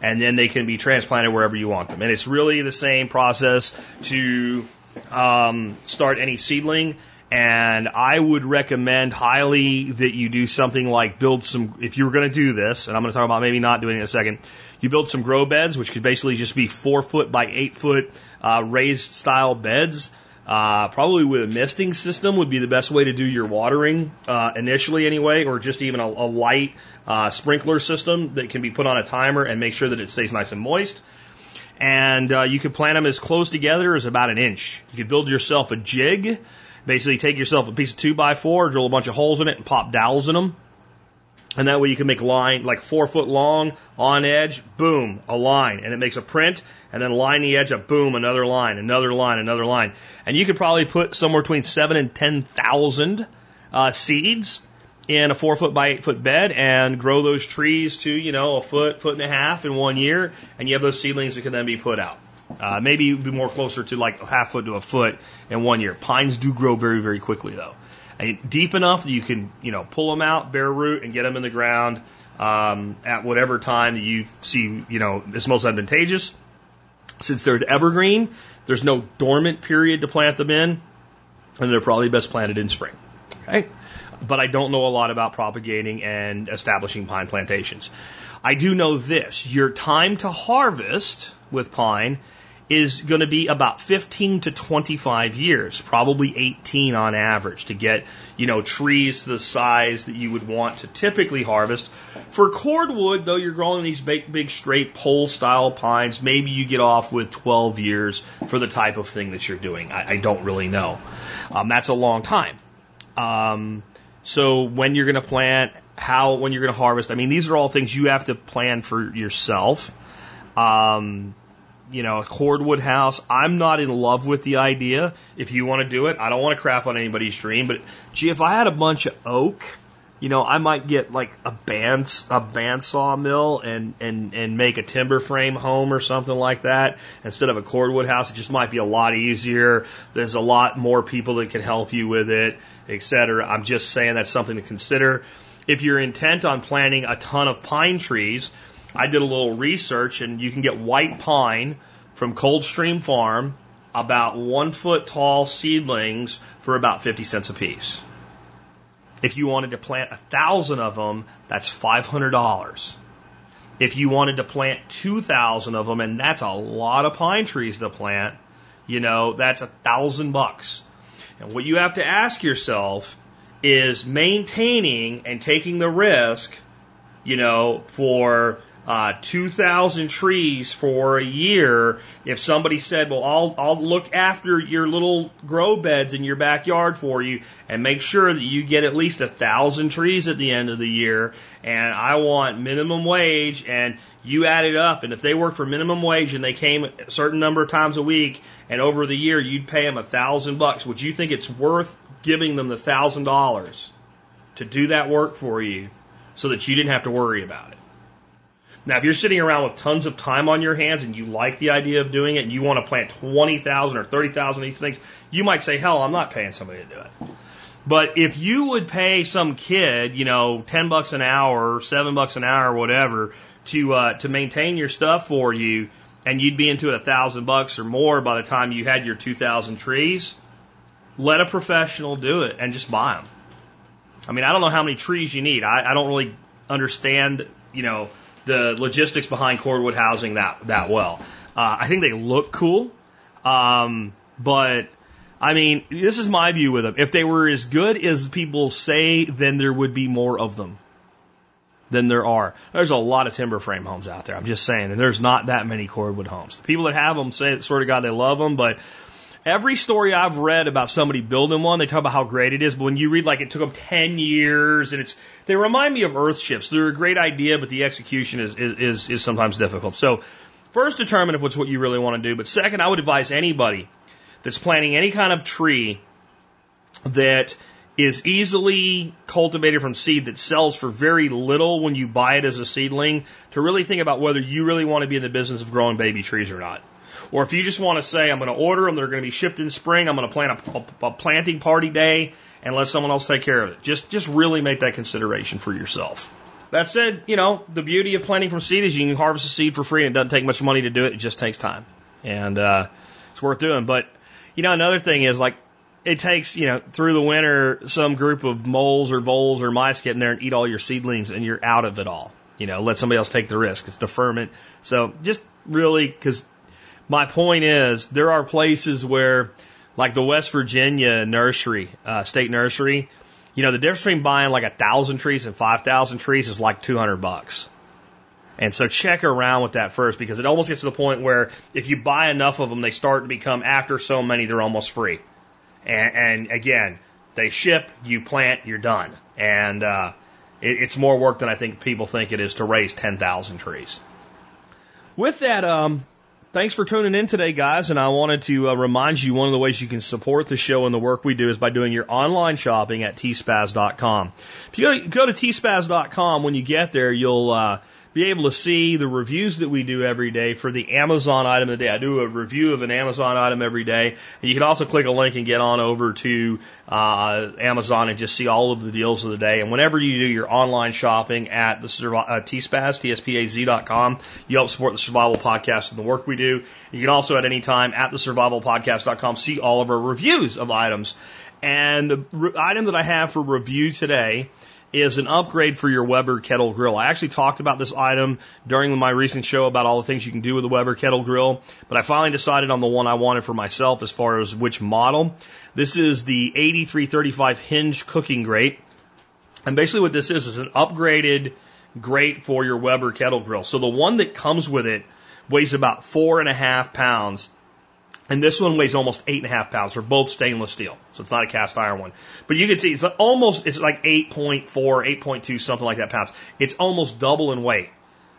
and then they can be transplanted wherever you want them. And it's really the same process to um, start any seedling. And I would recommend highly that you do something like build some, if you were going to do this, and I'm going to talk about maybe not doing it in a second, you build some grow beds, which could basically just be four foot by eight foot uh, raised style beds. Uh, probably with a misting system would be the best way to do your watering uh, initially, anyway, or just even a, a light uh, sprinkler system that can be put on a timer and make sure that it stays nice and moist. And uh, you could plant them as close together as about an inch. You could build yourself a jig. Basically, take yourself a piece of two by four, drill a bunch of holes in it, and pop dowels in them. And that way you can make line like four foot long on edge, boom, a line. And it makes a print and then line the edge up, boom, another line, another line, another line. And you could probably put somewhere between seven and 10,000 uh, seeds in a four foot by eight foot bed and grow those trees to, you know, a foot, foot and a half in one year. And you have those seedlings that can then be put out. Uh, maybe be more closer to like a half foot to a foot in one year. Pines do grow very, very quickly though deep enough that you can, you know, pull them out, bare root, and get them in the ground um, at whatever time that you see, you know, is most advantageous. Since they're evergreen, there's no dormant period to plant them in, and they're probably best planted in spring. Okay? But I don't know a lot about propagating and establishing pine plantations. I do know this your time to harvest with pine is going to be about 15 to 25 years, probably 18 on average to get, you know, trees the size that you would want to typically harvest. For cordwood, though you're growing these big, big straight pole style pines, maybe you get off with 12 years for the type of thing that you're doing. I, I don't really know. Um, that's a long time. Um, so when you're going to plant, how, when you're going to harvest, I mean, these are all things you have to plan for yourself. Um, you know, a cordwood house. I'm not in love with the idea. If you want to do it, I don't want to crap on anybody's dream. But gee, if I had a bunch of oak, you know, I might get like a band a bandsaw mill and and and make a timber frame home or something like that instead of a cordwood house. It just might be a lot easier. There's a lot more people that can help you with it, etc. I'm just saying that's something to consider. If you're intent on planting a ton of pine trees, I did a little research, and you can get white pine from Coldstream Farm, about one foot tall seedlings for about 50 cents a piece. If you wanted to plant a thousand of them, that's $500. If you wanted to plant 2,000 of them, and that's a lot of pine trees to plant, you know, that's a thousand bucks. And what you have to ask yourself is maintaining and taking the risk, you know, for uh, 2,000 trees for a year, if somebody said, well, I'll, I'll look after your little grow beds in your backyard for you and make sure that you get at least a thousand trees at the end of the year, and I want minimum wage, and you add it up, and if they work for minimum wage and they came a certain number of times a week, and over the year you'd pay them a thousand bucks, would you think it's worth giving them the thousand dollars to do that work for you so that you didn't have to worry about it? Now, if you're sitting around with tons of time on your hands and you like the idea of doing it and you want to plant 20,000 or 30,000 of these things, you might say, hell, I'm not paying somebody to do it. But if you would pay some kid, you know, 10 bucks an hour or 7 bucks an hour or whatever to, uh, to maintain your stuff for you and you'd be into it a thousand bucks or more by the time you had your 2,000 trees, let a professional do it and just buy them. I mean, I don't know how many trees you need. I, I don't really understand, you know, the logistics behind cordwood housing that that well. Uh, I think they look cool, um, but I mean, this is my view with them. If they were as good as people say, then there would be more of them than there are. There's a lot of timber frame homes out there. I'm just saying, and there's not that many cordwood homes. The people that have them say, sort of God, they love them, but Every story I've read about somebody building one, they talk about how great it is, but when you read like it took them 10 years and it's, they remind me of Earthships. They're a great idea, but the execution is, is, is sometimes difficult. So first determine if it's what you really want to do. But second, I would advise anybody that's planting any kind of tree that is easily cultivated from seed that sells for very little when you buy it as a seedling to really think about whether you really want to be in the business of growing baby trees or not. Or if you just want to say, I'm going to order them, they're going to be shipped in spring, I'm going to plan a, a, a planting party day and let someone else take care of it. Just, just really make that consideration for yourself. That said, you know, the beauty of planting from seed is you can harvest a seed for free and it doesn't take much money to do it. It just takes time. And, uh, it's worth doing. But, you know, another thing is like, it takes, you know, through the winter, some group of moles or voles or mice get in there and eat all your seedlings and you're out of it all. You know, let somebody else take the risk. It's deferment. So just really, cause my point is there are places where, like the West Virginia nursery, uh, state nursery, you know, the difference between buying like a thousand trees and five thousand trees is like two hundred bucks. And so check around with that first because it almost gets to the point where if you buy enough of them, they start to become after so many, they're almost free. And, and again, they ship, you plant, you're done. And uh, it, it's more work than I think people think it is to raise 10,000 trees. With that, um, thanks for tuning in today, guys. And I wanted to uh, remind you one of the ways you can support the show and the work we do is by doing your online shopping at tspaz.com. If you go to, go to tspaz.com, when you get there, you'll uh, be able to see the reviews that we do every day for the Amazon item of the day. I do a review of an Amazon item every day. And you can also click a link and get on over to uh, Amazon and just see all of the deals of the day. And whenever you do your online shopping at the uh, tspaz, tspaz.com, you help support the Survival Podcast and the work we do. You can also at any time at the survivalpodcast.com see all of our reviews of items. And the item that I have for review today is an upgrade for your Weber kettle grill. I actually talked about this item during my recent show about all the things you can do with the Weber kettle grill, but I finally decided on the one I wanted for myself as far as which model. This is the 8335 hinge cooking grate. And basically what this is is an upgraded grate for your Weber kettle grill. So the one that comes with it weighs about four and a half pounds and this one weighs almost eight and a half pounds. They're both stainless steel, so it's not a cast iron one. But you can see it's almost it's like 8.4, 8.2, something like that pounds. It's almost double in weight.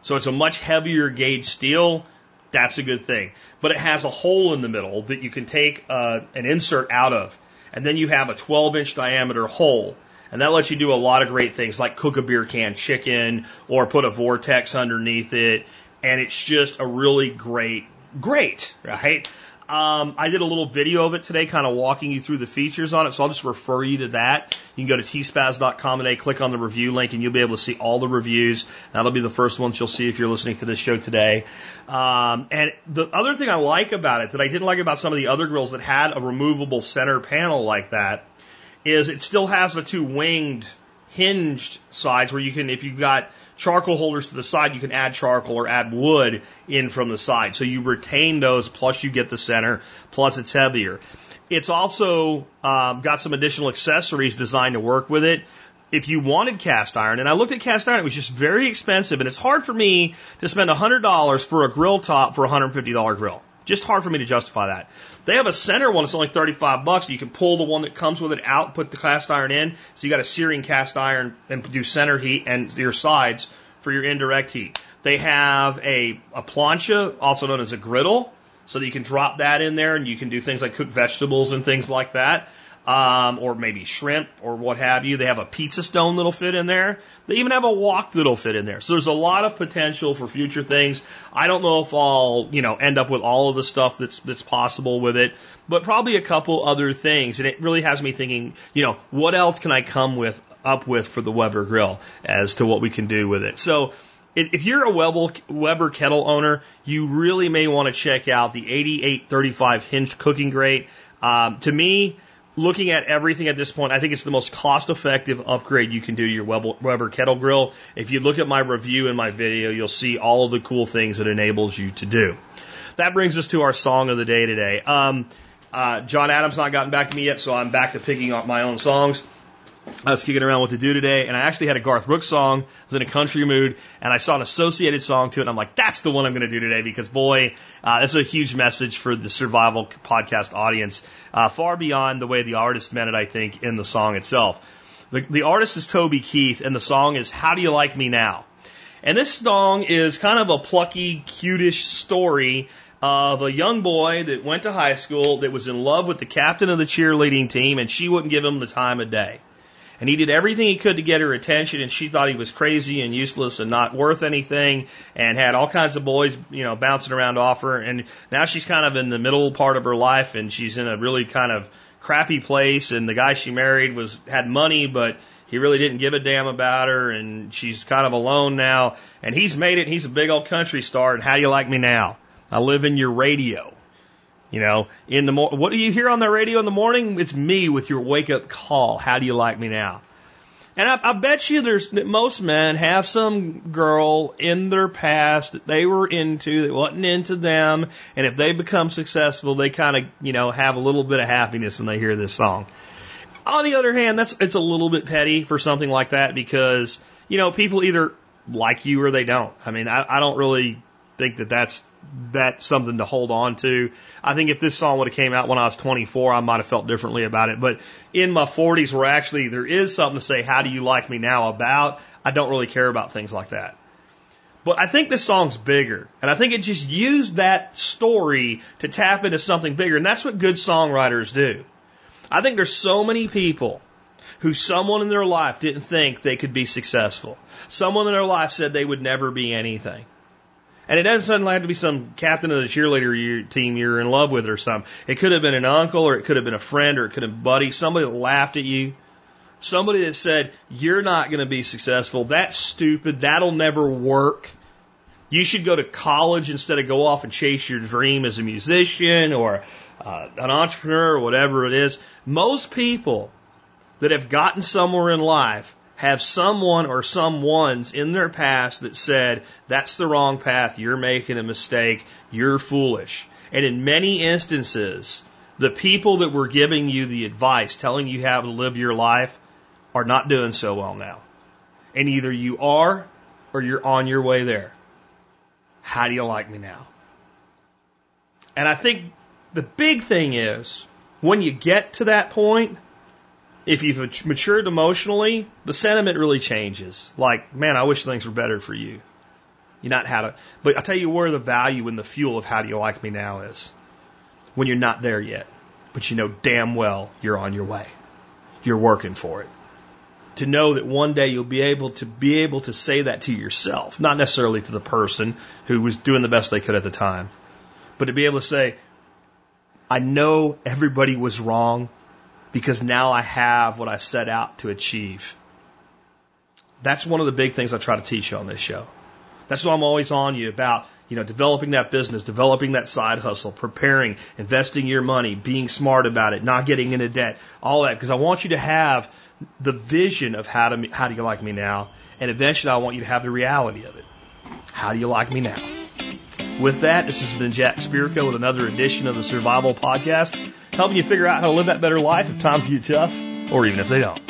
So it's a much heavier gauge steel. That's a good thing. But it has a hole in the middle that you can take uh, an insert out of, and then you have a 12 inch diameter hole. And that lets you do a lot of great things like cook a beer can chicken or put a vortex underneath it. And it's just a really great, great, right? Um, I did a little video of it today, kind of walking you through the features on it. So I'll just refer you to that. You can go to tspaz.com today, click on the review link, and you'll be able to see all the reviews. That'll be the first ones you'll see if you're listening to this show today. Um, and the other thing I like about it that I didn't like about some of the other grills that had a removable center panel like that is it still has the two winged hinged sides where you can, if you've got charcoal holders to the side, you can add charcoal or add wood in from the side. So you retain those, plus you get the center, plus it's heavier. It's also um, got some additional accessories designed to work with it. If you wanted cast iron, and I looked at cast iron, it was just very expensive, and it's hard for me to spend $100 for a grill top for a $150 grill. Just hard for me to justify that. They have a center one. It's only 35 bucks. You can pull the one that comes with it out, put the cast iron in. So you got a searing cast iron and do center heat and your sides for your indirect heat. They have a, a plancha, also known as a griddle, so that you can drop that in there and you can do things like cook vegetables and things like that um, or maybe shrimp or what have you. They have a pizza stone that'll fit in there. They even have a wok that'll fit in there. So there's a lot of potential for future things. I don't know if I'll, you know, end up with all of the stuff that's that's possible with it, but probably a couple other things. And it really has me thinking, you know, what else can I come with up with for the Weber grill as to what we can do with it. So if you're a Weber, kettle owner, you really may want to check out the 8835 hinge cooking grate. Um, to me, looking at everything at this point, I think it's the most cost effective upgrade you can do to your Weber kettle grill. If you look at my review in my video, you'll see all of the cool things it enables you to do. That brings us to our song of the day today. Um, uh, John Adams not gotten back to me yet, so I'm back to picking up my own songs. I was kicking around what to do today, and I actually had a Garth Brooks song. I was in a country mood, and I saw an associated song to it, and I'm like, that's the one I'm going to do today because, boy, uh, that's a huge message for the survival podcast audience, uh, far beyond the way the artist meant it, I think, in the song itself. The, the artist is Toby Keith, and the song is How Do You Like Me Now? And this song is kind of a plucky, cutish story of a young boy that went to high school that was in love with the captain of the cheerleading team and she wouldn't give him the time of day. And he did everything he could to get her attention and she thought he was crazy and useless and not worth anything and had all kinds of boys, you know, bouncing around off her. And now she's kind of in the middle part of her life and she's in a really kind of crappy place and the guy she married was, had money but he really didn't give a damn about her and she's kind of alone now and he's made it. He's a big old country star and how do you like me now? I live in your radio. You know, in the mo- what do you hear on the radio in the morning? It's me with your wake up call. How do you like me now? And I, I bet you there's most men have some girl in their past that they were into that wasn't into them, and if they become successful, they kind of you know have a little bit of happiness when they hear this song. On the other hand, that's it's a little bit petty for something like that because you know people either like you or they don't. I mean, I, I don't really think that that's that's something to hold on to. I think if this song would have came out when I was 24, I might have felt differently about it. But in my 40s, where actually there is something to say, "How do you like me now?" about, I don't really care about things like that. But I think this song's bigger, and I think it just used that story to tap into something bigger, and that's what good songwriters do. I think there's so many people who someone in their life didn't think they could be successful. Someone in their life said they would never be anything. And it doesn't have to be some captain of the cheerleader team you're in love with or something. It could have been an uncle or it could have been a friend or it could have been a buddy, somebody that laughed at you. Somebody that said, you're not going to be successful. That's stupid. That'll never work. You should go to college instead of go off and chase your dream as a musician or uh, an entrepreneur or whatever it is. Most people that have gotten somewhere in life have someone or some ones in their past that said, that's the wrong path, you're making a mistake, you're foolish. And in many instances, the people that were giving you the advice, telling you how to live your life, are not doing so well now. And either you are or you're on your way there. How do you like me now? And I think the big thing is when you get to that point, if you've matured emotionally, the sentiment really changes. Like, man, I wish things were better for you. You're not how to, but I'll tell you where the value and the fuel of how do you like me now is. When you're not there yet, but you know damn well you're on your way. You're working for it. To know that one day you'll be able to be able to say that to yourself, not necessarily to the person who was doing the best they could at the time, but to be able to say, I know everybody was wrong because now I have what I set out to achieve. That's one of the big things I try to teach you on this show. That's why I'm always on you about, you know, developing that business, developing that side hustle, preparing, investing your money, being smart about it, not getting into debt, all that, because I want you to have the vision of how to, how do you like me now? And eventually I want you to have the reality of it. How do you like me now? With that, this has been Jack Spirko with another edition of the Survival Podcast helping you figure out how to live that better life if times get tough, or even if they don't.